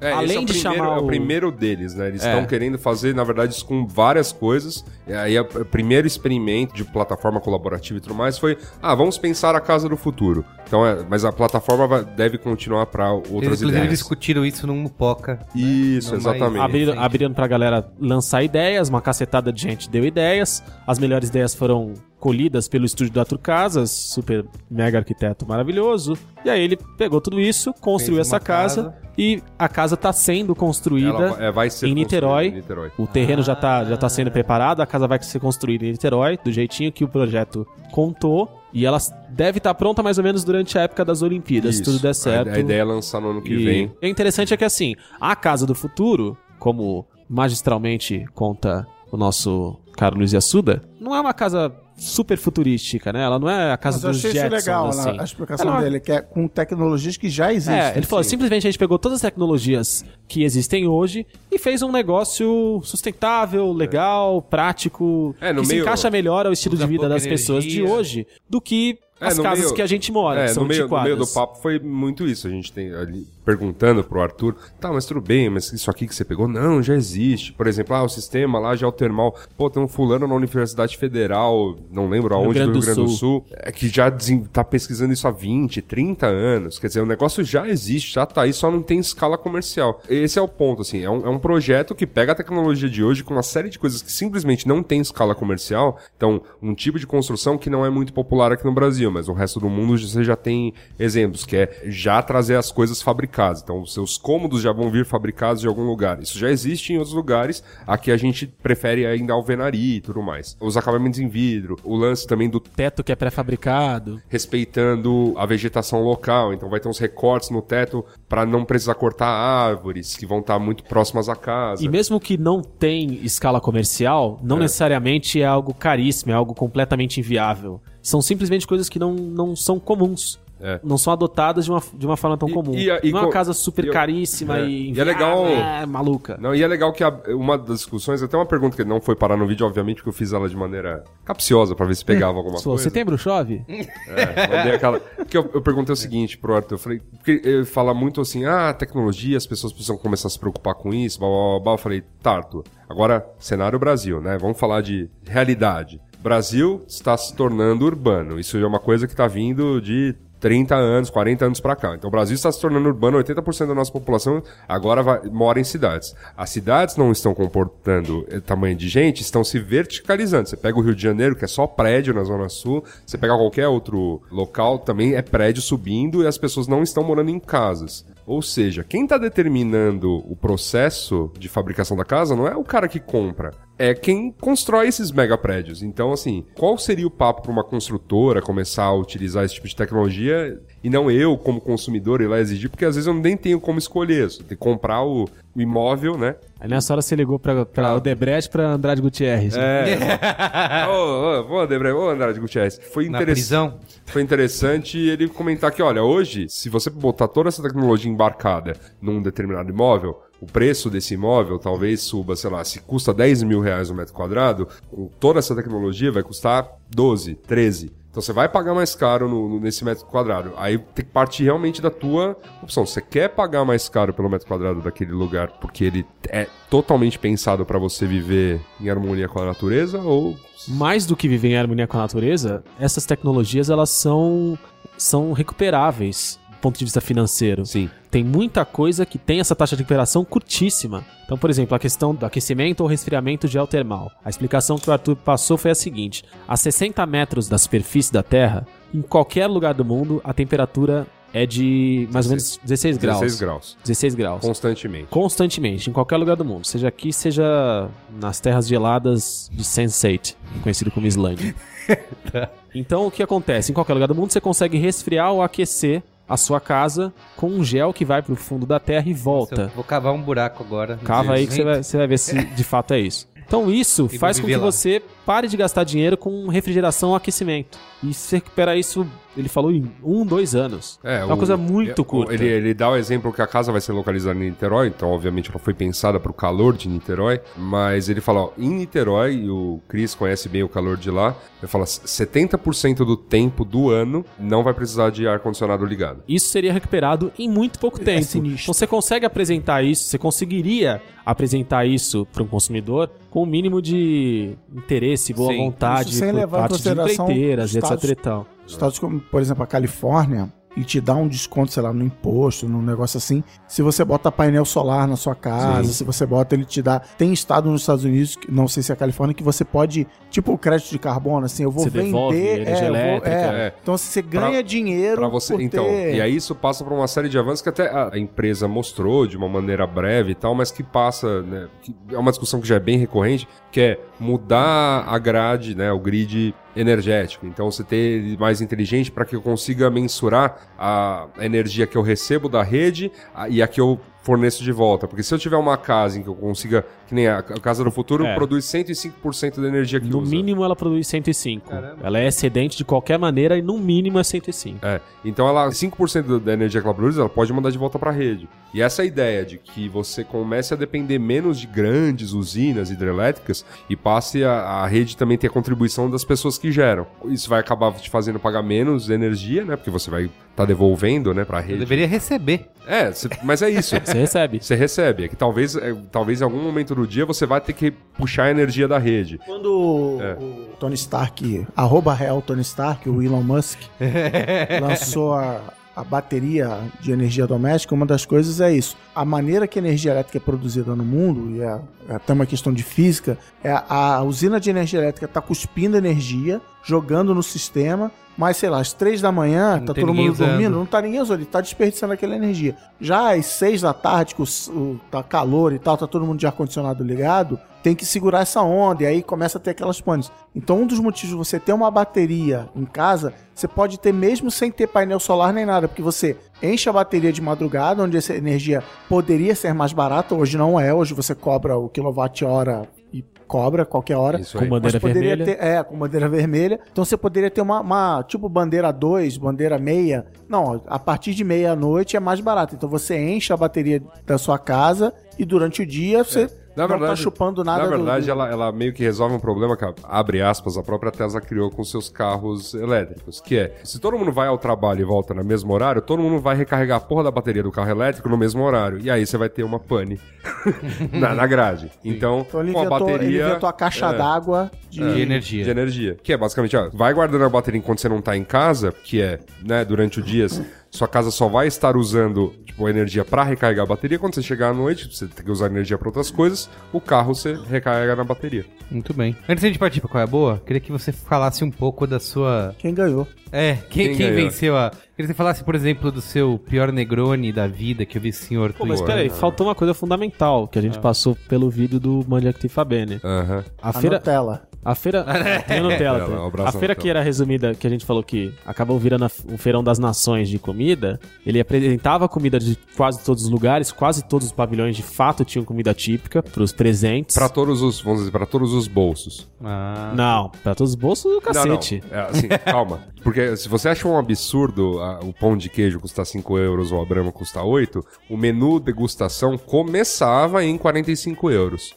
É, Além esse é o de primeiro, chamar é o o- primeiro deles, né? Eles É. estão querendo fazer, na verdade, isso com várias coisas. E aí, a- o primeiro experimento de plataforma colaborativa e tudo mais foi: ah, vamos pensar a casa do futuro. Então, é, mas a plataforma vai- deve continuar para Eles, outras inclusive, ideias. discutiram isso num Mupoca. Isso, Não vai- exatamente. Abriram, Entendi. abriram pra galera lançar ideias, uma cacetada de gente deu ideias. As melhores ideias foram colhidas pelo estúdio da Turcasas, super mega arquiteto maravilhoso. E aí ele pegou tudo isso, construiu essa casa, casa. e a casa tá sendo construída Ela vai- é, ser em Niterói. em Niterói. O terreno já, tá, já tá sendo preparado, a casa vai ser construída em Niterói, do jeitinho que o projeto contou. E ela deve estar pronta mais ou menos durante a época das Olimpíadas, se Isso. tudo der certo. A, ideia é lançar no ano que E vem. o interessante é que assim, a Casa do Futuro, como magistralmente conta o nosso caro Luiz Assuda, não é uma casa super futurística, né? Ela não é a casa Mas eu dos achei isso Jetsons, legal, assim. a explicação Ela- dele, que é com tecnologias que já existem. É, ele falou, sim. simplesmente a gente pegou todas as tecnologias que existem hoje e fez um negócio sustentável, legal, prático, É, no que se meio- encaixa melhor ao estilo de vida das pessoas de energia. hoje do que É, as no casas meio- que a gente mora, É, são no meio, no meio do antiquadas. papo foi muito isso. A gente tem ali perguntando pro Arthur, tá, mas tudo bem, mas isso aqui que você pegou, não, já existe. Por exemplo, ah, o sistema lá geotermal, pô, tem um fulano na Universidade Federal, não lembro aonde, Grande do Rio Grande do Sul. É, que já tá pesquisando isso há 20, 30 anos. Quer dizer, o negócio já existe, já tá aí, só não tem escala comercial. Esse é o ponto, assim, é um, é um projeto que pega a tecnologia de hoje com uma série de coisas que simplesmente não tem escala comercial. Então, um tipo de construção que não é muito popular aqui no Brasil, mas o resto do mundo você já tem exemplos, que é já trazer as coisas fabricadas. Então, os seus cômodos já vão vir fabricados de algum lugar. Isso já existe em outros lugares. Aqui a gente prefere ainda alvenaria e tudo mais. Os acabamentos em vidro, o lance também do Teto que é pré-fabricado. respeitando a vegetação local. Então vai ter uns recortes no teto para não precisar cortar árvores que vão estar muito próximas à casa. E mesmo que não tem escala comercial, não É. necessariamente é algo caríssimo, é algo completamente inviável. São simplesmente coisas que não, não são comuns. É. Não são adotadas de uma, de uma forma tão E- comum. e e não é uma casa super eu- caríssima é. e E é legal- É, maluca. Não, e é legal que a- uma das discussões, até uma pergunta que não foi parar no vídeo, obviamente, porque eu fiz ela de maneira capciosa pra ver se pegava alguma Sô, coisa. setembro chove? É, aquela. Porque eu, eu perguntei o seguinte pro Arthur, eu falei, porque ele fala muito assim, ah, tecnologia, as pessoas precisam começar a se preocupar com isso, blá blá blá. blá. Eu falei, tá, Arthur, agora, cenário Brasil, né? Vamos falar de realidade. Brasil está se tornando urbano. Isso é uma coisa que tá vindo de 30 anos, 40 anos pra cá. Então o Brasil está se tornando urbano, 80% da nossa população agora vai- mora em cidades. As cidades não estão comportando eh, tamanho de gente, estão se verticalizando. Você pega o Rio de Janeiro, que é só prédio na Zona Sul, você pega qualquer outro local, também é prédio subindo e as pessoas não estão morando em casas. Ou seja, quem está determinando o processo de fabricação da casa não é o cara que compra, é quem constrói esses mega prédios. Então, assim, qual seria o papo para uma construtora começar a utilizar esse tipo de tecnologia e não eu, como consumidor, ir lá exigir? Porque às vezes eu nem tenho como escolher. Eu tenho que comprar o, o imóvel, né? Aí nessa hora você ligou pra, pra Odebrecht pra Andrade Gutierrez. né? É. ô, ô, ô, Debre, ô, Andrade Gutierrez. Foi interessante. Foi interessante ele comentar que, olha, hoje, se você botar toda essa tecnologia embarcada num determinado imóvel, o preço desse imóvel talvez suba, sei lá, se custa 10 mil reais o metro quadrado, com toda essa tecnologia vai custar 12, 13. Então você vai pagar mais caro no- no- nesse metro quadrado. Aí tem que partir realmente da tua opção. Você quer pagar mais caro pelo metro quadrado daquele lugar porque ele é totalmente pensado para você viver em harmonia com a natureza ou Mais do que viver em harmonia com a natureza, essas tecnologias elas são, são recuperáveis ponto de vista financeiro. sim? Tem muita coisa que tem essa taxa de recuperação curtíssima. Então, por exemplo, a questão do aquecimento ou resfriamento geotermal. A explicação que o Arthur passou foi a seguinte: a 60 metros da superfície da Terra, em qualquer lugar do mundo, a temperatura é de mais ou menos 16 graus. 16 graus. 16 graus. Constantemente. Constantemente, em qualquer lugar do mundo. Seja aqui, seja nas terras geladas de Sense8, conhecido como Islândia. Então, o que acontece? Em qualquer lugar do mundo, você consegue resfriar ou aquecer a sua casa com um gel que vai pro fundo da terra e volta. Vou cavar um buraco agora. Cava aí que você vai, você vai ver se de fato é isso. Então isso faz com que lá. você pare de gastar dinheiro com refrigeração ou aquecimento. E você recupera isso, ele falou, em um, dois anos. É, uma o- coisa muito é, curta. Ele, ele dá o exemplo que a casa vai ser localizada em Niterói, então obviamente ela foi pensada para o calor de Niterói, mas ele fala, ó, em Niterói, e o Cris conhece bem o calor de lá, ele fala 70% do tempo do ano não vai precisar de ar-condicionado ligado. Isso seria recuperado em muito pouco tempo. sinistro. Então você consegue apresentar isso, você conseguiria apresentar isso para um consumidor com o mínimo de interesse, boa Sim. vontade Isso sem levar em parte de consideração empreiteiras, etc e tal. Estados como, por exemplo, a Califórnia, ele te dá um desconto, sei lá, no imposto, num negócio assim. Se você bota painel solar na sua casa, se você bota, ele te dá. Tem estado nos Estados Unidos, não sei se é a Califórnia, que você pode, tipo o crédito de carbono, assim, eu vou Você vender. é, eu vou- elétrica. é. É. Então assim, você ganha dinheiro. Pra você, então, ter- e aí isso passa por uma série de avanços que até a, a empresa mostrou de uma maneira breve e tal, mas que passa, né, que é uma discussão que já é bem recorrente, que é mudar a grade, né, o grid energético. Então você ter ele mais inteligente para que eu consiga mensurar a energia que eu recebo da rede e a que eu forneço de volta. Porque se eu tiver uma casa em que eu consiga Que nem a, Casa do Futuro É. produz 105% da energia que No usa. mínimo ela produz 105. Ela é excedente de qualquer maneira e no mínimo é 105. É, então ela 5% da energia que ela produz, ela pode mandar de volta para a rede. E essa ideia de que você comece a depender menos de grandes usinas hidrelétricas e passe a, a rede também ter a contribuição das pessoas que geram. Isso vai acabar te fazendo pagar menos energia, né? Porque você vai tá devolvendo, né, para a Eu rede. deveria receber. É, cê- mas é isso. Você recebe. Você recebe. É que talvez, é, talvez em algum momento do dia você vai ter que puxar a energia da rede. Quando É. o Tony Stark, arroba real Tony Stark, o Elon Musk, lançou a, a bateria de energia doméstica, uma das coisas é isso. A maneira que a energia elétrica é produzida no mundo, e é, é até uma questão de física, é a, a usina de energia elétrica está cuspindo energia, jogando no sistema, mas sei lá, às três da manhã, Não tá todo mundo dormindo, usando. não tá ninguém usando, ele tá desperdiçando aquela energia. Já às seis da tarde, que o, o- tá calor e tal, tá todo mundo de ar-condicionado ligado, tem que segurar essa onda, e aí começa a ter aquelas panes. Então, um dos motivos de você ter uma bateria em casa, você pode ter mesmo sem ter painel solar nem nada, porque você enche a bateria de madrugada, onde essa energia poderia ser mais barata, hoje não é, hoje você cobra o quilowatt-hora e cobra qualquer hora. Isso Com aí. bandeira Mas poderia vermelha. ter, é, com bandeira vermelha. Então você poderia ter uma, uma, tipo bandeira 2, bandeira meia. Não, a partir de meia-noite é mais barato. Então você enche a bateria da sua casa e durante o dia você Na não verdade, tá chupando nada Na verdade, do- ela, ela meio que resolve um problema que, abre aspas, a própria Tesla criou com seus carros elétricos. Que é, se todo mundo vai ao trabalho e volta no mesmo horário, todo mundo vai recarregar a porra da bateria do carro elétrico no mesmo horário. E aí você vai ter uma pane na, na grade. Então, Então ele com a inventou, ele bateria... inventou a caixa é, d'água de... De energia. de energia. Que é basicamente, ó, vai guardando a bateria enquanto você não tá em casa, que é, né, durante o dia, sua casa só vai estar usando, tipo, a energia pra recarregar a bateria. Quando você chegar à noite, você tem que usar energia pra outras coisas, o carro você recarrega na bateria. Muito bem. Antes de a gente partir pra qual é a boa, queria que você falasse um pouco da sua. Quem ganhou? É, quem, Quem quem venceu a. Queria que você falasse, por exemplo, do seu pior Negroni da vida que eu vi o senhor Pô, mas peraí, faltou uma coisa fundamental que a gente passou pelo vídeo do Mandiacti Fabene. Aham. A A feira, Nutella. A feira, tem a Nutella, Ela, tem. um a feira que era resumida, que a gente falou que acabou virando a- o feirão das nações de comida, ele apresentava comida de quase todos os lugares, quase todos os pavilhões de fato tinham comida típica pros presentes. Pra todos os, vamos dizer, pra todos os bolsos. Ah, Não, pra todos os bolsos do cacete. Não, não. É, assim, calma. Porque se você acha um absurdo ah, o pão de queijo custar 5 euros ou a Brahma custar 8, o menu degustação começava em 45 euros.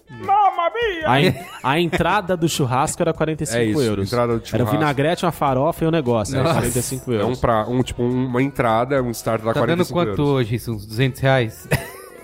A, a entrada do churrasco era 45 É isso, euros. entrada do Era o churrasco. vinagrete, uma farofa e um negócio. Era Nossa. 45 É um, euros. pra, um tipo uma entrada, um start da tá dando 45 quanto euros. hoje isso? Uns 200 reais?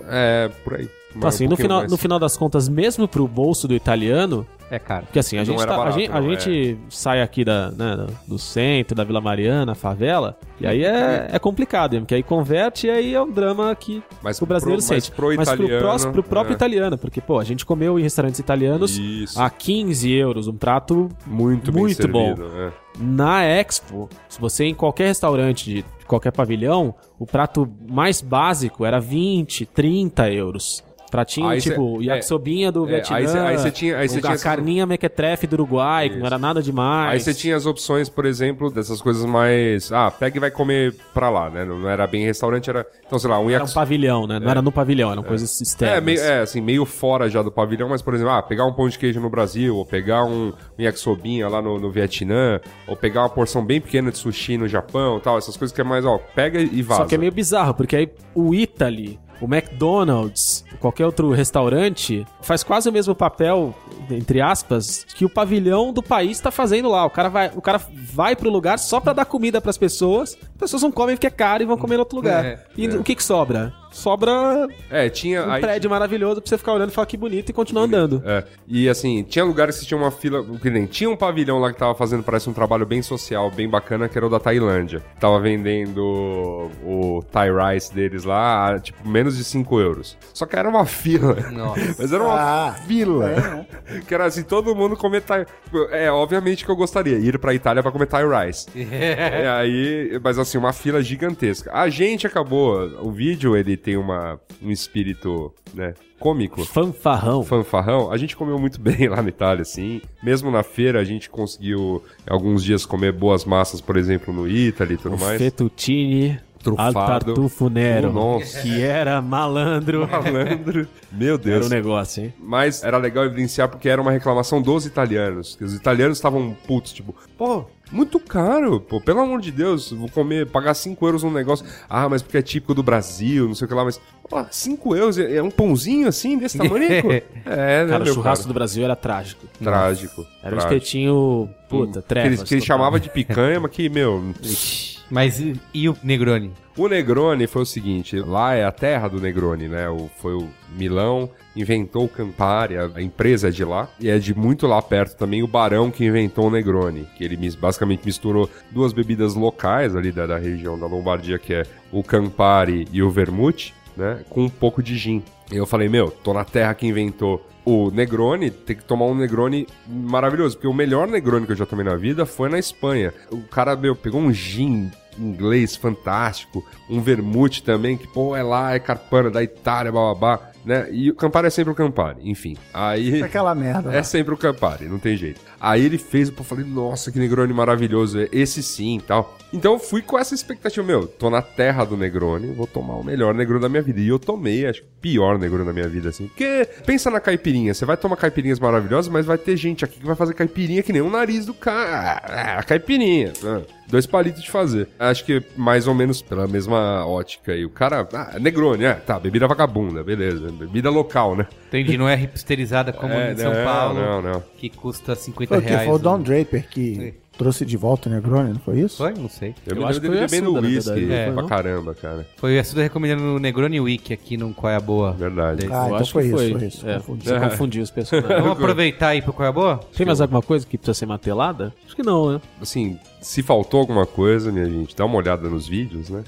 É, por aí. Então, assim, Um no final, mais. no final das contas, mesmo pro bolso do italiano, É caro. porque assim, a gente, tá- a barato, gente, a gente sai aqui da, né, do centro, da Vila Mariana, favela, e aí é, é complicado, porque aí converte e aí é um drama que Mas o brasileiro pro- mas sente. pro mas pro, italiano, próximo, pro próprio é. italiano, porque, pô, a gente comeu em restaurantes italianos Isso. a 15 euros, um prato Muito bem muito bom. servido, é. Na Expo, se você ir em qualquer restaurante de qualquer pavilhão, o prato mais básico era 20, 30 euros. Pratinho Aí cê- tipo é, yakisobinha do é, Vietnã, aí cê- aí cê tinha- aí cê tinha a carninha mequetrefe do Uruguai, que não Isso. era nada demais. Aí você tinha as opções, por exemplo, dessas coisas mais. Ah, pega e vai comer pra lá, né? Não era bem restaurante, era. Então, sei lá, um Era um pavilhão, né? Não era no pavilhão, eram coisas externas. É, meio, é, assim, meio fora já do pavilhão, mas, por exemplo, ah, pegar um pão de queijo no Brasil, ou pegar um, um yakisobinha lá no, no Vietnã, ou pegar uma porção bem pequena de sushi no Japão tal, essas coisas que é mais, ó, pega e vaza. Só que é meio bizarro, porque aí o Italy, o McDonald's, qualquer outro restaurante, faz quase o mesmo papel, entre aspas, que o pavilhão do país tá fazendo lá. O cara vai, o cara vai pro lugar só pra dar comida pras pessoas, as pessoas não comem porque é caro e vão comer em outro lugar. É, e o que que sobra? Sobra É, tinha. um aí- prédio maravilhoso pra você ficar olhando e falar que bonito e continuar andando. É, e assim, tinha lugares que tinha uma fila. Que nem tinha um pavilhão lá que tava fazendo, parece um trabalho bem social, bem bacana, que era o da Tailândia. Tava vendendo o Thai Rice deles lá, a, tipo, menos de 5 euros. Só que era uma fila. Nossa. Mas era uma Ah, fila. é, Que era assim, todo mundo comer Thai. É, obviamente que eu gostaria, ir pra Itália pra comer Thai Rice. E aí, mas assim, uma fila gigantesca. A gente acabou. O vídeo, ele tem uma, um espírito, né, cômico Fanfarrão. fanfarrão, a gente comeu muito bem lá na Itália, assim. Mesmo na feira, a gente conseguiu alguns dias comer boas massas, por exemplo, no Italy e tudo O mais. fettuccine. Trufado. Tartufo Nero. Nossa. Que era malandro. Malandro. Meu Era Deus. um negócio, hein? Mas era legal evidenciar porque era uma reclamação dos italianos. Que os italianos estavam putos, tipo, pô, muito caro, pô, pelo amor de Deus, vou comer, pagar 5 euros num negócio. Ah, mas porque é típico do Brasil, não sei o que lá, mas, pô, 5 euros é é um pãozinho assim, desse tamanho? é, né, Cara, o churrasco cara? do Brasil era trágico. Trágico. Era um trágico. espetinho, puta, que ele, trevas. que ele chamava de picanha, mas que, meu, Mas e, e o Negroni? O Negroni foi o seguinte, lá é a terra do Negroni, né? O, foi o Milão, inventou o Campari, a, a empresa é de lá, e é de muito lá perto também o Barão que inventou o Negroni, que ele basicamente misturou duas bebidas locais ali da, da região da Lombardia, que é o Campari e o Vermute, né? Com um pouco de gin. E eu falei, meu, tô na terra que inventou o Negroni, tem que tomar um Negroni maravilhoso, porque o melhor Negroni que eu já tomei na vida foi na Espanha. O cara, meu, pegou um gin inglês fantástico, um vermute também, que, pô, é lá, é carpana da Itália, bababá, né? E o Campari é sempre o Campari, enfim. Aí... Aquela merda. É sempre o Campari, não tem jeito. Aí ele fez, eu falei, nossa, que Negroni maravilhoso, é esse sim e tal. Então eu fui com essa expectativa, meu, tô na terra do Negroni, vou tomar o melhor Negroni da minha vida. E eu tomei, acho que o pior Negroni da minha vida, assim. Porque, pensa na caipirinha, você vai tomar caipirinhas maravilhosas, mas vai ter gente aqui que vai fazer caipirinha que nem o nariz do cara. Ah, a caipirinha. ah, Dois palitos de fazer. Acho que mais ou menos pela mesma ótica aí. O cara, ah, Negroni, é, tá, bebida vagabunda, beleza. Bebida local, né? Entendi, não é hipsterizada como É, em São não, Paulo, não, não. que custa 50 Foi reais. Foi o Don né? Draper que trouxe de volta o Negroni, não foi isso? Foi? Não sei. Eu, Eu me acho que foi bebendo uísque É. pra caramba, cara. Foi a Suda recomendando o Negroni Week aqui no Qual é a Boa. Verdade. Desse. Ah, Eu então acho foi que isso, foi. foi isso. É, Confundi. você confundiu os personagens. Vamos aproveitar aí pro Qual é a Boa? Tem mais alguma coisa que precisa ser matelada? Acho que não, né? Assim, se faltou alguma coisa, minha gente, dá uma olhada nos vídeos, né?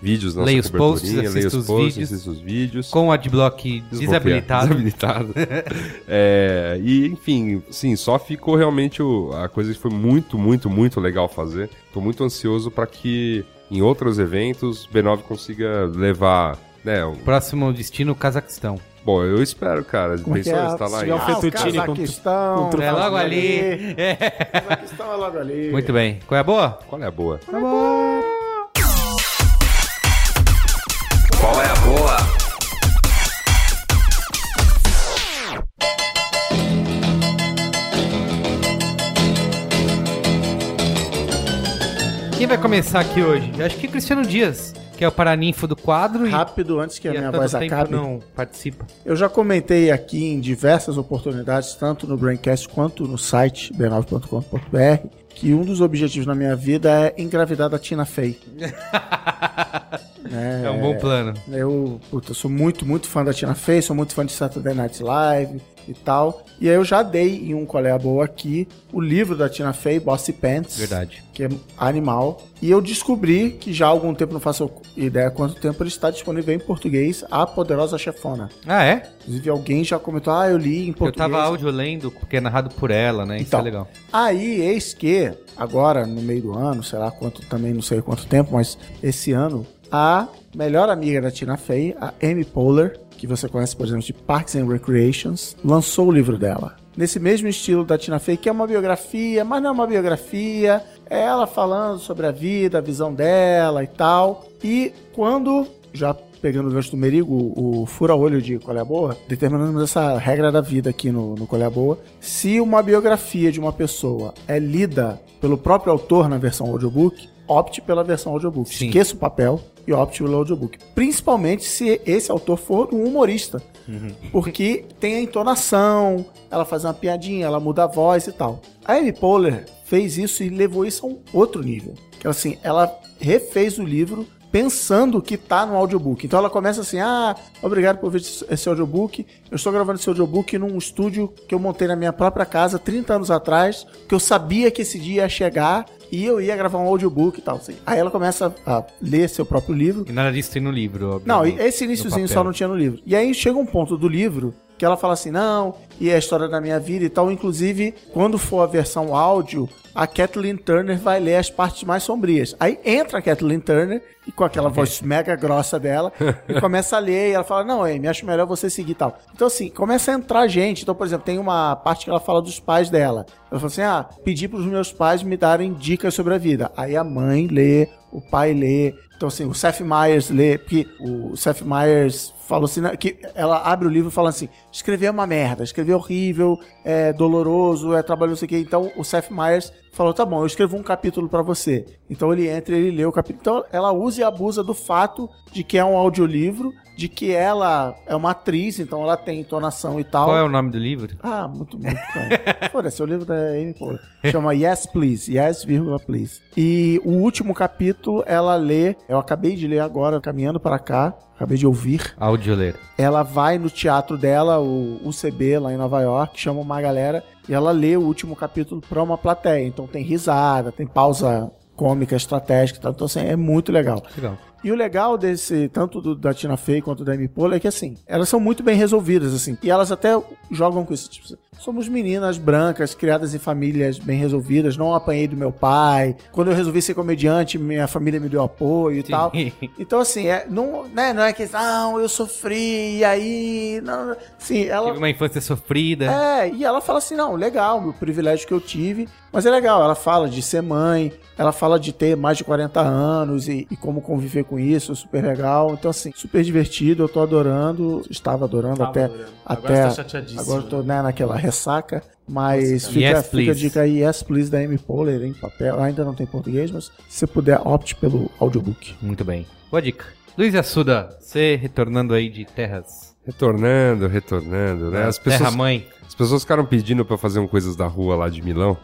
Vídeos na Leia nossa os posts, leia os os posts, vídeos. assista os vídeos. Com o adblock desabilitado. Desabilitado. É, e, enfim, sim, só ficou realmente o- a coisa que foi muito, muito, muito legal fazer. Tô muito ansioso para que em outros eventos B9 consiga levar, né? o- Próximo destino, Cazaquistão. Bom, eu espero, cara. Como é Pensou é? estar lá em... um Ah, Cazaquistão. com É logo ali. Cazaquistão é logo ali. Muito bem. Qual é a boa? Qual é a boa? Qual é vai começar aqui hoje? Eu Acho que é Cristiano Dias, que é o paraninfo do quadro e, Rápido, antes que a e minha voz acabe. não participa. Eu já comentei aqui em diversas oportunidades, tanto no Braincast quanto no site b9.com.br, que um dos objetivos na minha vida é engravidar da Tina Fey. É, um bom plano. Eu, puta, eu sou muito, muito fã da Tina Fey, sou muito fã de Saturday Night Live e tal. E aí eu já dei em um Colé Boa aqui o livro da Tina Fey, Bossy Pants. Verdade. Que é animal. E eu descobri que já há algum tempo, não faço ideia quanto tempo, ele está disponível em português, A Poderosa Chefona. Ah, é? Inclusive alguém já comentou, ah, eu li em Eu português. tava áudio lendo, porque é narrado por ela, né? Isso Então. é legal. Aí, eis que, agora, no meio do ano, sei lá quanto, também não sei quanto tempo, mas esse ano, a melhor amiga da Tina Fey, a Amy Poehler, que você conhece, por exemplo, de Parks and Recreations, lançou o livro dela. Nesse mesmo estilo da Tina Fey, que é uma biografia, mas não é uma biografia, é ela falando sobre a vida, a visão dela e tal. E quando, já pegando o gancho do Merigo, o fura-olho de a Boa, determinamos essa regra da vida aqui no, no Boa. Se uma biografia de uma pessoa é lida pelo próprio autor na versão audiobook, opte pela versão audiobook. Sim. Esqueça o papel e opte pelo audiobook. Principalmente se esse autor for um humorista. Porque tem a entonação, ela faz uma piadinha, ela muda a voz e tal. A Amy Poehler fez isso e levou isso a um outro nível. Que assim, ela refez o livro pensando que tá no audiobook. Então ela começa assim: "Ah, obrigado por ver esse audiobook. Eu estou gravando esse audiobook num estúdio que eu montei na minha própria casa 30 anos atrás, que eu sabia que esse dia ia chegar e eu ia gravar um audiobook e tal. assim. Aí ela começa a ler seu próprio livro E nada disso tem no livro, óbvio. não, esse iníciozinho só não tinha no livro. E aí chega um ponto do livro que ela fala assim, não, e é a história da minha vida e tal. Inclusive, quando for a versão áudio, a Kathleen Turner vai ler as partes mais sombrias. Aí entra a Kathleen Turner, e com aquela voz mega grossa dela, e começa a ler, e ela fala, não, Amy, acho melhor você seguir e tal. Então, assim, começa a entrar gente. Então, por exemplo, tem uma parte que ela fala dos pais dela. Ela fala assim, ah, pedi pros meus pais me darem dicas sobre a vida. Aí a mãe lê, o pai lê, Então, assim, o Seth Meyers lê, porque o Seth Meyers falou assim, né, que ela abre o livro falando assim, escrever é uma merda, escrever é horrível, é doloroso, é trabalho não sei o quê. Então, o Seth Meyers falou, tá bom, eu escrevo um capítulo pra você. Então, ele entra e ele lê o capítulo. Então, ela usa e abusa do fato de que é um audiolivro, de que ela é uma atriz, então ela tem entonação e tal. Qual é o nome do livro? Ah, muito bom. cara. Foda-se, o livro da Amy Poehler. Chama Yes, Please. Yes, vírgula, please. E o último capítulo, ela lê, eu acabei de ler agora, caminhando para cá, acabei de ouvir. Audioler. Ela vai no teatro dela, o UCB, lá em Nova York, chama uma galera, e ela lê o último capítulo pra uma plateia. Então tem risada, tem pausa cômica, estratégica e tal. Então, assim, é muito legal. Legal. E o legal desse, tanto do, da Tina Fey quanto da Amy Poehler, é que assim, elas são muito bem resolvidas, assim. E elas até jogam com isso. Tipo, somos meninas brancas, criadas em famílias bem resolvidas. Não apanhei do meu pai. Quando eu resolvi ser comediante, minha família me deu apoio e Sim. tal. Então, assim, é, não, né, não é que, não, eu sofri, e aí. Não, sim, ela. Tive uma infância sofrida. É, e ela fala assim: não, legal, o privilégio que eu tive, mas é legal. Ela fala de ser mãe, ela fala de ter mais de 40 anos e, e como conviver com isso, super legal. Então, assim, super divertido, eu tô adorando, estava adorando Tava até. adorando. Agora até você tá chateadíssimo, Agora eu tô né, naquela ressaca, mas fica, Yes, fica a dica aí: Yes, please, da Amy Poehler em papel. Ainda não tem em português, mas se você puder, opte pelo audiobook. Muito bem. Boa dica. Luiz Assuda, você retornando aí de terras. Retornando, retornando, né? As Terra pessoas, mãe. As pessoas ficaram pedindo pra fazer um coisas da rua lá de Milão.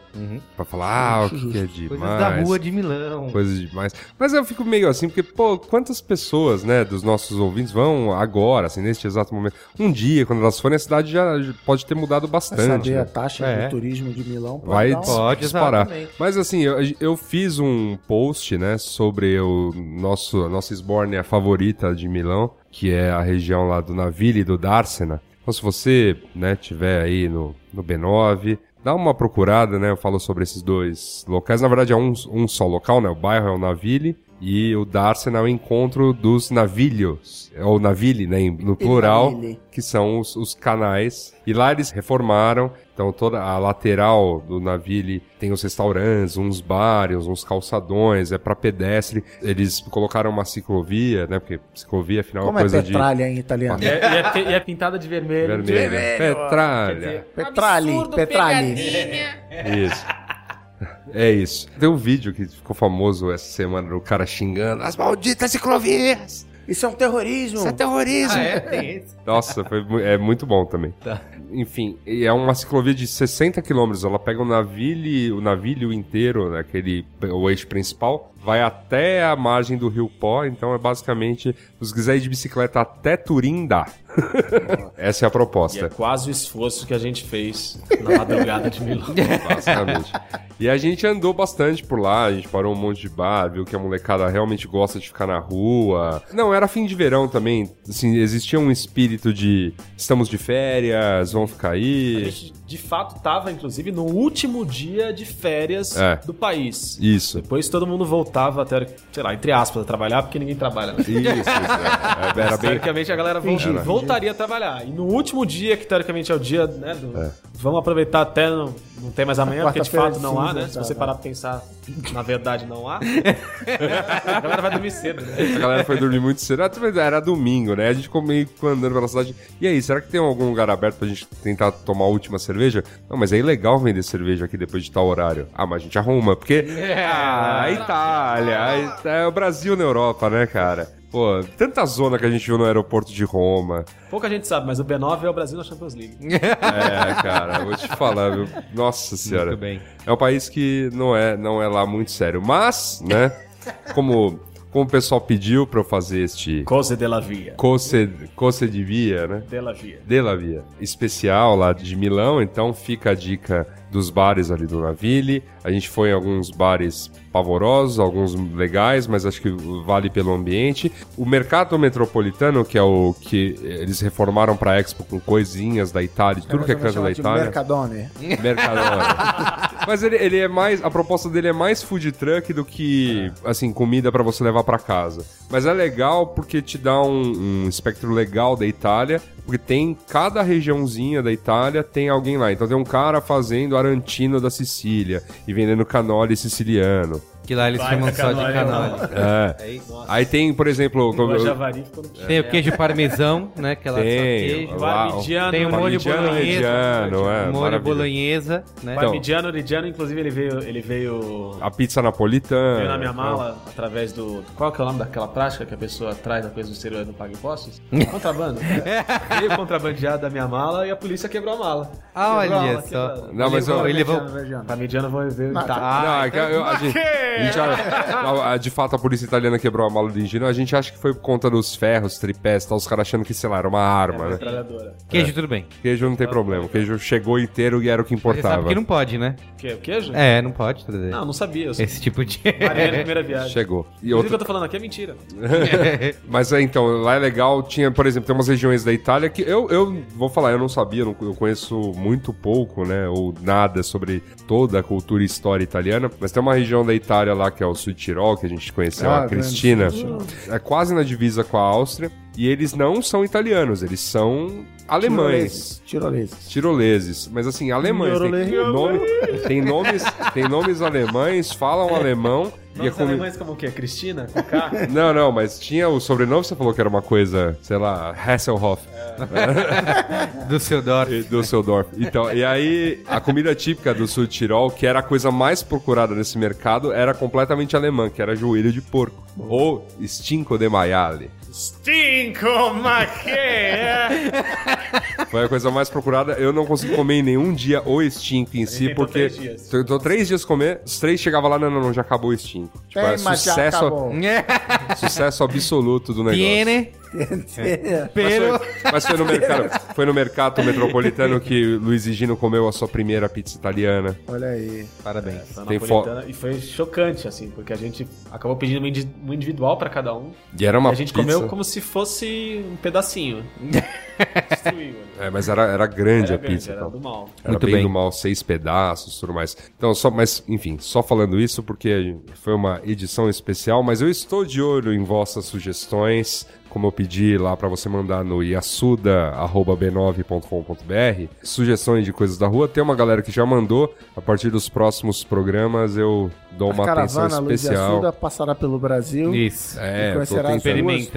Pra falar, ah, o que, que é demais. Coisas da rua de Milão. Coisas demais. Mas eu fico meio assim, porque, pô, quantas pessoas, né, dos nossos ouvintes vão agora, assim, neste exato momento. Um dia, quando elas forem, a cidade já pode ter mudado bastante. saber a né? taxa É. do turismo de Milão. pode Vai um- Pode, disparar. exatamente. Mas assim, eu, eu fiz um post, né, sobre o nosso, a nossa esbórnia favorita de Milão, que é a região lá do Naville e do Dársena. Então se você, né, tiver aí no, no B9, dá uma procurada, né, eu falo sobre esses dois locais. Na verdade é um, um só local, né, o bairro é o Naville e o Dársena é o encontro dos navilhos, ou Naville, né, no plural que são os, os canais. E lá eles reformaram, então toda a lateral do navio tem os restaurantes, uns bares, uns calçadões, é pra pedestre. Eles colocaram uma ciclovia, né? Porque ciclovia afinal Como é é coisa de petralha em italiano? E é, e é e é pintada de vermelho. vermelha. Petralha. Petralha, petralha. Isso. É isso. Tem um vídeo que ficou famoso essa semana do cara xingando as malditas ciclovias. Isso é um terrorismo. Isso é terrorismo. Ah, é? Tem esse. Nossa, foi, é muito bom também. Tá. Enfim, é uma ciclovia de 60 quilômetros. Ela pega o navio, o navio inteiro, né, aquele, o eixo principal, vai até a margem do Rio Pó. Então é basicamente, se quiser ir de bicicleta até Turim, dá. Essa é a E proposta. é quase o esforço que a gente fez na madrugada de Milão. Basicamente. e a gente andou bastante por lá, a gente parou um monte de bar, viu que a molecada realmente gosta de ficar na rua. Não, era fim de verão também, assim, existia um espírito de estamos de férias, vamos ficar A aí. gente, de fato, tava, inclusive, no último dia de férias É. do país. Isso. Depois todo mundo voltava até, sei lá, entre aspas, a trabalhar, porque ninguém trabalha, né? Isso, isso. é. Era bem. Teoricamente a galera vol- Fingindo. voltaria a trabalhar. E no último dia, que teoricamente é o dia, né? do- Vamos aproveitar até não, não tem mais amanhã, porque de Quarta-feira fato de não há, né? Se você tá. parar pra pensar, na verdade não há. a galera vai dormir cedo, né? A galera foi dormir muito cedo. Ah, Era domingo, né? A gente ficou meio andando pela cidade. E aí, será que tem algum lugar aberto pra gente tentar tomar a última cerveja? Não, mas é ilegal vender cerveja aqui depois de tal horário. Ah, mas a gente arruma, porque. Ah, a Itália. É o Brasil na Europa, né, cara? Pô, tanta zona que a gente viu no aeroporto de Roma. Pouca gente sabe, mas o B9 é o Brasil na Champions League. É, cara, vou te falar, viu? Nossa senhora. Muito bem. É um país que não é, não é lá muito sério. Mas, né, como, como o pessoal pediu pra eu fazer este Cose de la Via. Coce, Coce de Via, né? De la Via. De la Via. Especial lá de Milão, então fica a dica dos bares ali do Naville. A gente foi em alguns bares pavorosos, alguns legais, mas acho que vale pelo ambiente. O mercado metropolitano, que é o que eles reformaram pra Expo com coisinhas da Itália, de tudo que é canto da Itália. Mercadone. Mercadona. Mas ele, ele é mais. A proposta dele é mais food truck do que, assim, comida pra você levar pra casa. Mas é legal porque te dá um, um espectro legal da Itália. Porque tem cada regiãozinha da Itália tem alguém lá. Então tem um cara fazendo arantino da Sicília e vendendo canole siciliano. Que lá eles Vai, chamam tá só de canole, canole. É. Aí tem, por exemplo, como- javari Tem o queijo parmesão, né? Que é lá só tem queijo. lá, Parmigiano, Tem o molho bolonhesa. é, molho bolonhesa, né? Então, Parmigiano Reggiano, inclusive, ele veio, ele veio, a pizza napolitana. veio na minha mala através do. Qual que é o nome daquela prática que a pessoa traz a coisa do exterior e não paga impostos? Contrabando. veio contrabandeado da minha mala e a polícia quebrou a mala. Ah, olha só. quebrou. Não, mas Ele levou... Parmigiano veio, veio Não, intacto. não, é a gente, a gente a- não, a- de fato a polícia italiana quebrou a mala do engino. A gente acha que foi por conta dos ferros, tripés, tal, os caras achando que, sei lá, era uma arma, né? Metralhadora. Queijo, tudo bem. Queijo não tem problema. O queijo chegou inteiro e era o que importava. que não pode, né? O quê? O queijo? É, não pode trazer. Não, não sabia. Eu Esse tipo de... primeira viagem. Chegou. E Inclusive, o que eu tô falando aqui é mentira. Mas é, então, lá é legal. Tinha, por exemplo, tem umas regiões da Itália que eu, eu vou falar, eu não sabia, não- eu conheço muito pouco, né? Ou nada sobre toda a cultura e história italiana. Mas tem uma região da Itália lá que é o Sul Tirol, que a gente conheceu, Ah, a Cristina. É quase na divisa com a Áustria. E eles não são italianos, eles são alemães. Tiroleses. Tiroleses, mas assim, alemães. Tem, nome, tem, nomes, tem nomes alemães, falam alemão. E a Nomes comi- alemães como o quê? Cristina? Com K? Não, não, mas tinha o sobrenome, você falou que era uma coisa, sei lá, Hasselhoff. Düsseldorf. e Düsseldorf. Então, e aí, a comida típica do sul de Tirol, que era a coisa mais procurada nesse mercado, era completamente alemã, que era joelho de porco. Ou stinco de maiale. Stinko Maquê! Foi a coisa mais procurada. Eu não consegui comer em nenhum dia o stinco em si, tentou porque. três dias. Eu tô três dias comer, os três chegava lá, não, não, não, já acabou o stinco. Tipo, Tem, é mas já sucesso, acabou. sucesso absoluto do negócio. Tiene. Pero... Mas foi no mercado, foi no mercado metropolitano que Luiz Gino comeu a sua primeira pizza italiana. Olha aí. Parabéns. Tem Napolitana, E foi chocante, assim, porque a gente acabou pedindo uma individual pra cada um. E era e uma a gente pizza. comeu como se fosse um pedacinho. Destruiu. né? É, mas era, era grande Era a grande, pizza. era então. do mal. Era Muito bem, bem. do mal, seis pedaços, tudo mais. Então, só, mas, enfim, só falando isso porque foi uma edição especial, mas eu estou de olho em vossas sugestões, como eu pedi lá pra você mandar no yasuda@b9.com.br, sugestões de coisas da rua. Tem uma galera que já mandou. A partir dos próximos programas eu dou uma a atenção caravana Luiz especial. Assuda passará pelo Brasil. Isso. É, E eu tô.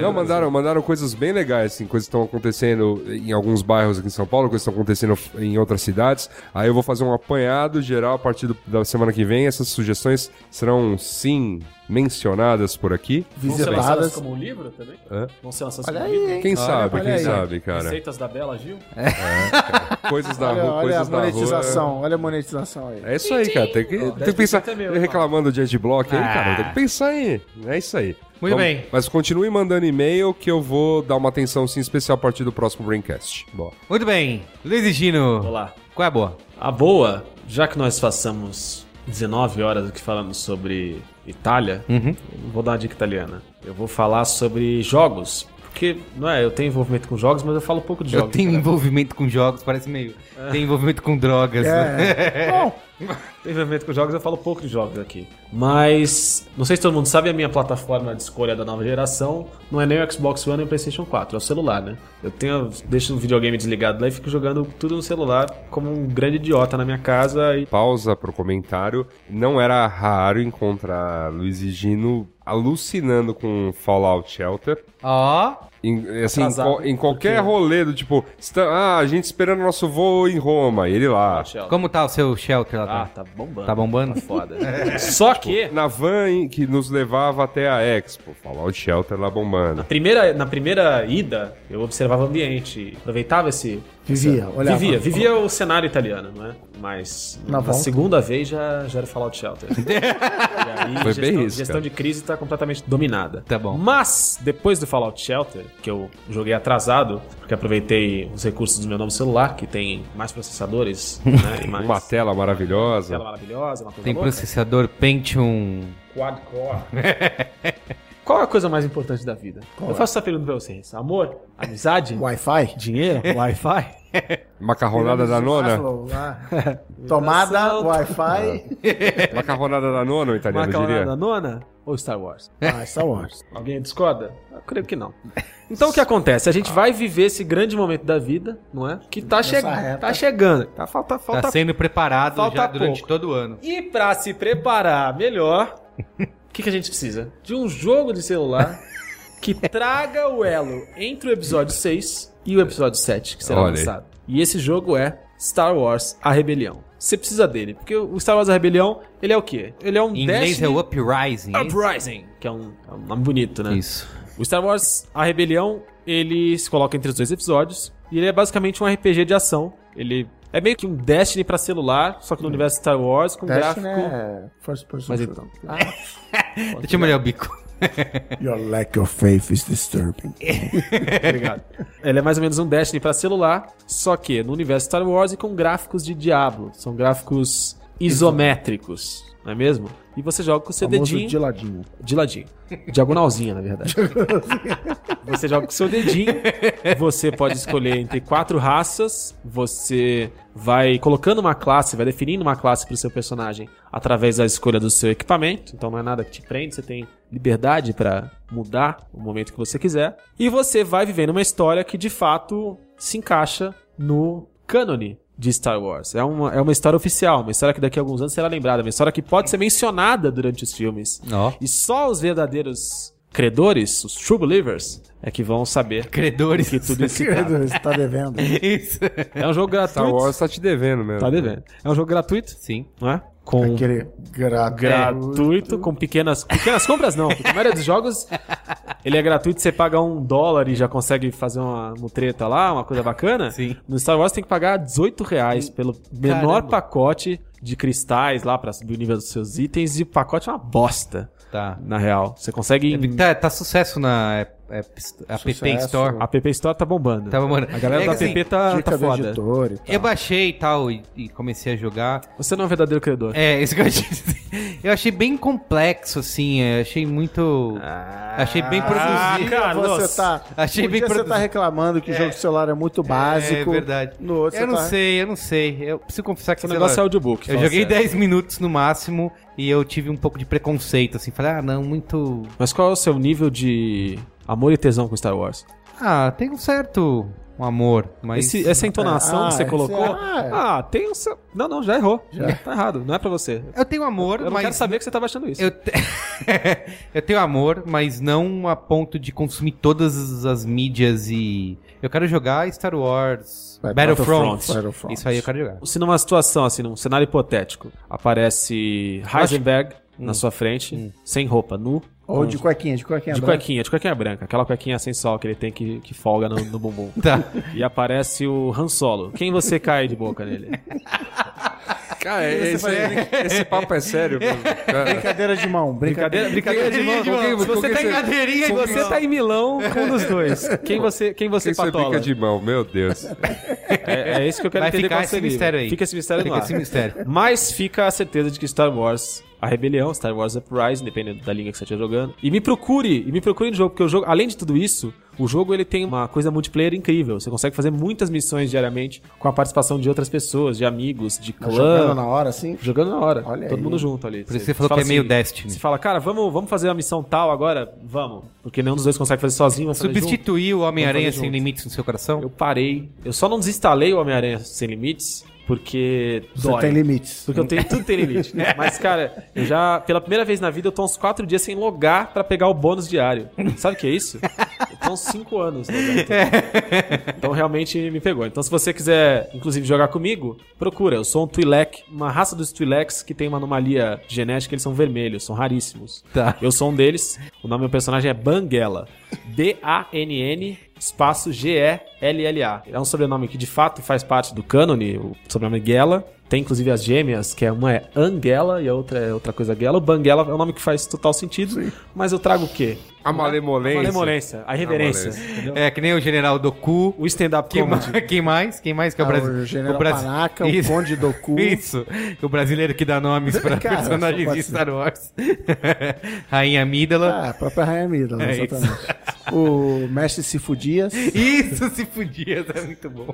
Não, mandaram, mandaram coisas bem legais, assim, coisas que estão acontecendo em alguns bairros aqui em São Paulo, coisas que estão acontecendo em outras cidades. Aí eu vou fazer um apanhado geral a partir do- da semana que vem. Essas sugestões serão, sim, mencionadas por aqui. Vão ser lançadas Visitadas. como um livro também? Hã? Vão ser lançadas Olha como um aí, livro? hein? Quem sabe, olha quem aí. sabe, cara. Receitas da Bela Gil? Coisas da Olha, rua, olha a coisas da rua. monetização. Olha a monetização aí. É isso aí, cara. Tem que, tem que pensar. 10% é meu, reclamando de adblock aí, Ah. cara. Tem que pensar aí. É isso aí. Muito bem. Mas continue mandando e-mail que eu vou dar uma atenção sim especial a partir do próximo Braincast. Boa. Muito bem. Luiz e Gino. Olá. Qual é a boa? A boa, já que nós passamos 19 horas aqui falando sobre Itália, Uhum. vou dar uma dica italiana. Eu vou falar sobre jogos. Porque, não é, eu tenho envolvimento com jogos, mas eu falo pouco de Eu jogos. tenho cara. envolvimento com jogos, parece meio. Tem envolvimento com drogas. né? É. Bom, Tenho envolvimento com jogos, eu falo pouco de jogos aqui. Mas, não sei se todo mundo sabe, a minha plataforma de escolha da nova geração não é nem o Xbox One nem o PlayStation 4, é o celular, né? Eu tenho, deixo o videogame desligado lá e fico jogando tudo no celular como um grande idiota na minha casa e Pausa pro comentário. Não era raro encontrar Luiz e Gino alucinando com Fallout Shelter. Ó. Em, assim, em, Atrasado, em qualquer rolê do tipo, está- ah, a gente esperando nosso voo em Roma, e ele lá. Como tá o seu shelter lá? Ah, tá bombando. Tá bombando? Tá foda. Só que, Na van em- que nos levava até a Expo, Fallout Shelter lá bombando. na primeira, na primeira ida, eu observava o ambiente, aproveitava esse... Vivia, olhava. Vivia, vivia o cenário italiano, não é? Mas Na na, segunda vez já, já era Fallout Shelter. e aí, Foi gestão, bem isso, gestão cara. de crise tá completamente dominada. Tá bom. Mas, depois do Fallout Shelter, que eu joguei atrasado, porque aproveitei os recursos do meu novo celular, que tem mais processadores, né? E mais Uma tela maravilhosa. tela maravilhosa, uma coisa Tem louca. processador Pentium. Quad-core. Qual é a coisa mais importante da vida? Eu faço essa pergunta pra vocês. Amor? Amizade? Wi-Fi? Dinheiro? Wi-Fi? Macarronada da nona? Tomada, Wi-Fi. Macarronada da nona, o italiano Macarronada diria. da nona? Ou Star Wars? Ah, Star Wars. Alguém discorda? Eu creio que não. Então o que acontece? A gente vai viver esse grande momento da vida, não é? Que tá, che reta. tá chegando. Tá, falta, falta Tá sendo preparado falta já durante pouco. todo o ano. E pra se preparar melhor, O que, que a gente precisa? De um jogo de celular que traga o elo entre o episódio 6 e o episódio 7, que será Olha lançado. E esse jogo é Star Wars A Rebelião. Você precisa dele, porque o Star Wars A Rebelião, ele é o quê? Ele é um Em inglês é Destiny Uprising. é? Uprising, que é um, é um nome bonito, né? Isso. O Star Wars A Rebelião, ele se coloca entre os dois episódios e ele é basicamente um RPG de ação. Ele é meio que um Destiny pra celular, só que no universo Star Wars com Destiny gráfico. é first person Mas então, Deixa eu molhar o bico. Your lack of faith is disturbing. obrigado. Ele é mais ou menos um Destiny pra celular, só que no universo Star Wars e com gráficos de Diablo. São gráficos isométricos, não é mesmo? E você joga com o seu Famoso dedinho de ladinho. De ladinho. Diagonalzinha, na verdade. você joga com o seu dedinho. Você pode escolher entre quatro raças. Você vai colocando uma classe, vai definindo uma classe para o seu personagem através da escolha do seu equipamento. Então não é nada que te prende, você tem liberdade para mudar o momento que você quiser. E você vai vivendo uma história que de fato se encaixa no cânone de Star Wars. É uma, é uma história oficial, uma história que daqui a alguns anos será lembrada, uma história que pode ser mencionada durante os filmes. Ó. E só os verdadeiros credores, os true believers, é que vão saber Credores. que tudo isso. Você tá devendo. Isso. É um jogo gratuito. Star Wars tá te devendo mesmo. Tá devendo. É um jogo gratuito, Sim. não é? Com Aquele gratuito. gratuito, com pequenas pequenas compras não. Porque a maioria dos jogos ele é gratuito, você paga um dólar e já consegue fazer uma mutreta lá, uma coisa bacana. Sim. No Star Wars tem que pagar 18 reais pelo menor Caramba. pacote de cristais lá pra subir o nível dos seus itens e o pacote é uma bosta, Tá. na real. Você consegue em... Tá, tá sucesso na App, App, App Sucesso. Store. A App Store tá bombando. Tá bombando. A galera É da que, App assim, tá, tá foda. editor e tal. Eu baixei e tal e, e comecei a jogar. Você não é um verdadeiro credor. É, isso que eu achei. Eu achei bem complexo, assim. é, Achei muito. achei bem produzido. cara, você tá, Achei um bem dia você produzido. tá reclamando que o jogo de celular é muito básico. É verdade. No outro eu você não tá... sei, eu não sei. Eu preciso confessar que Esse negócio é audiobook. Eu joguei sério. 10 minutos no máximo e eu tive um pouco de preconceito, assim. Falei, ah, não, muito. Mas qual é o seu nível de amor e tesão com Star Wars? Ah, tem um certo um amor, mas. Esse- essa entonação Ah, que você esse- colocou. ah, é. Ah, tem um. seu- Não, não, já errou. Já. Tá errado. Não é pra você. Eu tenho amor, Eu não mas. quero saber que você tava achando isso. Eu, te- eu tenho amor, mas não a ponto de consumir todas as mídias e. Eu quero jogar Star Wars Battlefront. Battlefront, Battlefront. Isso aí eu quero jogar. Se numa situação assim, num cenário hipotético, aparece Heisenberg na sua frente, sem roupa, nu. Ou de cuequinha, de cuequinha. de branca. cuequinha, de cuequinha branca, aquela cuequinha sem sol que ele tem que, que folga no, no bumbum. Tá. E aparece o Han Solo. Quem você cai de boca nele? Cara, esse, esse papo é sério, mano. Cara, Brincadeira de mão. Brincadeira. Brincadeira, brincadeira de mão. Com quem- Se com você tá em você- cadeirinha, se você tá em Milão, com um dos dois. Quem você, quem você quem você patola? brinca de mão, meu Deus. É, é isso que eu quero Vai entender ficar esse mistério aí. Fica esse mistério Fica no ar. esse mistério. Mas fica a certeza de que Star Wars, a rebelião, Star Wars Uprising, dependendo da linha que você estiver jogando. E me procure, e me procure no jogo, porque o jogo, além de tudo isso, o jogo ele tem uma coisa multiplayer incrível. Você consegue fazer muitas missões diariamente com a participação de outras pessoas, de amigos, de Tá jogando clã. na hora, assim? Jogando na hora. Olha Todo aí. mundo junto ali. Por isso você falou que é meio Destiny. Você fala, cara, vamos, vamos fazer a missão tal agora? Vamos. Porque nenhum dos dois consegue fazer sozinho. Substituir o Homem-Aranha sem limites no seu coração? Eu parei. Eu só não desinstalei o Homem-Aranha Sem Limites porque Você dói. tem limites. Porque eu tenho tudo tem limite. Mas, cara, eu já, pela primeira vez na vida, eu tô uns quatro dias sem logar pra pegar o bônus diário. Sabe o que é isso? Eu tô uns cinco anos logando. Então realmente me pegou. Então, se você quiser, inclusive, jogar comigo, procura. Eu sou um Twi'lek, uma raça dos Twi'leks que tem uma anomalia genética, eles são vermelhos, são raríssimos. Tá. Eu sou um deles. O nome do meu personagem é Banguela. B-A-N-N espaço G-E-L-L-A. É um sobrenome que de fato faz parte do cânone, o sobrenome Gela. Tem inclusive as gêmeas, que é uma é Angela e a outra é outra coisa Gela. O Banguela é um nome que faz total sentido, mas eu trago o quê? A malemolência. A malemolência, a reverência. É, que nem o General Doku. O stand-up Quem, comedy. quem mais? Quem mais que é o Ah, Brasil? o General Panaca, o Isso. Conde Doku. Isso. O brasileiro que dá nomes para Cara, personagens de. Star Wars. Rainha Amídala. Ah, a própria Rainha Mida, É exatamente. O Mestre Cifudias. Isso se podia, é muito bom.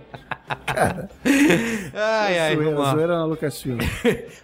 ai, ai, zoeira, vamos lá. zoeira na Lucasfilm.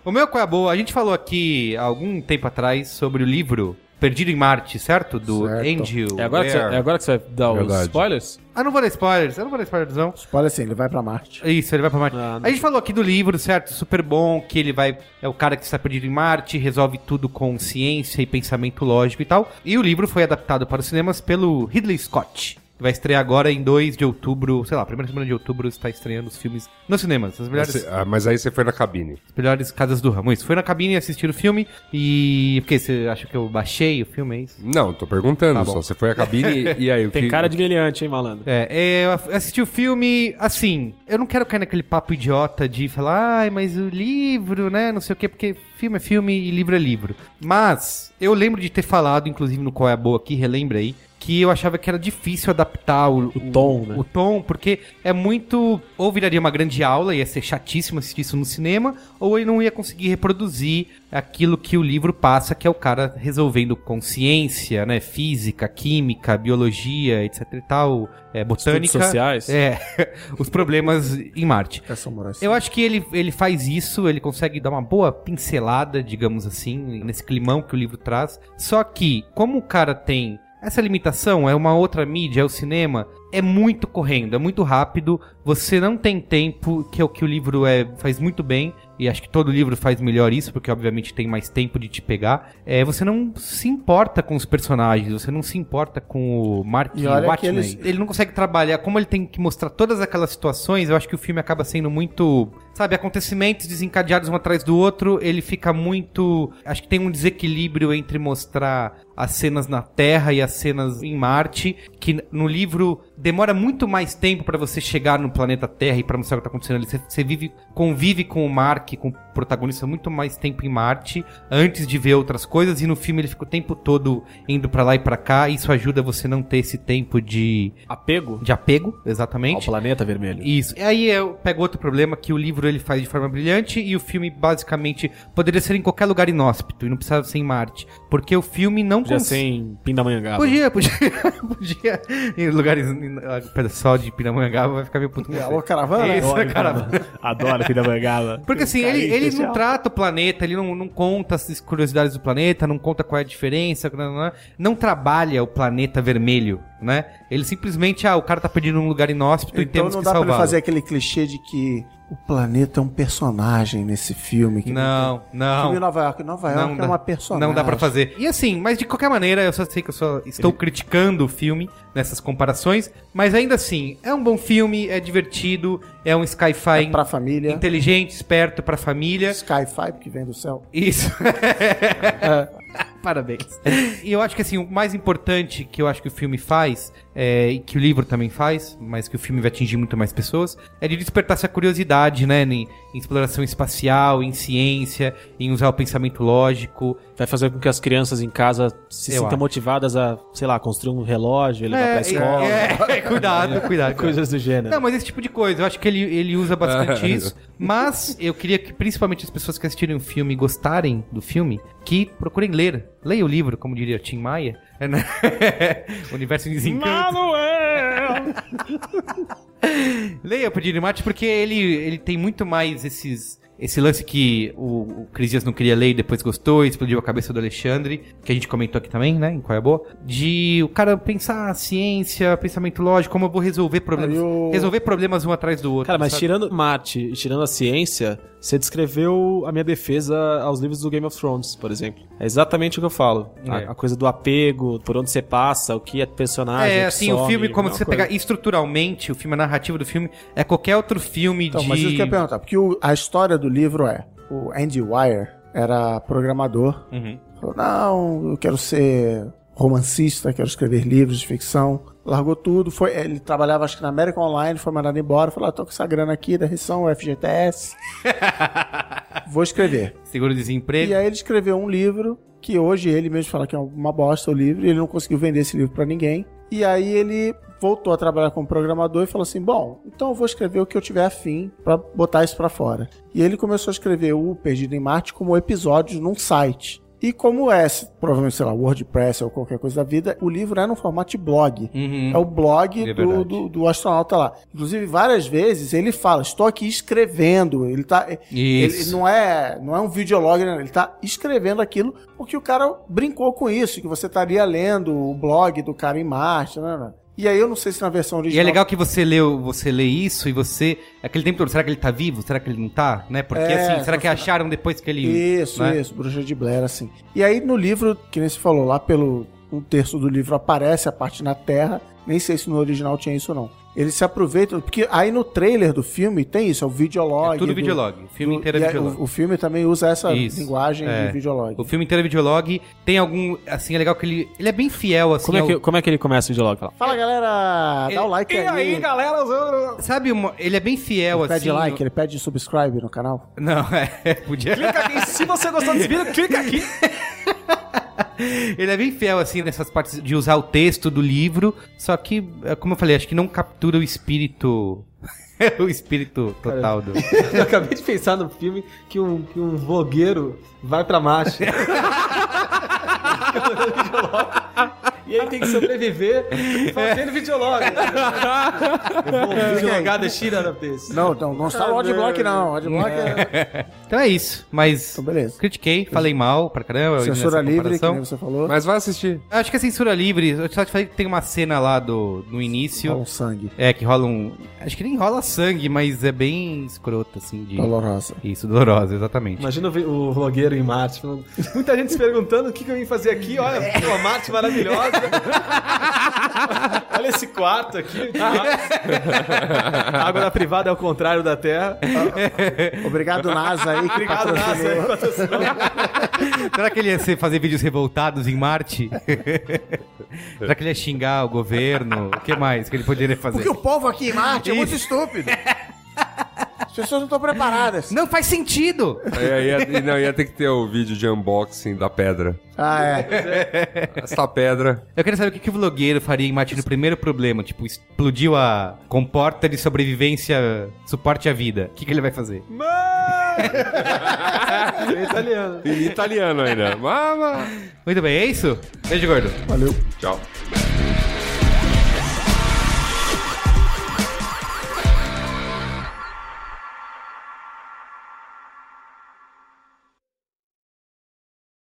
O meu qual é a boa? A gente falou aqui algum tempo atrás sobre o livro Perdido em Marte, certo? Do Certo. Angel. É agora, que você, é agora que você vai dar os Verdade. spoilers? Ah, não vou dar spoilers, eu não vou dar spoilers, não. Olha assim, ele vai pra Marte. Isso, ele vai pra Marte. Ah, não. a gente falou aqui do livro, certo? Super bom, que ele vai. É o cara que está perdido em Marte, resolve tudo com ciência e pensamento lógico e tal. E o livro foi adaptado para os cinemas pelo Ridley Scott. Que Vai estrear agora em 2 de outubro, sei lá, primeira semana de outubro está estreando os filmes nos cinemas. As melhores, Você- ah, mas aí você foi na cabine. as melhores casas do ramo. Isso, foi na cabine assistir o filme e... Por que você acha que eu baixei o filme, é isso? Não, tô perguntando Tá bom. só. Você foi à cabine e, e aí o Tem que... cara de meliante, hein, malandro? É, é, eu assisti o filme, assim, eu não quero cair naquele papo idiota de falar, ai, mas o livro, né, não sei o quê, porque filme é filme e livro é livro. Mas, eu lembro de ter falado, inclusive no Qual é a Boa aqui, relembra aí, que eu achava que era difícil adaptar o, o tom, né? O tom, porque é muito. Ou viraria uma grande aula, ia ser chatíssimo assistir isso no cinema, ou ele não ia conseguir reproduzir aquilo que o livro passa, que é o cara resolvendo consciência, né? Física, química, biologia, etc e tal, é, botânica. sociais. É, os problemas em Marte. É samurai. Eu acho que ele, ele faz isso, ele consegue dar uma boa pincelada, digamos assim, nesse climão que o livro traz. Só que, como o cara tem essa limitação, é uma outra mídia, é o cinema, é muito correndo, é muito rápido, você não tem tempo, que é o que o livro é, faz muito bem, e acho que todo livro faz melhor isso, porque obviamente tem mais tempo de te pegar. É, você não se importa com os personagens, você não se importa com o Mark E Watney. eles- Ele não consegue trabalhar, como ele tem que mostrar todas aquelas situações, eu acho que o filme acaba sendo muito, sabe, acontecimentos desencadeados um atrás do outro, ele fica muito, acho que tem um desequilíbrio entre mostrar as cenas na Terra e as cenas em Marte, que no livro demora muito mais tempo pra você chegar no planeta Terra e pra mostrar o que tá acontecendo ali. Você, você vive, convive com o Mark, com protagonista muito mais tempo em Marte antes de ver outras coisas e no filme ele fica o tempo todo indo pra lá e pra cá, e isso ajuda você não ter esse tempo de Apego de apego, ao exatamente. planeta vermelho. Isso. E aí eu pego outro problema que o livro ele faz de forma brilhante e o filme basicamente poderia ser em qualquer lugar inóspito e não precisava ser em Marte, porque o filme não Podia cons- ser em Pindamonhangaba. Podia, podia, podia. Em lugares. O pessoal de Pindamonhangaba vai ficar meio puto com você. Alô, caravana? Isso, Adoro, caravana. Adoro Pindamonhangaba. Porque assim, ele, Carinho ele não trata o planeta, ele não, não conta as curiosidades do planeta, não conta qual é a diferença, não, não, não trabalha o planeta vermelho, né? Ele simplesmente, ah, o cara tá perdido num lugar inóspito e Então temos não que dá pra ele salvá-lo. fazer aquele clichê de que o planeta é um personagem nesse filme. Que Não, tem- não. Filme Nova York. Nova York é uma personagem. Não dá pra fazer. E assim, mas de qualquer maneira, eu só sei que eu só estou criticando o filme nessas comparações, mas ainda assim, é um bom filme, é divertido, é um sci-fi É pra família. inteligente, esperto pra família. Sky-Fi, que vem do céu. Isso. Parabéns. E eu acho que assim, o mais importante que eu acho que o filme faz, é, que o livro também faz, mas que o filme vai atingir muito mais pessoas, é de despertar essa curiosidade, né? Em, em exploração espacial, em ciência, em usar o pensamento lógico. Vai fazer com que as crianças em casa se Eu sintam acho. motivadas a, sei lá, construir um relógio, levar pra escola. é, é, cuidado, cuidado. Coisas do gênero. Não, mas esse tipo de coisa, eu acho que ele, ele usa bastante isso. Mas eu queria que principalmente as pessoas que assistirem o filme e gostarem do filme, que procurem ler. Leia o livro, como diria o Tim Maia. Né? Universo em Desencanto. Manuel! Leia o Perdido em Marte porque ele, ele tem muito mais esses... Esse lance que o, o Cris Dias não queria ler e depois gostou e explodiu a cabeça do Alexandre, que a gente comentou aqui também, né? Em Qual é a Boa? De o cara pensar ciência, pensamento lógico, como eu vou resolver problemas. O- Resolver problemas um atrás do outro. Cara, mas sabe? tirando Marte e tirando a ciência, você descreveu a minha defesa aos livros do Game of Thrones, por exemplo. É exatamente o que eu falo. É. A, a coisa do apego, por onde você passa, o que é personagem. É, o que assim, o some, filme, como mesma você coisa. pegar estruturalmente, o filme, a narrativa do filme, é qualquer outro filme Então, de... mas isso que eu ia perguntar. Porque o- a história do livro é: o Andy Weir era programador. Uhum. Falou: não, eu quero ser romancista, quero escrever livros de ficção. Largou tudo, foi, ele trabalhava acho que na América Online, foi mandado embora, falou: ah, tô com essa grana aqui da Rição, FGTS. Vou escrever. Seguro-desemprego. E aí ele escreveu um livro que hoje ele mesmo fala que é uma bosta o livro, e ele não conseguiu vender esse livro pra ninguém. E aí ele voltou a trabalhar como programador e falou assim: "Bom, então eu vou escrever o que eu tiver afim pra botar isso pra fora". E ele começou a escrever o Perdido em Marte como episódios num site. E como é, provavelmente, sei lá, WordPress ou qualquer coisa da vida, o livro é no formato de blog. Uhum. É o blog É do, do, do astronauta lá. Inclusive, várias vezes ele fala: estou aqui escrevendo. Ele tá. Ele Isso. não é, não é um videolog, né? ele tá escrevendo aquilo porque o cara brincou com isso, que você estaria lendo o blog do cara em Marte, né? né? E aí eu não sei se na versão E original. é legal que você leu, você lê isso e você. Aquele tempo todo, será que ele tá vivo? Será que ele não tá? Né? Porque É, assim, será que acharam depois que ele. Isso, né? isso, Bruxa de Blair, assim. E aí no livro, que nem se falou, lá pelo um terço do livro aparece a parte na Terra. Nem sei se no original tinha isso ou não. Eles se aproveitam, porque aí no trailer do filme tem isso, é o videolog. É tudo do- videolog. O filme do- inteiro é e videolog. O, o filme também usa essa Isso, linguagem é. de videolog. O filme inteiro é videolog. Tem algum. Assim, é legal que ele. Ele é bem fiel, assim. Como é, ao- que, como é que ele começa o diálogo? Fala. Fala galera, dá o like aí. galera? Sabe, uma- ele é bem fiel, Ele assim. pede like, ele pede subscribe no canal. Não, é. Podia. Clica aqui. Se você gostou desse vídeo, clica aqui. Ele é bem fiel, assim, nessas partes de usar o texto do livro. Só que, é, como eu falei, acho que não captura o espírito. o espírito total do. Eu acabei de pensar no filme que um, que um vlogueiro vai pra Marte. E aí tem que sobreviver fazendo videolog. Eu vou shit out of this. Não, não, não está o adblock não. O adblock é... Então é isso. Mas. Então, beleza. Critiquei, falei mal pra caramba. Censura livre, nem você falou. Mas vai assistir. Acho que é censura livre. Eu só te falei que tem uma cena lá do, no início. Rola um sangue. É, que rola um. Acho que nem rola sangue, mas é bem escroto, assim. De... Dolorosa. Isso, dolorosa, exatamente. Imagina o, o vlogueiro em Marte. falando- Muita gente se perguntando o que, que eu vim fazer aqui. Olha, pô, Marte maravilhosa. Olha esse quarto aqui. A água da privada é o contrário da Terra. Obrigado, NASA aí, Obrigado. NASA. Será que ele ia fazer vídeos revoltados em Marte? Será que ele ia xingar o governo? O que mais que ele poderia fazer? Porque o povo aqui em Marte é muito estúpido. As pessoas não estão preparadas. Não faz sentido! Aí ia, não, ia ter que ter o vídeo de unboxing da pedra. Ah, é. Essa pedra. Eu quero saber o que, que o vlogueiro faria em Marte no primeiro problema. Tipo, explodiu a comporta de sobrevivência, suporte à vida. O que, que ele vai fazer? É italiano. Em italiano ainda. Mama. Muito bem, é isso? Beijo, gordo. Valeu. Tchau.